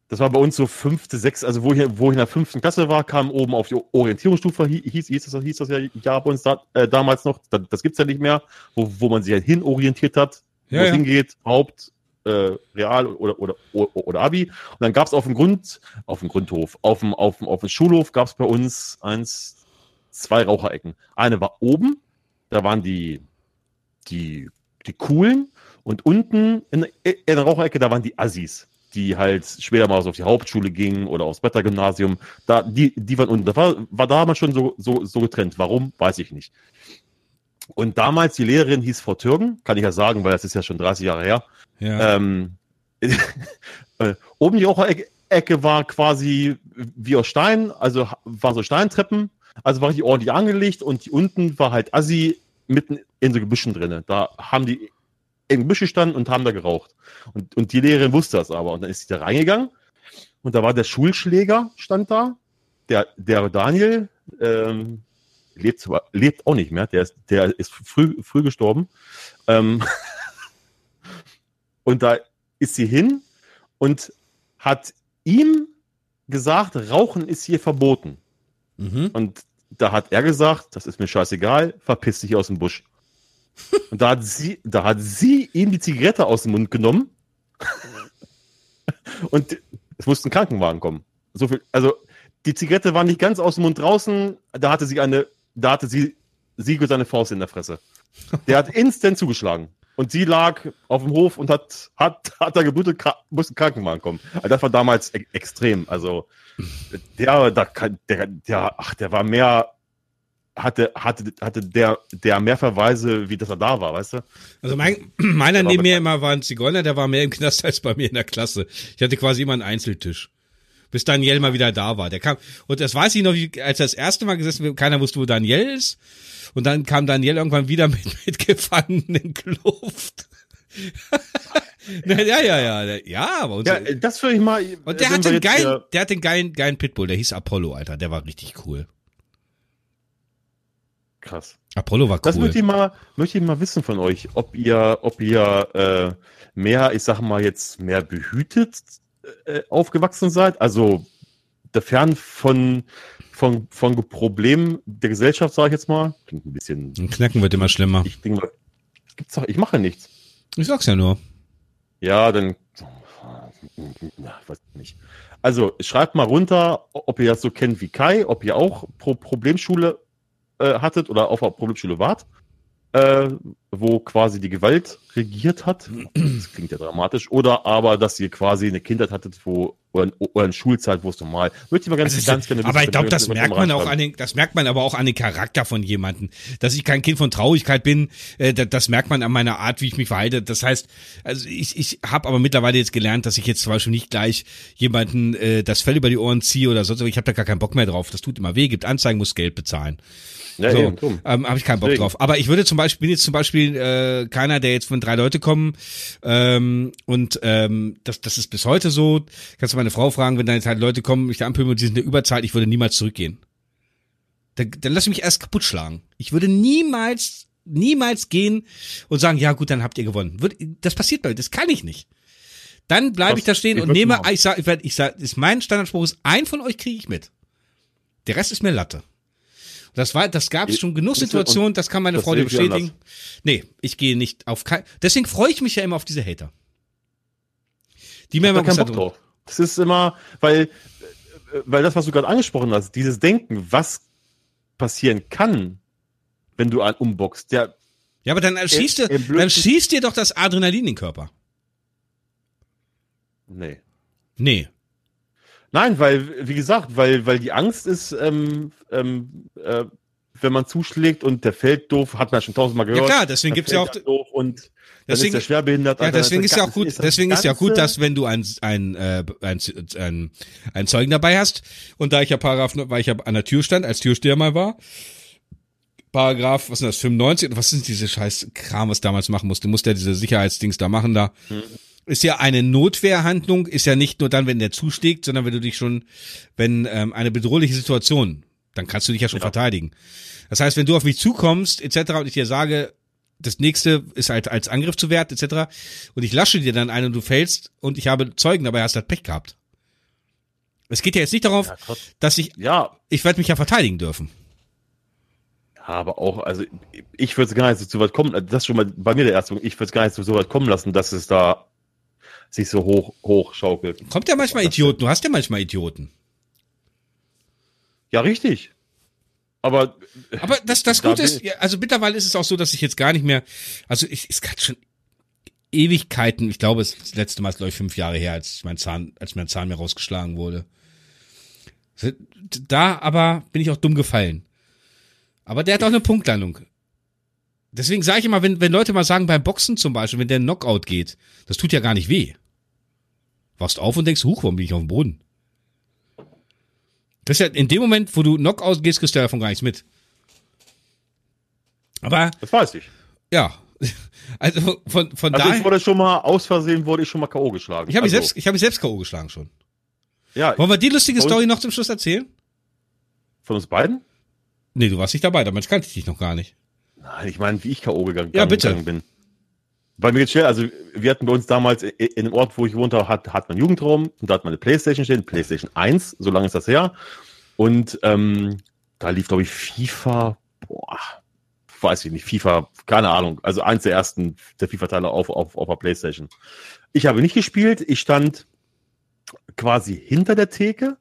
Das war bei uns so fünfte, sechste, also wo ich, wo ich in der fünften Klasse war, kam oben auf die Orientierungsstufe, hieß, hieß, das, hieß das ja, ja bei uns da, äh, damals noch, das, das gibt's ja nicht mehr, wo, wo man sich halt hin orientiert hat, ja, wo es ja. hingeht, Haupt, äh, Real oder, oder, oder, oder Abi. Und dann gab es auf dem Grund, auf dem Grundhof, auf dem, auf dem, auf dem Schulhof gab es bei uns eins, zwei Raucherecken. Eine war oben, da waren die, die, die coolen und unten in, in der Raucherecke, da waren die Assis die halt später mal auf die Hauptschule gingen oder aufs Beta-Gymnasium, da, die, die waren unten. Da war, war damals schon so, so, so getrennt. Warum? Weiß ich nicht. Und damals, die Lehrerin hieß Frau Türgen, kann ich ja sagen, weil das ist ja schon 30 Jahre her. Ja. Ähm, äh, oben die Ecke war quasi wie aus Stein, also war so Steintreppen, also war die ordentlich angelegt und die unten war halt Assi mitten in so Gebüschen drinne. Da haben die im Gebüsch gestanden und haben da geraucht. Und, und die Lehrerin wusste das aber. Und dann ist sie da reingegangen und da war der Schulschläger, stand da, der, der Daniel, ähm, lebt, zwar, lebt auch nicht mehr, der ist, der ist früh, früh gestorben. Ähm, und da ist sie hin und hat ihm gesagt, Rauchen ist hier verboten. Mhm. Und da hat er gesagt, das ist mir scheißegal, verpiss dich aus dem Busch. Und da hat sie, da hat sie ihm die Zigarette aus dem Mund genommen. und es musste ein Krankenwagen kommen. So viel, also die Zigarette war nicht ganz aus dem Mund draußen, da hatte sie eine da hatte sie Siegel seine Faust in der Fresse. Der hat instant zugeschlagen. Und sie lag auf dem Hof und hat, hat, hat da geblutet, musste Krankenwagen kommen. Also das war damals e extrem. Also, der, der, der, der, ach, der war mehr, hatte, hatte, hatte der, der mehr Verweise, wie dass er da war, weißt du? Also mein, meiner neben mir immer war ein Zigeuner, der war mehr im Knast als bei mir in der Klasse. Ich hatte quasi immer einen Einzeltisch. Bis Daniel mal wieder da war. Der kam, und das weiß ich noch, als er das erste Mal gesessen keiner wusste, wo Daniel ist. Und dann kam Daniel irgendwann wieder mit, mit gefangenen Kluft. ja, ja, ja, ja, aber uns, ja, das würde ich mal. Und der hatte einen geilen, der hatte einen geilen, geilen Pitbull, der hieß Apollo, Alter, der war richtig cool. Krass. Apollo war cool. Das möchte ich mal, möchte ich mal wissen von euch, ob ihr, ob ihr äh, mehr, ich sag mal jetzt mehr behütet äh, aufgewachsen seid, also fern von von von Problemen der Gesellschaft, sage ich jetzt mal. Klingt ein bisschen. Ein Knacken wird immer schlimmer. Ich denke, gibt's doch, ich mache nichts. Ich sag's ja nur. Ja, dann. Ja, weiß nicht. Also schreibt mal runter, ob ihr das so kennt wie Kai, ob ihr auch Pro Problemschule äh, hattet oder auf der Problemschule wart, äh, wo quasi die Gewalt regiert hat. Das klingt ja dramatisch. Oder aber, dass ihr quasi eine Kindheit hattet, wo oder, oder eine Schulzeit, wo es normal. Würde ich mal ganz, also, ganz gerne Aber ich glaube, das merkt man auch an den, das merkt man aber auch an den Charakter von jemanden. Dass ich kein Kind von Traurigkeit bin, äh, das, das merkt man an meiner Art, wie ich mich verhalte. Das heißt, also ich, ich habe aber mittlerweile jetzt gelernt, dass ich jetzt zum Beispiel nicht gleich jemanden äh, das Fell über die Ohren ziehe oder sonst. Ich habe da gar keinen Bock mehr drauf. Das tut immer weh, gibt Anzeigen, muss Geld bezahlen. Ja, so, eben, ähm, habe ich keinen Bock Deswegen. drauf. Aber ich würde zum Beispiel, bin jetzt zum Beispiel äh, keiner, der jetzt von drei Leute kommen ähm, und ähm, das, das ist bis heute so. Kannst du meine Frau fragen, wenn dann jetzt halt Leute kommen, mich da anpöbeln und die sind eine Überzahl, ich würde niemals zurückgehen. Dann, dann lass ich mich erst kaputt schlagen. Ich würde niemals, niemals gehen und sagen, ja gut, dann habt ihr gewonnen. Das passiert bei mir, das kann ich nicht. Dann bleibe ich da stehen ich und nehme, ich sag, ich, werd, ich sag, ist mein Standardspruch ist, ein von euch kriege ich mit. Der Rest ist mir Latte. Das war, das gab es schon genug Situationen, das kann meine Frau dir bestätigen. Nee, ich gehe nicht auf kein, deswegen freue ich mich ja immer auf diese Hater. Die mir immer keinen Bock drauf. Das ist immer, weil, weil das, was du gerade angesprochen hast, dieses Denken, was passieren kann, wenn du einen umboxst, der. Ja, aber dann schießt, dir, dann schießt dir doch das Adrenalin in den Körper. Nee. Nee. Nein, weil, wie gesagt, weil, weil die Angst ist, ähm, ähm, äh, wenn man zuschlägt und der fällt doof, hat man schon tausendmal gehört. Ja klar, deswegen gibt's ja auch und deswegen, ist der schwerbehindert. Ja, deswegen ist ja auch gut, ist deswegen ist ja gut, dass wenn du ein, ein, äh, ein, ein, ein Zeugen dabei hast und da ich ja Paragraph, weil ich ja an der Tür stand, als Türsteher mal war, Paragraph, was ist das, 95, was sind diese scheiß Kram, was damals machen musste, du musst ja diese Sicherheitsdings da machen da. Hm ist ja eine Notwehrhandlung, ist ja nicht nur dann, wenn der zuschlägt, sondern wenn du dich schon, wenn ähm, eine bedrohliche Situation, dann kannst du dich ja schon ja. verteidigen. Das heißt, wenn du auf mich zukommst, etc., und ich dir sage, das nächste ist halt als Angriff zu werten, etc., und ich lasche dir dann ein und du fällst und ich habe Zeugen dabei, hast halt Pech gehabt. Es geht ja jetzt nicht darauf, ja, dass ich, ja, ich werde mich ja verteidigen dürfen. aber auch, also ich würde es gar nicht so, weit kommen, das ist schon mal bei mir der erste Punkt, ich würde es gar nicht so weit kommen lassen, dass es da sich so hoch, hoch schaukelt. Kommt ja manchmal Idioten, du hast ja manchmal Idioten. Ja, richtig. Aber, aber das, das da Gute ist, also mittlerweile ist es auch so, dass ich jetzt gar nicht mehr, also ich, es kann schon Ewigkeiten, ich glaube, es das letzte Mal ist, glaube ich, fünf Jahre her, als mein Zahn, als mein Zahn mir rausgeschlagen wurde. Da aber bin ich auch dumm gefallen. Aber der hat auch eine Punktlandung. Deswegen sage ich immer, wenn, wenn Leute mal sagen, beim Boxen zum Beispiel, wenn der Knockout geht, das tut ja gar nicht weh. Wachst auf und denkst, huch, warum bin ich auf dem Boden? Das ist ja in dem Moment, wo du Knockout gehst, kriegst du davon gar nichts mit. Aber. Das weiß ich. Ja. Also von, von also daher. Ich wurde schon mal, aus Versehen wurde ich schon mal K.O. geschlagen. Ich habe also. mich selbst, ich habe mich selbst K.O. geschlagen schon. Ja. Wollen wir die lustige Story noch zum Schluss erzählen? Von uns beiden? Nee, du warst nicht dabei, damit kannte ich dich noch gar nicht. Nein, ich meine, wie ich K.O. gegangen, ja, bitte. gegangen bin. Weil mir geht's schnell, also wir hatten bei uns damals in dem Ort, wo ich wohnte, hat, hat man Jugendraum und da hat man eine Playstation stehen, Playstation 1, so lange ist das her. Und ähm, da lief, glaube ich, FIFA, boah, weiß ich nicht, FIFA, keine Ahnung, also eins der ersten der FIFA-Teile auf, auf, auf der Playstation. Ich habe nicht gespielt, ich stand quasi hinter der Theke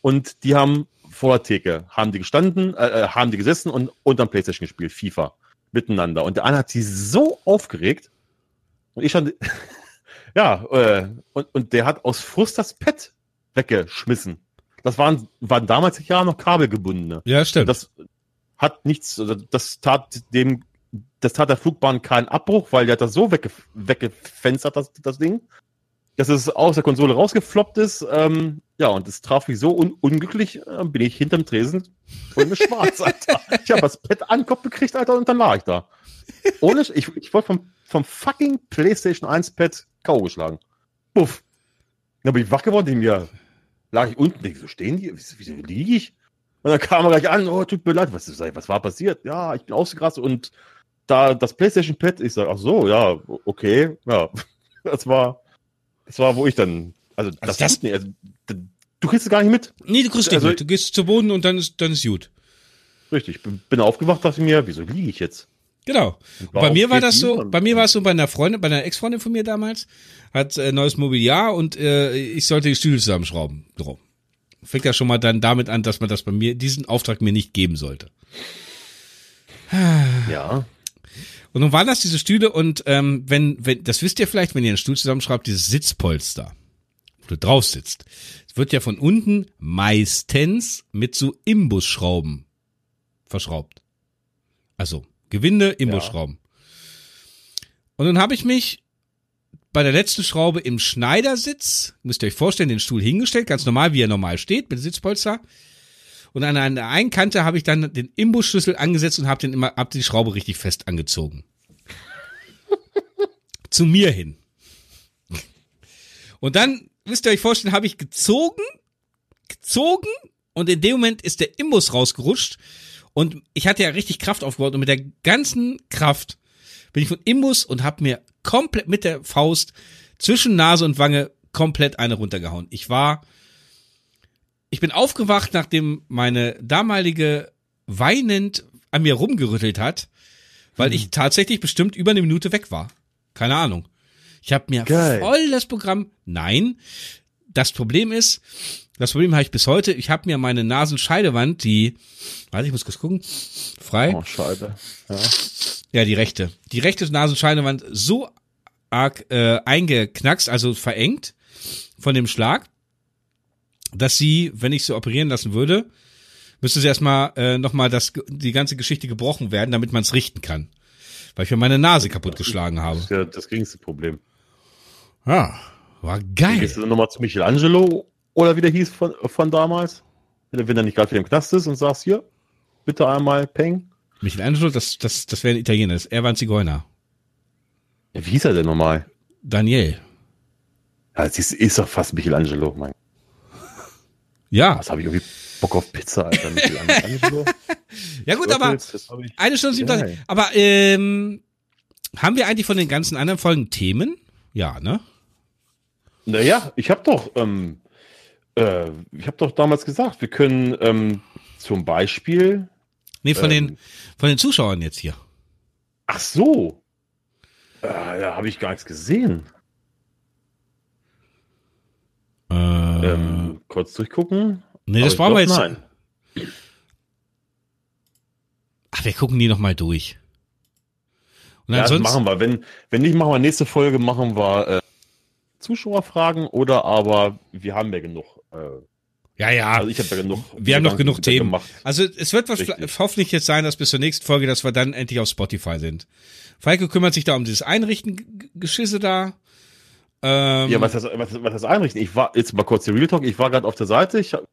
und die haben vor der Theke, haben die gestanden, äh, äh, haben die gesessen und unterm Playstation gespielt, FIFA, miteinander. Und der eine hat sie so aufgeregt und ich stand, ja, äh, und, und der hat aus Frust das Pad weggeschmissen. Das waren, waren damals ja noch kabelgebundene. Ja, stimmt. Das, hat nichts, also das tat dem, das tat der Flugbahn keinen Abbruch, weil der hat das so wegge weggefenstert, das, das Ding, dass es aus der Konsole rausgefloppt ist. Ähm, ja, und es traf mich so un unglücklich, äh, bin ich hinterm Tresen und mir schwarz, Alter. Ich habe das Pad an den Kopf gekriegt, Alter, und dann lag ich da. Ohne, ich, ich wurde vom, vom fucking PlayStation 1 Pad K.O. geschlagen. Puff. Dann bin ich wach geworden, in mir lag ich unten, denke, so stehen die, wieso liege ich? Und dann kam er gleich an, oh, tut mir leid, was, was war passiert? Ja, ich bin ausgerastet und da das PlayStation Pad, ich sage, ach so, ja, okay, ja, das war, das war, wo ich dann, also, also das, das nicht, also, du kriegst es gar nicht mit. Nee, du kriegst es also, nicht mit, du gehst zu Boden und dann ist, dann ist gut. Richtig, bin aufgewacht, dachte mir, wieso liege ich jetzt? Genau. Bei mir war das so, bei mir war es so bei einer Freundin, bei einer Ex-Freundin von mir damals, hat äh, neues Mobiliar und äh, ich sollte die Stühle zusammenschrauben. So. Fängt ja schon mal dann damit an, dass man das bei mir, diesen Auftrag mir nicht geben sollte. Ja. Und nun waren das diese Stühle und ähm, wenn, wenn, das wisst ihr vielleicht, wenn ihr einen Stuhl zusammenschraubt, dieses Sitzpolster, wo du drauf sitzt, wird ja von unten meistens mit so Imbusschrauben verschraubt. Also Gewinde, Imbusschrauben. Ja. Und nun habe ich mich bei der letzten Schraube im Schneidersitz, müsst ihr euch vorstellen, den Stuhl hingestellt, ganz normal, wie er normal steht, mit Sitzpolster. Und an der einen Kante habe ich dann den Imbusschlüssel angesetzt und habe den immer, hab die Schraube richtig fest angezogen. Zu mir hin. Und dann, müsst ihr euch vorstellen, habe ich gezogen, gezogen und in dem Moment ist der Imbus rausgerutscht und ich hatte ja richtig Kraft aufgebaut und mit der ganzen Kraft bin ich von Imbus und habe mir komplett mit der Faust zwischen Nase und Wange komplett eine runtergehauen. Ich war, ich bin aufgewacht, nachdem meine damalige weinend an mir rumgerüttelt hat, weil hm. ich tatsächlich bestimmt über eine Minute weg war. Keine Ahnung. Ich habe mir Geil. voll das Programm. Nein, das Problem ist, das Problem habe ich bis heute. Ich habe mir meine Nasenscheidewand, die, warte, ich muss kurz gucken, frei. Oh, Scheibe. Ja. ja, die rechte. Die rechte Nasenscheidewand so arg äh, eingeknackst, also verengt von dem Schlag, dass sie, wenn ich sie operieren lassen würde, müsste sie erstmal äh, nochmal das, die ganze Geschichte gebrochen werden, damit man es richten kann. Weil ich mir meine Nase kaputtgeschlagen habe. Das ist ja das geringste Problem. Ja, war geil. Gehst du nochmal zu Michelangelo oder wie der hieß von, von damals. Wenn er nicht gerade wieder im Knast ist und sagst, hier, bitte einmal Peng. Michelangelo, das, das, das wäre ein Italiener, er war ein Zigeuner. Ja, wie hieß er denn nochmal? Daniel. Ja, es ist, ist doch fast Michelangelo, mein. Ja. Was habe ich irgendwie Bock auf Pizza, Alter. Ja gut, aber eine Stunde sieben Aber ähm, haben wir eigentlich von den ganzen anderen Folgen Themen? Ja, ne? Naja, ich habe doch ähm, äh, ich habe doch damals gesagt, wir können ähm, zum Beispiel. Nee, von ähm, den von den Zuschauern jetzt hier. Ach so. Äh, ja, habe ich gar nichts gesehen. Äh, ähm, kurz durchgucken. Nee, das brauchen wir jetzt. Nein. Ach, wir gucken die noch mal durch. Und ja, ansonsten, machen wir. Wenn, wenn nicht, machen wir nächste Folge, machen wir äh, Zuschauerfragen oder aber wir haben ja genug äh, ja, ja. Also ich habe ja genug. Wir haben noch genug Themen. Gemacht. Also es wird was hoffentlich jetzt sein, dass bis zur nächsten Folge, dass wir dann endlich auf Spotify sind. Falke kümmert sich da um dieses Einrichten, Geschisse da. Ähm, ja, was das, was, was das Einrichten? Ich war, jetzt mal kurz die Real Talk, ich war gerade auf der Seite, ich habe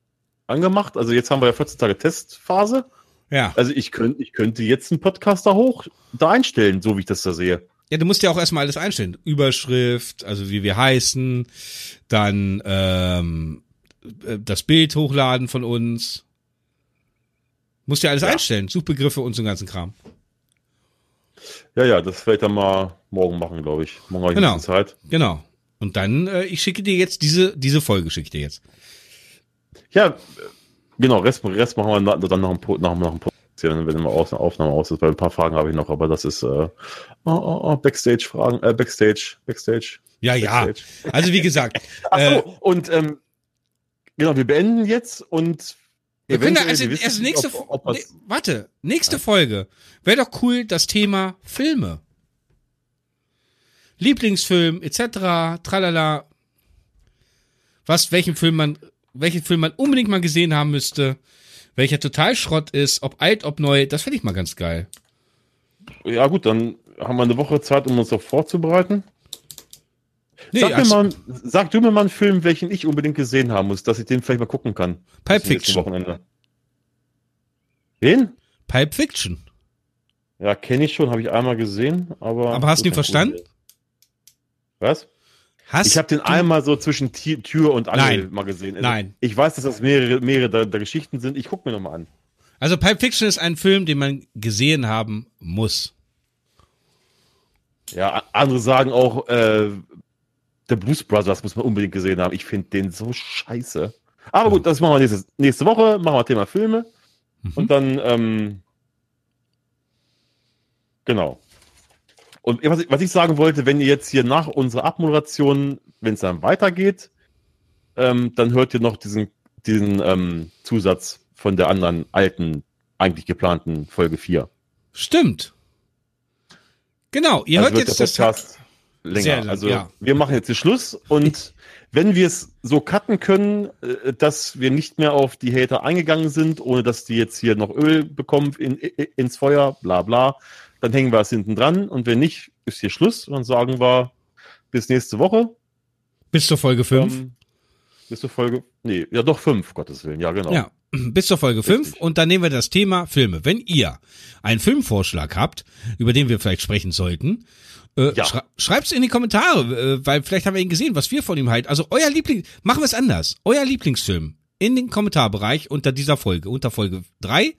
angemacht, also jetzt haben wir ja 14 Tage Testphase. Ja. Also ich könnte, ich könnte jetzt einen Podcast da hoch, da einstellen, so wie ich das da sehe. Ja, du musst ja auch erstmal alles einstellen. Überschrift, also wie wir heißen, dann ähm, äh, das Bild hochladen von uns. Musst ja alles ja. einstellen, Suchbegriffe und so einen ganzen Kram. Ja, ja, das werde ich dann mal morgen machen, glaube ich. Morgen habe ich genau. Zeit. Genau. Und dann, äh, ich schicke dir jetzt diese, diese Folge schicke ich dir jetzt. Ja, genau, Rest, Rest machen wir dann noch ein, nach, nach einem wenn wir Aufnahme aus ist, weil ein paar Fragen habe ich noch, aber das ist äh, oh, oh, oh, Backstage-Fragen, äh, Backstage, Backstage. Ja, Backstage. ja. Also wie gesagt. Ach so, äh, und ähm, genau, wir beenden jetzt und wir können da also erst nächste, ob, ob ne, warte, nächste ja. Folge wäre doch cool das Thema Filme. Lieblingsfilm etc. Tralala. Was welchen Film man welchen Film man unbedingt mal gesehen haben müsste welcher total Schrott ist, ob alt, ob neu, das finde ich mal ganz geil. Ja, gut, dann haben wir eine Woche Zeit, um uns darauf vorzubereiten. Nee, sag, mir mal, sag du mir mal einen Film, welchen ich unbedingt gesehen haben muss, dass ich den vielleicht mal gucken kann. Pipe Fiction. Wochenende. Wen? Pipe Fiction. Ja, kenne ich schon, habe ich einmal gesehen, aber. Aber hast du ihn verstanden? Was? Hast ich habe den einmal so zwischen Tür und Angel mal gesehen. Also Nein. Ich weiß, dass das mehrere, mehrere der, der Geschichten sind. Ich gucke mir nochmal an. Also Pipe Fiction ist ein Film, den man gesehen haben muss. Ja, andere sagen auch, äh, The Blues Brothers muss man unbedingt gesehen haben. Ich finde den so scheiße. Aber gut, das machen wir nächste, nächste Woche. Machen wir Thema Filme. Mhm. Und dann, ähm, genau. Und was ich, was ich sagen wollte, wenn ihr jetzt hier nach unserer Abmoderation, wenn es dann weitergeht, ähm, dann hört ihr noch diesen, diesen ähm, Zusatz von der anderen alten, eigentlich geplanten Folge 4. Stimmt. Genau, ihr also hört jetzt das Podcast länger. Lang, also ja. wir machen jetzt den Schluss und wenn wir es so cutten können, äh, dass wir nicht mehr auf die Hater eingegangen sind, ohne dass die jetzt hier noch Öl bekommen in, in, ins Feuer, bla bla, dann hängen wir es hinten dran und wenn nicht, ist hier Schluss und dann sagen wir bis nächste Woche. Bis zur Folge 5. Ähm, bis zur Folge, nee, ja doch 5, Gottes Willen, ja genau. Ja, bis zur Folge 5 und dann nehmen wir das Thema Filme. Wenn ihr einen Filmvorschlag habt, über den wir vielleicht sprechen sollten, äh, ja. Schre schreibt's in die Kommentare, äh, weil vielleicht haben wir ihn gesehen, was wir von ihm halten. Also euer Liebling, machen wir es anders. Euer Lieblingsfilm in den Kommentarbereich unter dieser Folge, unter Folge 3.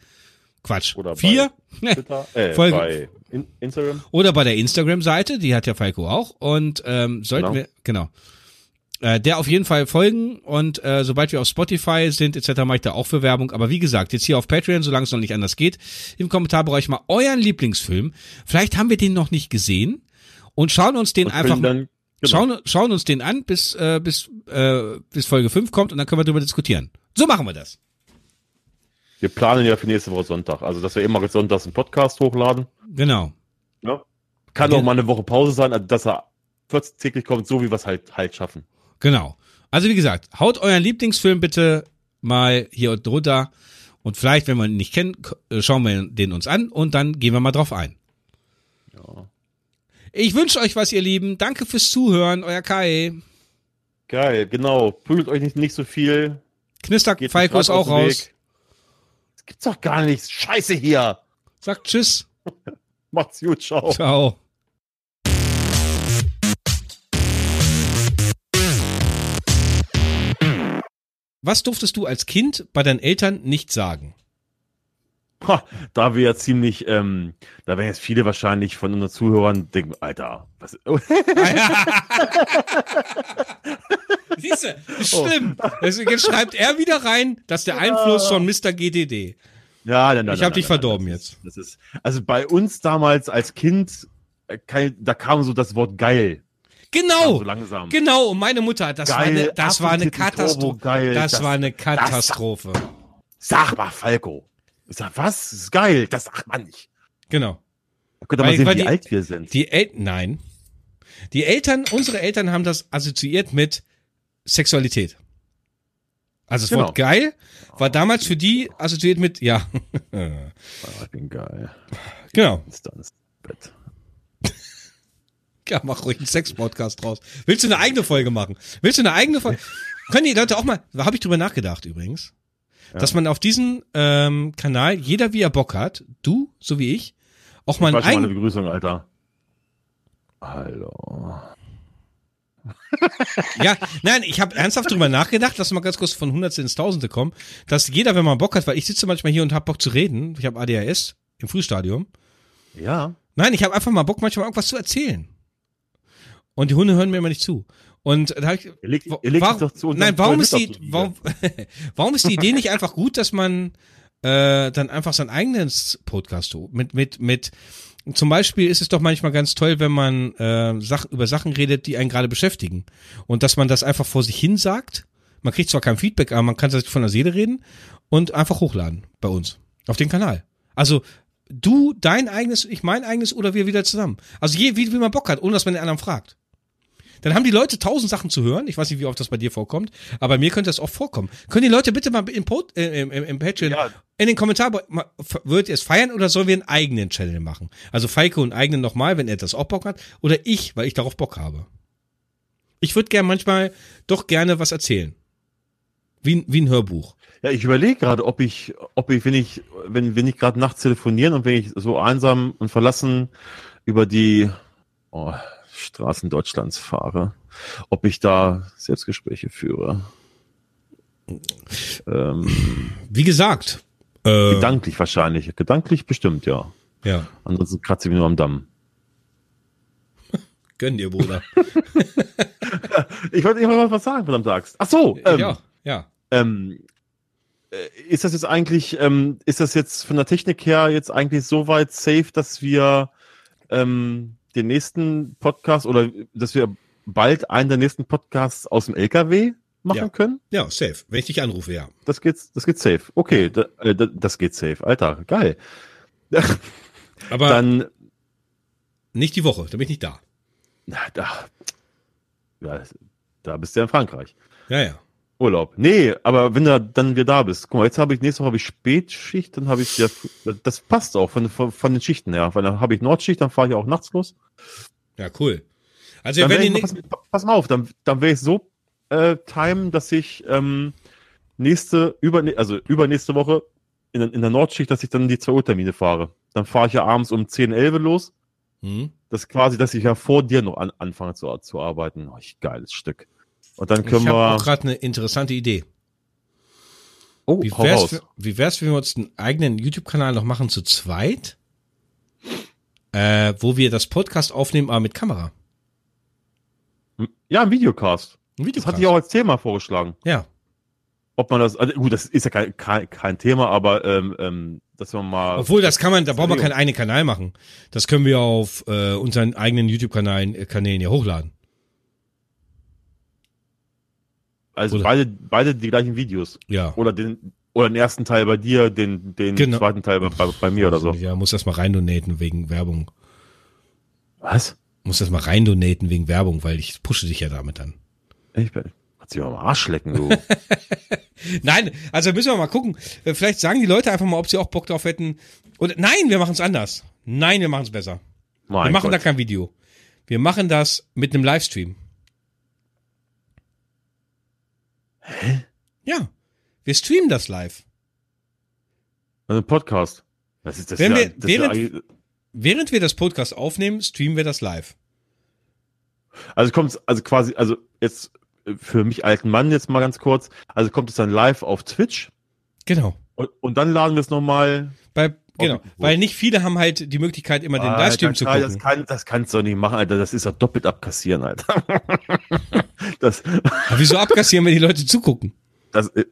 Quatsch. Oder 4. äh, Folge, bei Instagram. Oder bei der Instagram-Seite, die hat ja Falco auch. Und ähm, sollten genau. wir, genau. Äh, der auf jeden Fall folgen und äh, sobald wir auf Spotify sind etc. mache ich da auch für Werbung. Aber wie gesagt, jetzt hier auf Patreon, solange es noch nicht anders geht, im Kommentarbereich mal euren Lieblingsfilm. Vielleicht haben wir den noch nicht gesehen und schauen uns den einfach dann, genau. schauen, schauen uns den an, bis äh, bis äh, bis Folge 5 kommt und dann können wir darüber diskutieren. So machen wir das. Wir planen ja für nächste Woche Sonntag, also dass wir immer sonntags einen Podcast hochladen. Genau. Ja. Kann auch mal eine Woche Pause sein, also dass er 14 täglich kommt, so wie wir es halt halt schaffen. Genau. Also wie gesagt, haut euren Lieblingsfilm bitte mal hier drunter und vielleicht, wenn wir ihn nicht kennen, äh, schauen wir den uns an und dann gehen wir mal drauf ein. Ja. Ich wünsche euch was, ihr Lieben. Danke fürs Zuhören, euer Kai. Geil, genau. Prügelt euch nicht, nicht so viel. Knister Falco ist auch raus. Gibt's doch gar nichts. Scheiße hier. Sagt Tschüss. Macht's gut. Ciao. Ciao. Was durftest du als Kind bei deinen Eltern nicht sagen? Ha, da wir ja ziemlich, ähm, da werden jetzt viele wahrscheinlich von unseren Zuhörern denken, Alter, was? Oh. Siehst du, stimmt. Deswegen schreibt er wieder rein, dass der Einfluss von Mr. GDD. Ja, nein, nein, Ich habe dich verdorben das jetzt. Ist, das ist, also bei uns damals als Kind, äh, da kam so das Wort geil. Genau. So langsam. Genau. Und meine Mutter, das geil, war eine, das war eine Katastrophe. Geil, das, das, war eine Katastrophe. Das, sag mal, Falco. Ich sag, was? Das ist geil. Das sagt man nicht. Genau. Da könnt ihr mal sehen, wie die, alt wir sind. Die Eltern, nein. Die Eltern, unsere Eltern haben das assoziiert mit Sexualität. Also das genau. Wort geil war damals für die assoziiert mit, ja. ich bin geil. Genau. Bett. Ja, mach ruhig einen Sex-Podcast draus. Willst du eine eigene Folge machen? Willst du eine eigene Folge? Können die Leute auch mal, da habe ich drüber nachgedacht übrigens, ja. dass man auf diesem ähm, Kanal, jeder wie er Bock hat, du, so wie ich, auch mal, ich eine Begrüßung, Alter. Hallo. Ja, nein, ich habe ernsthaft drüber nachgedacht, lass mal ganz kurz von Hundertste ins Tausende kommen, dass jeder, wenn man Bock hat, weil ich sitze manchmal hier und hab Bock zu reden, ich habe ADHS im Frühstadium. Ja. Nein, ich habe einfach mal Bock, manchmal irgendwas zu erzählen. Und die Hunde hören mir immer nicht zu. Und da ich, ihr legt, ihr legt warum, doch zu nein, warum ist die, warum, warum ist die Idee nicht einfach gut, dass man äh, dann einfach sein eigenes Podcast tut? Mit, mit, mit, zum Beispiel ist es doch manchmal ganz toll, wenn man äh, Sach über Sachen redet, die einen gerade beschäftigen. Und dass man das einfach vor sich hin sagt. Man kriegt zwar kein Feedback, aber man kann sich von der Seele reden und einfach hochladen bei uns. Auf den Kanal. Also du dein eigenes, ich mein eigenes oder wir wieder zusammen. Also je, wie, wie man Bock hat, ohne dass man den anderen fragt. Dann haben die Leute tausend Sachen zu hören. Ich weiß nicht, wie oft das bei dir vorkommt, aber bei mir könnte das auch vorkommen. Können die Leute bitte mal im, Pod, äh, im, im Patreon ja. in den Kommentaren, würdet ihr es feiern oder sollen wir einen eigenen Channel machen? Also Feiko einen eigenen nochmal, wenn er das auch Bock hat, oder ich, weil ich darauf Bock habe. Ich würde gerne manchmal doch gerne was erzählen. Wie, wie ein Hörbuch. Ja, ich überlege gerade, ob ich, ob ich, wenn ich, wenn, wenn ich gerade nachts telefonieren und wenn ich so einsam und verlassen über die oh, Straßen Deutschlands fahre, ob ich da Selbstgespräche führe. Ähm, Wie gesagt. Äh, gedanklich wahrscheinlich. Gedanklich bestimmt, ja. Ja. Ansonsten kratze ich mich nur am Damm. Gönn dir, Bruder. ich wollte ich mal was sagen, verdammt sagst. Ach so. Ähm, ja, ja. Ähm, äh, ist das jetzt eigentlich, ähm, ist das jetzt von der Technik her jetzt eigentlich so weit safe, dass wir ähm, den nächsten Podcast oder dass wir bald einen der nächsten Podcasts aus dem LKW machen ja. können? Ja, safe. Wenn ich dich anrufe, ja. Das geht, das geht safe. Okay, da, äh, das geht safe. Alter, geil. Aber dann nicht die Woche, da bin ich nicht da. Na, da, ja, da bist du ja in Frankreich. Ja, ja. Urlaub. Nee, aber wenn du dann wieder da bist. Guck mal, jetzt habe ich nächste Woche habe ich Spätschicht, dann habe ich ja, das passt auch von, von, von den Schichten her. Weil dann habe ich Nordschicht, dann fahre ich auch nachts los. Ja, cool. Also dann wenn ich, pass, pass, mal auf, dann, dann wäre ich so äh, time, dass ich ähm, nächste, über, also übernächste Woche in, in der Nordschicht, dass ich dann die zwei Uhr-Termine fahre. Dann fahre ich ja abends um 10, 11 los. Mhm. Das quasi, dass ich ja vor dir noch an, anfange zu, zu arbeiten. Oh, geiles Stück. Und dann können ich wir. Ich habe gerade eine interessante Idee. Oh, wie wär's, für, wie wär's, wenn wir uns einen eigenen YouTube-Kanal noch machen zu zweit? Äh, wo wir das Podcast aufnehmen, aber mit Kamera. Ja, ein Videocast. Ein Videocast. Das hatte ich auch als Thema vorgeschlagen. Ja. Ob man das, also gut, das ist ja kein, kein, kein Thema, aber ähm, ähm, dass man mal. Obwohl, das kann man, da braucht man keinen eigenen Kanal machen. Das können wir auf äh, unseren eigenen YouTube-Kanälen äh, Kanälen hier hochladen. Also oder, beide, beide die gleichen Videos. Ja. Oder den, oder den ersten Teil bei dir, den, den genau. zweiten Teil bei, bei, mir oder so. Ja, muss das mal reindonaten wegen Werbung. Was? Muss das mal reindonaten wegen Werbung, weil ich pushe dich ja damit dann. Ich bin, du mal am Arsch lecken, du. nein, also müssen wir mal gucken. Äh, vielleicht sagen die Leute einfach mal, ob sie auch Bock drauf hätten. Oder nein, wir machen es anders. Nein, wir machen es besser. Mein wir machen Gott. da kein Video. Wir machen das mit einem Livestream. Hä? Ja. Wir streamen das live. Also Podcast. Das ist das Wenn ja, wir, das während, ja während wir das Podcast aufnehmen, streamen wir das live. Also kommt also quasi, also jetzt für mich alten Mann jetzt mal ganz kurz, also kommt es dann live auf Twitch. Genau. Und, und dann laden wir es nochmal. Bei, genau, weil nicht viele haben halt die Möglichkeit, immer den Livestream zu gucken. Das, kann, das kannst du doch nicht machen, Alter. Das ist ja doppelt abkassieren, Alter. das, Aber wieso abkassieren, wenn die Leute zugucken? Das, äh,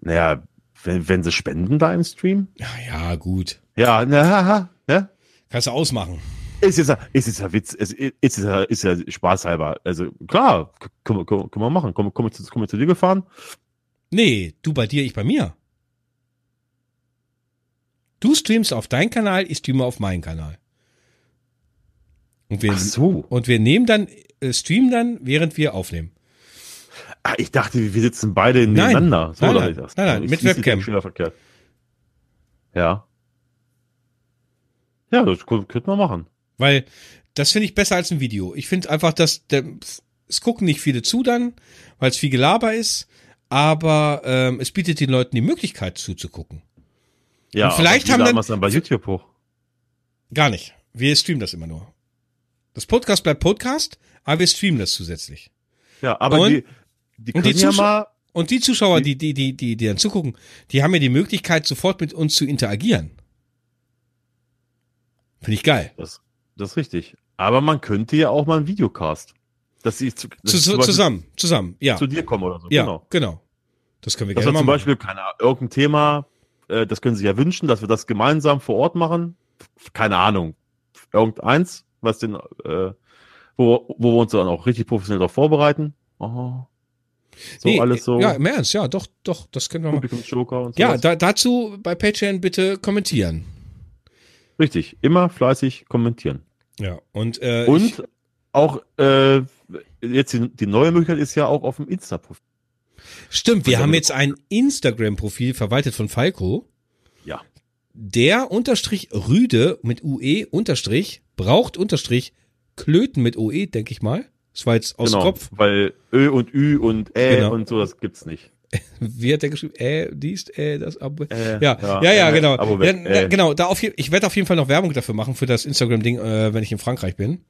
naja, wenn, wenn sie spenden da im Stream? Ja, ja, gut. Ja, na, ja. Kannst du ausmachen. Ist jetzt, ist jetzt ein Witz, ist, ist, ist, ist ja spaßhalber. Also klar, können wir, können wir machen. Kommen komm, komm, komm zu dir gefahren? Nee, du bei dir, ich bei mir. Du streamst auf deinen Kanal, ich streame auf meinen Kanal. Und wir, Ach so. Und wir nehmen dann, äh, streamen dann, während wir aufnehmen. Ah, ich dachte, wir sitzen beide nebeneinander. Nein, so nein, nein, nein, nein mit Webcam. Verkehrt. Ja. Ja, das könnte man machen. Weil das finde ich besser als ein Video. Ich finde einfach, dass der, es gucken nicht viele zu dann, weil es viel Gelaber ist, aber ähm, es bietet den Leuten die Möglichkeit zuzugucken. Ja, Und vielleicht haben dann, dann bei YouTube hoch. Gar nicht. Wir streamen das immer nur. Das Podcast bleibt Podcast, aber wir streamen das zusätzlich. Ja, aber und, die, die können und die ja mal und die Zuschauer, die, die, die, die, die dann zugucken, die haben ja die Möglichkeit, sofort mit uns zu interagieren. Finde ich geil. Das, das ist richtig. Aber man könnte ja auch mal ein Videocast. Dass sie zu, zu, zu zusammen, zusammen, ja. Zu dir kommen oder so. Ja, genau. genau. Das können wir das gerne zum Beispiel, keine irgendein Thema, äh, das können sie ja wünschen, dass wir das gemeinsam vor Ort machen. Keine Ahnung. Irgendeins, was den, äh, wo, wo wir uns dann auch richtig professionell darauf vorbereiten. Oh. So nee, alles so. Ja, im Ernst, ja, doch, doch, das können wir mal. Und ja, da, dazu bei Patreon bitte kommentieren. Richtig, immer fleißig kommentieren. Ja, und, äh, und auch äh, jetzt die, die, neue Möglichkeit ist ja auch auf dem Insta-Profil. Stimmt, wir haben jetzt ein Instagram-Profil verwaltet von Falco. Ja. Der Unterstrich Rüde mit UE Unterstrich braucht Unterstrich Klöten mit OE, denke ich mal. Das war jetzt aus genau, Kopf. Weil Ö und Ü und Ä genau. und so, das gibt's nicht. Wie hat der geschrieben? Äh, dies, äh, das Abo. Äh, ja, ja, ja, ja, genau. Abo ja, äh. Genau, da auf, ich werde auf jeden Fall noch Werbung dafür machen, für das Instagram-Ding, äh, wenn ich in Frankreich bin.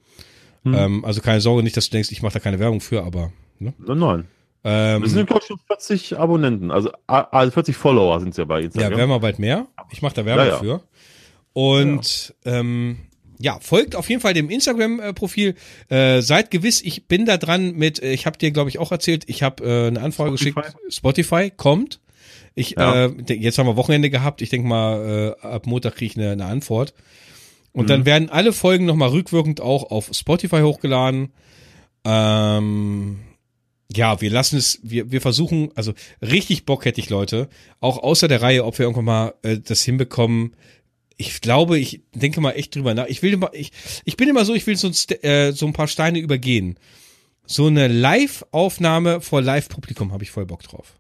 Hm. Ähm, also keine Sorge, nicht, dass du denkst, ich mache da keine Werbung für, aber. Ne? Nein, nein. Ähm, wir sind, glaube ich, schon 40 Abonnenten. Also, also 40 Follower sind es ja bei Instagram. Ja, werden wir bald mehr. Ich mache da Werbung ja, ja. für. Und ähm, ja, folgt auf jeden Fall dem Instagram-Profil. Äh, seid gewiss, ich bin da dran mit, äh, ich habe dir, glaube ich, auch erzählt, ich habe äh, eine Anfrage Spotify? geschickt. Spotify kommt. Ich, ja. äh, jetzt haben wir Wochenende gehabt. Ich denke mal, äh, ab Montag kriege ich eine, eine Antwort. Und mhm. dann werden alle Folgen nochmal rückwirkend auch auf Spotify hochgeladen. Ähm, ja, wir lassen es, wir, wir versuchen, also richtig Bock hätte ich, Leute, auch außer der Reihe, ob wir irgendwann mal äh, das hinbekommen, ich glaube, ich denke mal echt drüber nach. Ich will immer, ich, ich bin immer so, ich will so, äh, so ein paar Steine übergehen. So eine Live-Aufnahme vor Live-Publikum habe ich voll Bock drauf.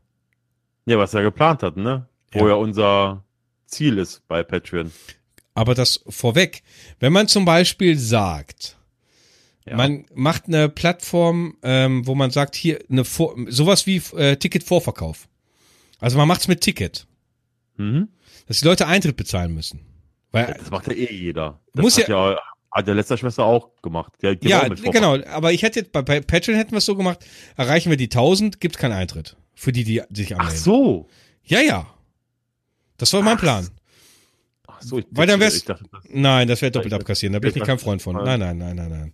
Ja, was er geplant hat, ne? Wo ja. ja unser Ziel ist bei Patreon. Aber das vorweg, wenn man zum Beispiel sagt, ja. man macht eine Plattform, ähm, wo man sagt, hier eine Vor sowas wie äh, Ticket-Vorverkauf. Also man macht's mit Ticket. Mhm. Dass die Leute Eintritt bezahlen müssen. Weil, das macht ja eh jeder. Das muss hat ja, ja hat der letzte Schwester auch gemacht. Die, die ja, genau. Aber ich hätte bei, bei Patreon hätten wir es so gemacht. Erreichen wir die 1000, gibt's keinen Eintritt für die, die sich anmelden. Ach so. Ja, ja. Das war mein Plan. So, ich, Weil dann wär's. Ich dachte, das nein, das wäre doppelt abkassieren. Da bin ich nicht kein Freund von. Nein, nein, nein, nein, nein.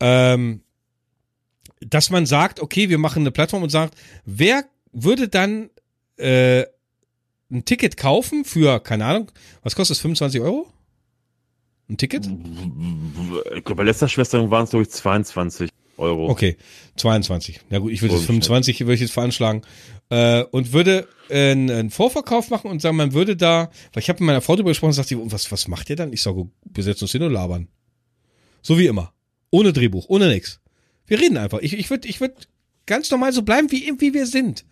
ähm, dass man sagt, okay, wir machen eine Plattform und sagt, wer würde dann äh, ein Ticket kaufen für, keine Ahnung, was kostet das, 25 Euro? Ein Ticket? Ich glaube, bei letzter Schwester waren es, durch 22 Euro. Okay, 22. Na gut, ich würde jetzt 25 würde ich jetzt veranschlagen. Äh, und würde äh, einen Vorverkauf machen und sagen, man würde da, weil ich habe mit meiner Frau darüber gesprochen und sagte, was, was macht ihr dann? Ich sage, wir setzen uns hin und labern. So wie immer. Ohne Drehbuch, ohne nix. Wir reden einfach. Ich, ich würde ich würd ganz normal so bleiben, wie, wie wir sind.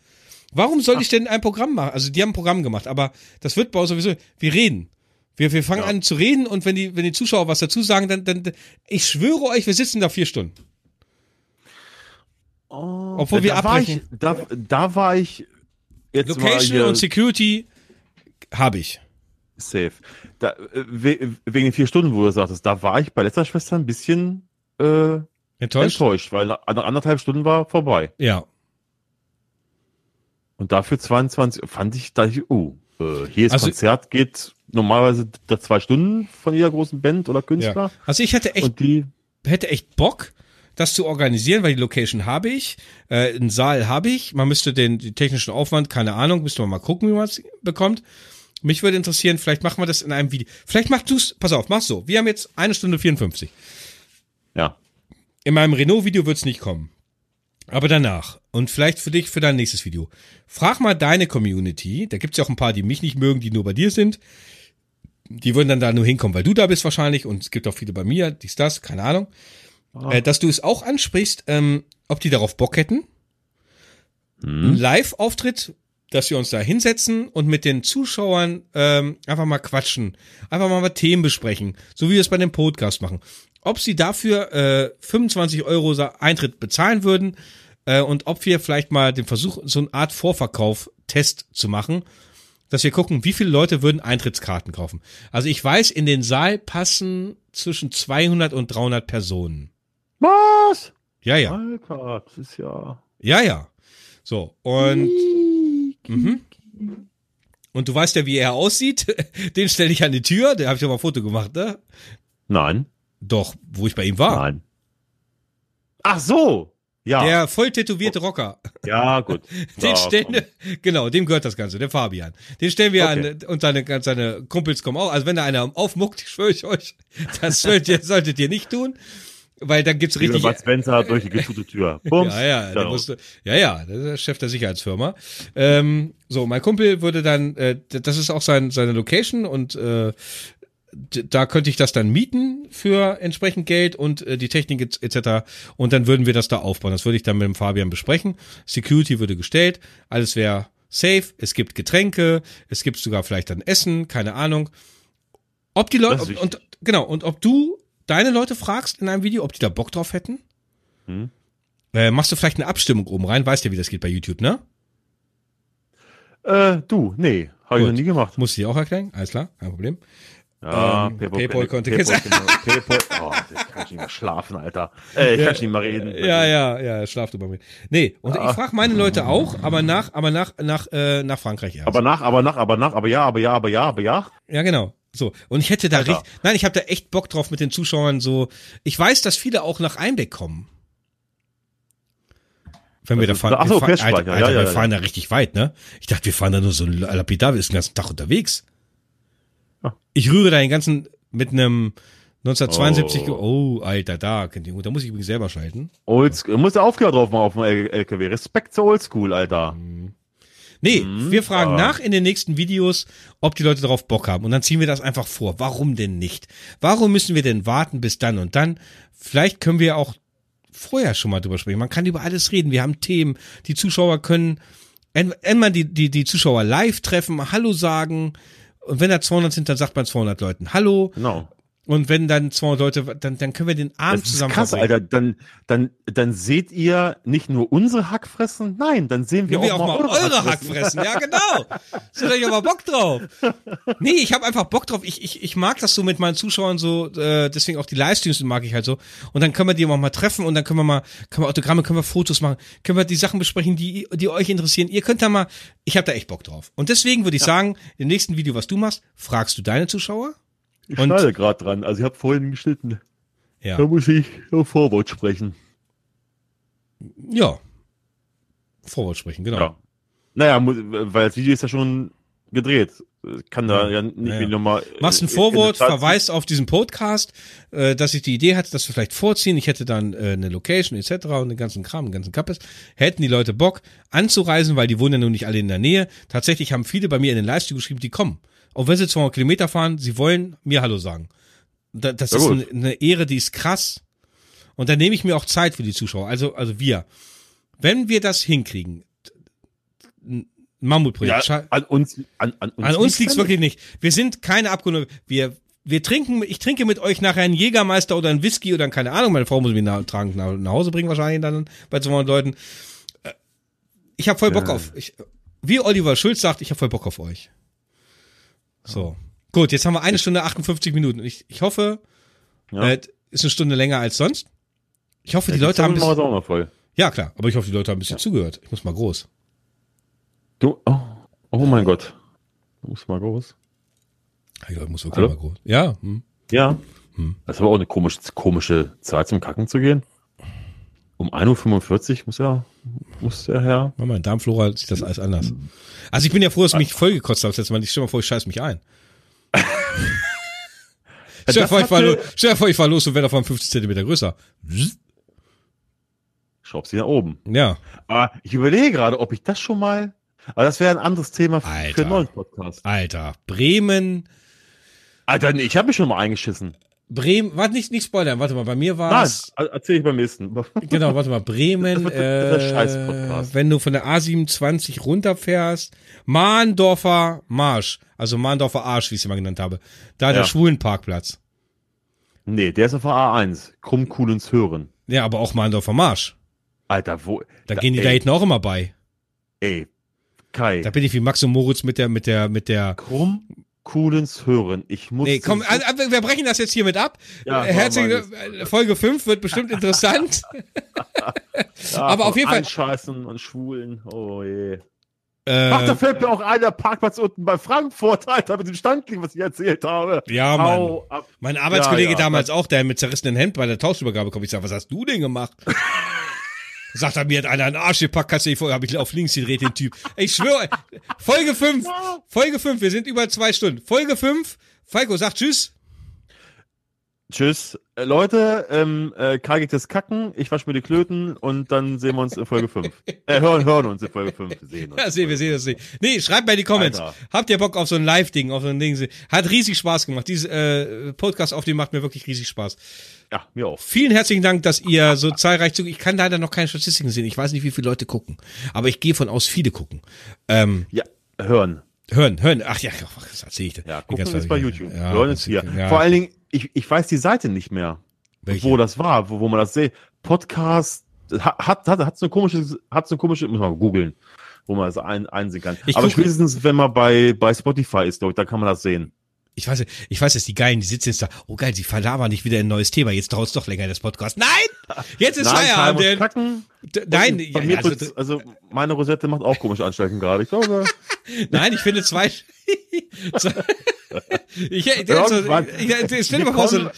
Warum soll ich denn ein Programm machen? Also die haben ein Programm gemacht, aber das wird bei uns sowieso. Wir reden. Wir, wir fangen ja. an zu reden und wenn die, wenn die Zuschauer was dazu sagen, dann, dann, ich schwöre euch, wir sitzen da vier Stunden. Oh, Obwohl wir abbrechen. War ich, da, da war ich jetzt Location und Security habe ich. Safe. Da, äh, wegen den vier Stunden, wo du sagtest, da war ich bei letzter Schwester ein bisschen äh, enttäuscht? enttäuscht, weil anderthalb Stunden war vorbei. Ja. Und dafür 22 fand ich, da ich, oh, äh, hier ist also, Konzert geht normalerweise da zwei Stunden von jeder großen Band oder Künstler. Ja. Also ich hätte echt, hätte echt Bock, das zu organisieren, weil die Location habe ich, äh, einen Saal habe ich, man müsste den, den technischen Aufwand, keine Ahnung, müsste man mal gucken, wie man es bekommt. Mich würde interessieren, vielleicht machen wir das in einem Video. Vielleicht machst du es, pass auf, mach so. Wir haben jetzt eine Stunde 54. Ja. In meinem Renault-Video wird es nicht kommen. Aber danach. Und vielleicht für dich, für dein nächstes Video. Frag mal deine Community. Da gibt's ja auch ein paar, die mich nicht mögen, die nur bei dir sind. Die würden dann da nur hinkommen, weil du da bist wahrscheinlich. Und es gibt auch viele bei mir, dies, das, keine Ahnung. Äh, dass du es auch ansprichst, ähm, ob die darauf Bock hätten. Hm. Live-Auftritt, dass wir uns da hinsetzen und mit den Zuschauern ähm, einfach mal quatschen. Einfach mal, mal Themen besprechen. So wie wir es bei dem Podcast machen ob sie dafür äh, 25 Euro Eintritt bezahlen würden äh, und ob wir vielleicht mal den Versuch, so eine Art Vorverkauf-Test zu machen, dass wir gucken, wie viele Leute würden Eintrittskarten kaufen. Also ich weiß, in den Saal passen zwischen 200 und 300 Personen. Was? Ja, ja. Alter, das ist ja. Ja, ja. So, und. Mhm. Und du weißt ja, wie er aussieht. Den stelle ich an die Tür. Der habe ich doch mal ein Foto gemacht, ne? Nein. Doch, wo ich bei ihm war. Nein. Ach so. Ja. Der voll tätowierte Rocker. Ja, gut. Den ja, stellen, wir, genau, dem gehört das Ganze, der Fabian. Den stellen wir okay. an und seine, seine Kumpels kommen auch. Also wenn da einer aufmuckt, schwöre ich euch, das solltet, solltet ihr nicht tun. Weil dann gibt's richtig. Bud Spencer durch die geschute Tür. Bums, ja, ja, der musste, ja, ja, das ist der Chef der Sicherheitsfirma. Ähm, so, mein Kumpel würde dann, äh, das ist auch sein, seine Location und äh, da könnte ich das dann mieten für entsprechend Geld und äh, die Technik etc. Und dann würden wir das da aufbauen. Das würde ich dann mit dem Fabian besprechen. Security würde gestellt, alles wäre safe. Es gibt Getränke, es gibt sogar vielleicht dann Essen, keine Ahnung. Ob die Leute und genau und ob du deine Leute fragst in einem Video, ob die da Bock drauf hätten. Hm. Äh, machst du vielleicht eine Abstimmung oben rein? Weißt ja, wie das geht bei YouTube, ne? Äh, du, nee, habe ich noch nie gemacht. Muss ich dir auch erklären? Alles klar, kein Problem. Ja, ähm, Paypal, Paypal konnte Paypal, Paypal, oh, ich kann nicht mehr schlafen, Alter. Äh, ich ja, kann nicht mehr reden. Ja, ja, ja, schlaf du mal mit. Nee, und ah. ich frage meine Leute auch, aber nach, aber nach, nach, äh, nach Frankreich erst. Aber nach, aber nach, aber nach, aber ja, aber ja, aber ja, aber ja. Ja, genau. So. Und ich hätte da richtig, nein, ich habe da echt Bock drauf mit den Zuschauern so. Ich weiß, dass viele auch nach Einbeck kommen. Wenn wir da fahren, ach so, wir, fahren, Alter, Alter, ja, ja, wir fahren da richtig weit, ne? Ich dachte, wir fahren da nur so lapidar, wir sind den ganzen Tag unterwegs. Ich rühre da den ganzen mit einem 1972, oh, oh Alter, da, da muss ich übrigens selber schalten. Oldschool, muss der Aufkleber drauf machen auf dem LKW. Respekt zu Oldschool, Alter. Mhm. Nee, mhm, wir fragen ah. nach in den nächsten Videos, ob die Leute darauf Bock haben. Und dann ziehen wir das einfach vor. Warum denn nicht? Warum müssen wir denn warten bis dann und dann? Vielleicht können wir auch vorher schon mal drüber sprechen. Man kann über alles reden. Wir haben Themen. Die Zuschauer können, wenn man die, die, die Zuschauer live treffen, Hallo sagen. Und wenn da 200 sind, dann sagt man 200 Leuten Hallo. Genau. Und wenn dann 200 Leute, dann, dann können wir den Abend das zusammen krass, Alter. Dann, dann, dann seht ihr nicht nur unsere Hackfressen, nein, dann sehen wir, wir auch, auch, mal eure Hackfressen. Hackfressen. Ja, genau. So, da ich aber Bock drauf. Nee, ich habe einfach Bock drauf. Ich, ich, ich mag das so mit meinen Zuschauern so, äh, deswegen auch die Livestreams mag ich halt so. Und dann können wir die auch mal treffen und dann können wir mal, können wir Autogramme, können wir Fotos machen, können wir die Sachen besprechen, die, die euch interessieren. Ihr könnt da mal, ich habe da echt Bock drauf. Und deswegen würde ich ja. sagen, im nächsten Video, was du machst, fragst du deine Zuschauer? Ich und, schneide gerade dran. Also ich habe vorhin geschnitten. Ja. Da muss ich Vorwort sprechen. Ja. Vorwort sprechen, genau. Ja. Naja, weil das Video ist ja schon gedreht. Kann da ja, nicht ja, ja. nochmal. Äh, Machst ein Vorwort, verweist auf diesen Podcast, äh, dass ich die Idee hatte, dass wir vielleicht vorziehen. Ich hätte dann äh, eine Location etc. und den ganzen Kram, den ganzen Kappes. Hätten die Leute Bock anzureisen, weil die wohnen ja nun nicht alle in der Nähe. Tatsächlich haben viele bei mir in den Livestream geschrieben, die kommen. Auch wenn sie 200 Kilometer fahren, sie wollen mir Hallo sagen. Das ist eine, eine Ehre, die ist krass. Und dann nehme ich mir auch Zeit für die Zuschauer. Also, also wir. Wenn wir das hinkriegen, Mammutprojekt. Ja, an uns, an, an uns, an uns liegt's wirklich nicht. Wir sind keine Abgründe. Wir, wir trinken, ich trinke mit euch nachher einen Jägermeister oder einen Whisky oder keine Ahnung. Meine Frau muss mich nach, nach, nach Hause bringen wahrscheinlich dann bei 200 Leuten. Äh, ich habe voll Bock ja. auf. Ich, wie Oliver Schulz sagt, ich habe voll Bock auf euch. So. Gut, jetzt haben wir eine Stunde 58 Minuten. Ich, ich hoffe, ja. äh, ist eine Stunde länger als sonst. Ich hoffe, die Leute haben. Bisschen, auch mal voll. Ja, klar, aber ich hoffe, die Leute haben ein bisschen ja. zugehört. Ich muss mal groß. Du, oh, oh mein Gott. Du musst mal groß. Ich muss wirklich Hallo? mal groß. Ja. Hm. Ja. Hm. Das ist aber auch eine komische, komische Zeit zum Kacken zu gehen. Um 1.45 Uhr muss ja, muss der Herr. Mein Darmflora sieht das alles anders. Also ich bin ja froh, dass du mich vollgekotzt hast letztes Mal. Ich stell mal vor, ich scheiß mich ein. stell, dir vor, ich war, stell dir vor, ich fahr los und wäre davon 50 Zentimeter größer. Schraub sie nach oben. Ja. Aber ich überlege gerade, ob ich das schon mal. Aber das wäre ein anderes Thema für, Alter, einen neuen Podcast. Alter, Bremen. Alter, nee, ich habe mich schon mal eingeschissen. Bremen, warte nicht, nicht spoilern, warte mal, bei mir war es. Erzähl ich beim nächsten. Genau, warte mal, Bremen, das äh, wenn du von der A27 runterfährst, Mahndorfer Marsch, also Mahndorfer Arsch, wie ich es immer genannt habe, da ja. der Schwulenparkplatz. Nee, der ist auf der A1, Krummkuhlens Hören. Ja, aber auch Mahndorfer Marsch. Alter, wo? Da, da gehen die ey, da hinten auch immer bei. Ey, Kai. Da bin ich wie Max und Moritz mit der, mit der, mit der. Krumm cooles Hören. Ich muss. Nee, komm, also, wir brechen das jetzt hiermit ab. Ja, Herzlich, Folge 5 wird bestimmt interessant. ja, Aber auf jeden Fall. Scheißen und Schwulen. Oh je. Äh, Ach, da fällt mir auch ein, der Parkplatz unten bei Frankfurt, Alter, mit dem Standling, was ich erzählt habe. Ja, Mann. Mein Arbeitskollege ja, ja, damals auch, der mit zerrissenem Hemd bei der Tauschübergabe kommt. Ich sag, was hast du denn gemacht? Sagt er, mir hat einer einen Arsch gepackt, kannst du nicht vorher, habe ich auf links gedreht, den Typ. Ich schwöre, Folge 5, Folge 5, wir sind über zwei Stunden. Folge 5, Falco sagt Tschüss. Tschüss. Äh, Leute, ähm, äh, Karl geht das Kacken, ich wasche mir die Klöten und dann sehen wir uns in Folge 5. äh, hören, hören uns in Folge 5. Sehen uns ja, sehen wir, sehen das nicht. Nee, schreibt mal in die Comments. Alter. Habt ihr Bock auf so ein Live-Ding, auf so ein Ding? Hat riesig Spaß gemacht. Dieses äh, Podcast auf dem macht mir wirklich riesig Spaß. Ja, mir auch. Vielen herzlichen Dank, dass ihr so zahlreich zu. Ich kann leider noch keine Statistiken sehen. Ich weiß nicht, wie viele Leute gucken. Aber ich gehe von aus, viele gucken. Ähm, ja, hören. Hören, hören. Ach ja, was erzähle ich denn? Ja, gucken ist bei YouTube. Ja, hören ist hier. Ja. Vor allen Dingen, ich, ich weiß die Seite nicht mehr, Welche? wo das war, wo, wo man das sieht. Podcast hat, hat, hat so ein komisches, hat so ein komisches, muss man googeln, wo man das ein, einsehen kann. Ich Aber spätestens, wenn man bei, bei Spotify ist, glaube ich, da kann man das sehen ich weiß, ich weiß, dass die Geilen, die sitzen jetzt da, oh geil, sie verlabern nicht wieder ein neues Thema, jetzt dauert es doch länger, das Podcast. Nein! Jetzt ist Feierabend. Nein, ja, also, also, meine Rosette macht auch komische Anstalten gerade, ich glaube. Nein, ich finde zwei, ich, ich, ich, ich, wir, kommen,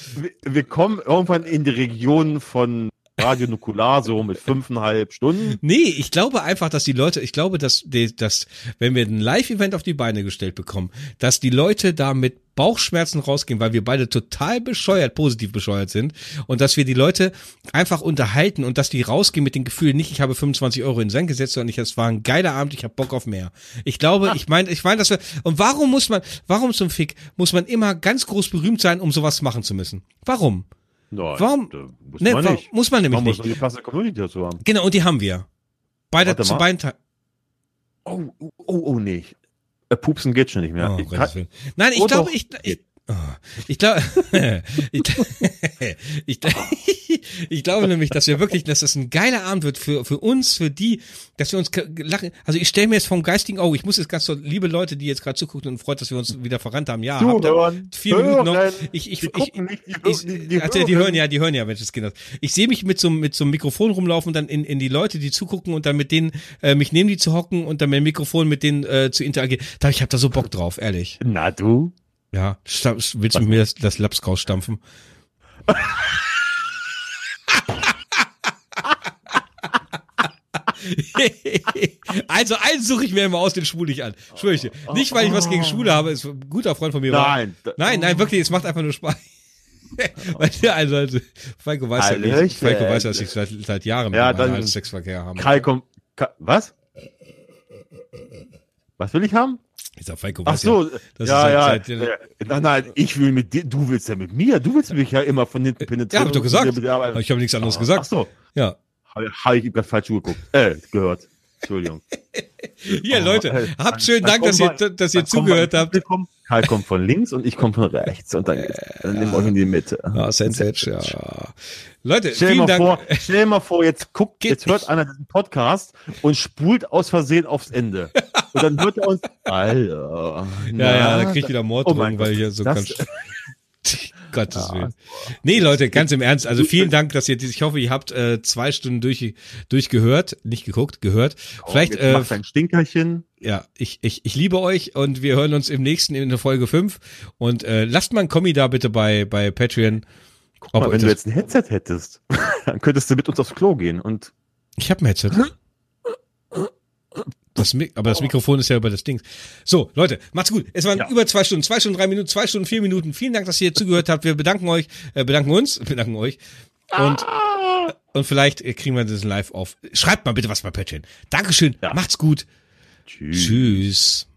wir kommen irgendwann in die Region von Radio Nukular so mit fünfeinhalb Stunden. Nee, ich glaube einfach, dass die Leute, ich glaube, dass, dass wenn wir ein Live-Event auf die Beine gestellt bekommen, dass die Leute da mit Bauchschmerzen rausgehen, weil wir beide total bescheuert, positiv bescheuert sind und dass wir die Leute einfach unterhalten und dass die rausgehen mit dem Gefühl, nicht ich habe 25 Euro in den Sand gesetzt, sondern ich, es war ein geiler Abend, ich habe Bock auf mehr. Ich glaube, ah. ich meine, ich meine, dass wir, und warum muss man, warum zum Fick muss man immer ganz groß berühmt sein, um sowas machen zu müssen? Warum? Nein, Warum? Muss, ne, man nicht. muss man nämlich man nicht. Muss die klasse Community dazu haben. Genau, und die haben wir. Beide zu beiden Teilen. Oh, oh, oh, oh, nee. Äh, pupsen geht schon nicht mehr. Oh, ich kann, Nein, ich oh, glaube, ich, ich, Oh, ich glaube, ich, ich, ich, glaube nämlich, dass wir wirklich, dass das ein geiler Abend wird für, für uns, für die, dass wir uns lachen. Also ich stelle mir jetzt vom geistigen Auge, ich muss jetzt ganz so, liebe Leute, die jetzt gerade zugucken und freut, dass wir uns wieder verrannt haben. Ja, habt ihr vier Minuten noch. Ich, ich, ich, ich, die, die, also die hören ja, die hören ja, Mensch, das Kinder. Ich sehe mich mit so, mit so einem Mikrofon rumlaufen und dann in, in die Leute, die zugucken und dann mit denen, äh, mich neben die zu hocken und dann mit dem Mikrofon mit denen äh, zu interagieren. Da, ich habe da so Bock drauf, ehrlich. Na du? Ja, willst du mit mir das, das Laps rausstampfen? also einen suche ich mir immer aus, den schwule ich an. Schwöre ich dir. Nicht, weil ich was gegen Schwule habe, ist ein guter Freund von mir. Nein. War. Nein, nein, wirklich, es macht einfach nur Spaß. also, also, Falco weiß ja nicht, Falco weiß, dass ich seit, seit Jahren ja, dann Sexverkehr habe. Kai kommt, was? Was will ich haben? Ich sag, Falco, Ach so, ja, ja, ja. Seit, äh, nein, nein, ich will mit dir, du willst ja mit mir, du willst mich ja immer von hinten penetrieren. Ja, hab ich doch gesagt. ich habe nichts anderes gesagt. Ach so. Ja. Habe hab ich gerade falsch geguckt, äh, gehört. Entschuldigung. Hier, Leute, oh, habt schönen Dank, dass ihr, dass ihr zugehört habt. Kai kommt von links und ich komme von rechts und dann, dann nehmen wir euch in die Mitte. Ja, Sensation, ja. Leute, stell vielen Dank. Vor, stell dir mal vor, jetzt guckt, jetzt hört einer diesen Podcast und spult aus Versehen aufs Ende. Und dann hört er uns, Alter. Ja, ja, da kriegt wieder Mord oh weil hier so ganz. Gottes. Willen. Nee, Leute, ganz im Ernst. Also vielen Dank, dass ihr, ich hoffe, ihr habt äh, zwei Stunden durch, durchgehört, nicht geguckt, gehört. Oh, Vielleicht äh, macht ein Stinkerchen. Ja, ich, ich, ich liebe euch und wir hören uns im nächsten in der Folge 5. Und äh, lasst mal ein Kommi da bitte bei, bei Patreon. Guck mal, wenn du jetzt ein Headset hättest, dann könntest du mit uns aufs Klo gehen und. Ich habe ein Headset. Das, aber das Mikrofon ist ja über das Ding. So, Leute, macht's gut. Es waren ja. über zwei Stunden, zwei Stunden, drei Minuten, zwei Stunden, vier Minuten. Vielen Dank, dass ihr zugehört habt. Wir bedanken euch, äh, bedanken uns, bedanken euch. Und, ah. und vielleicht kriegen wir das live auf. Schreibt mal bitte was bei Patreon. Dankeschön. Ja. Macht's gut. Tschüss. Tschüss.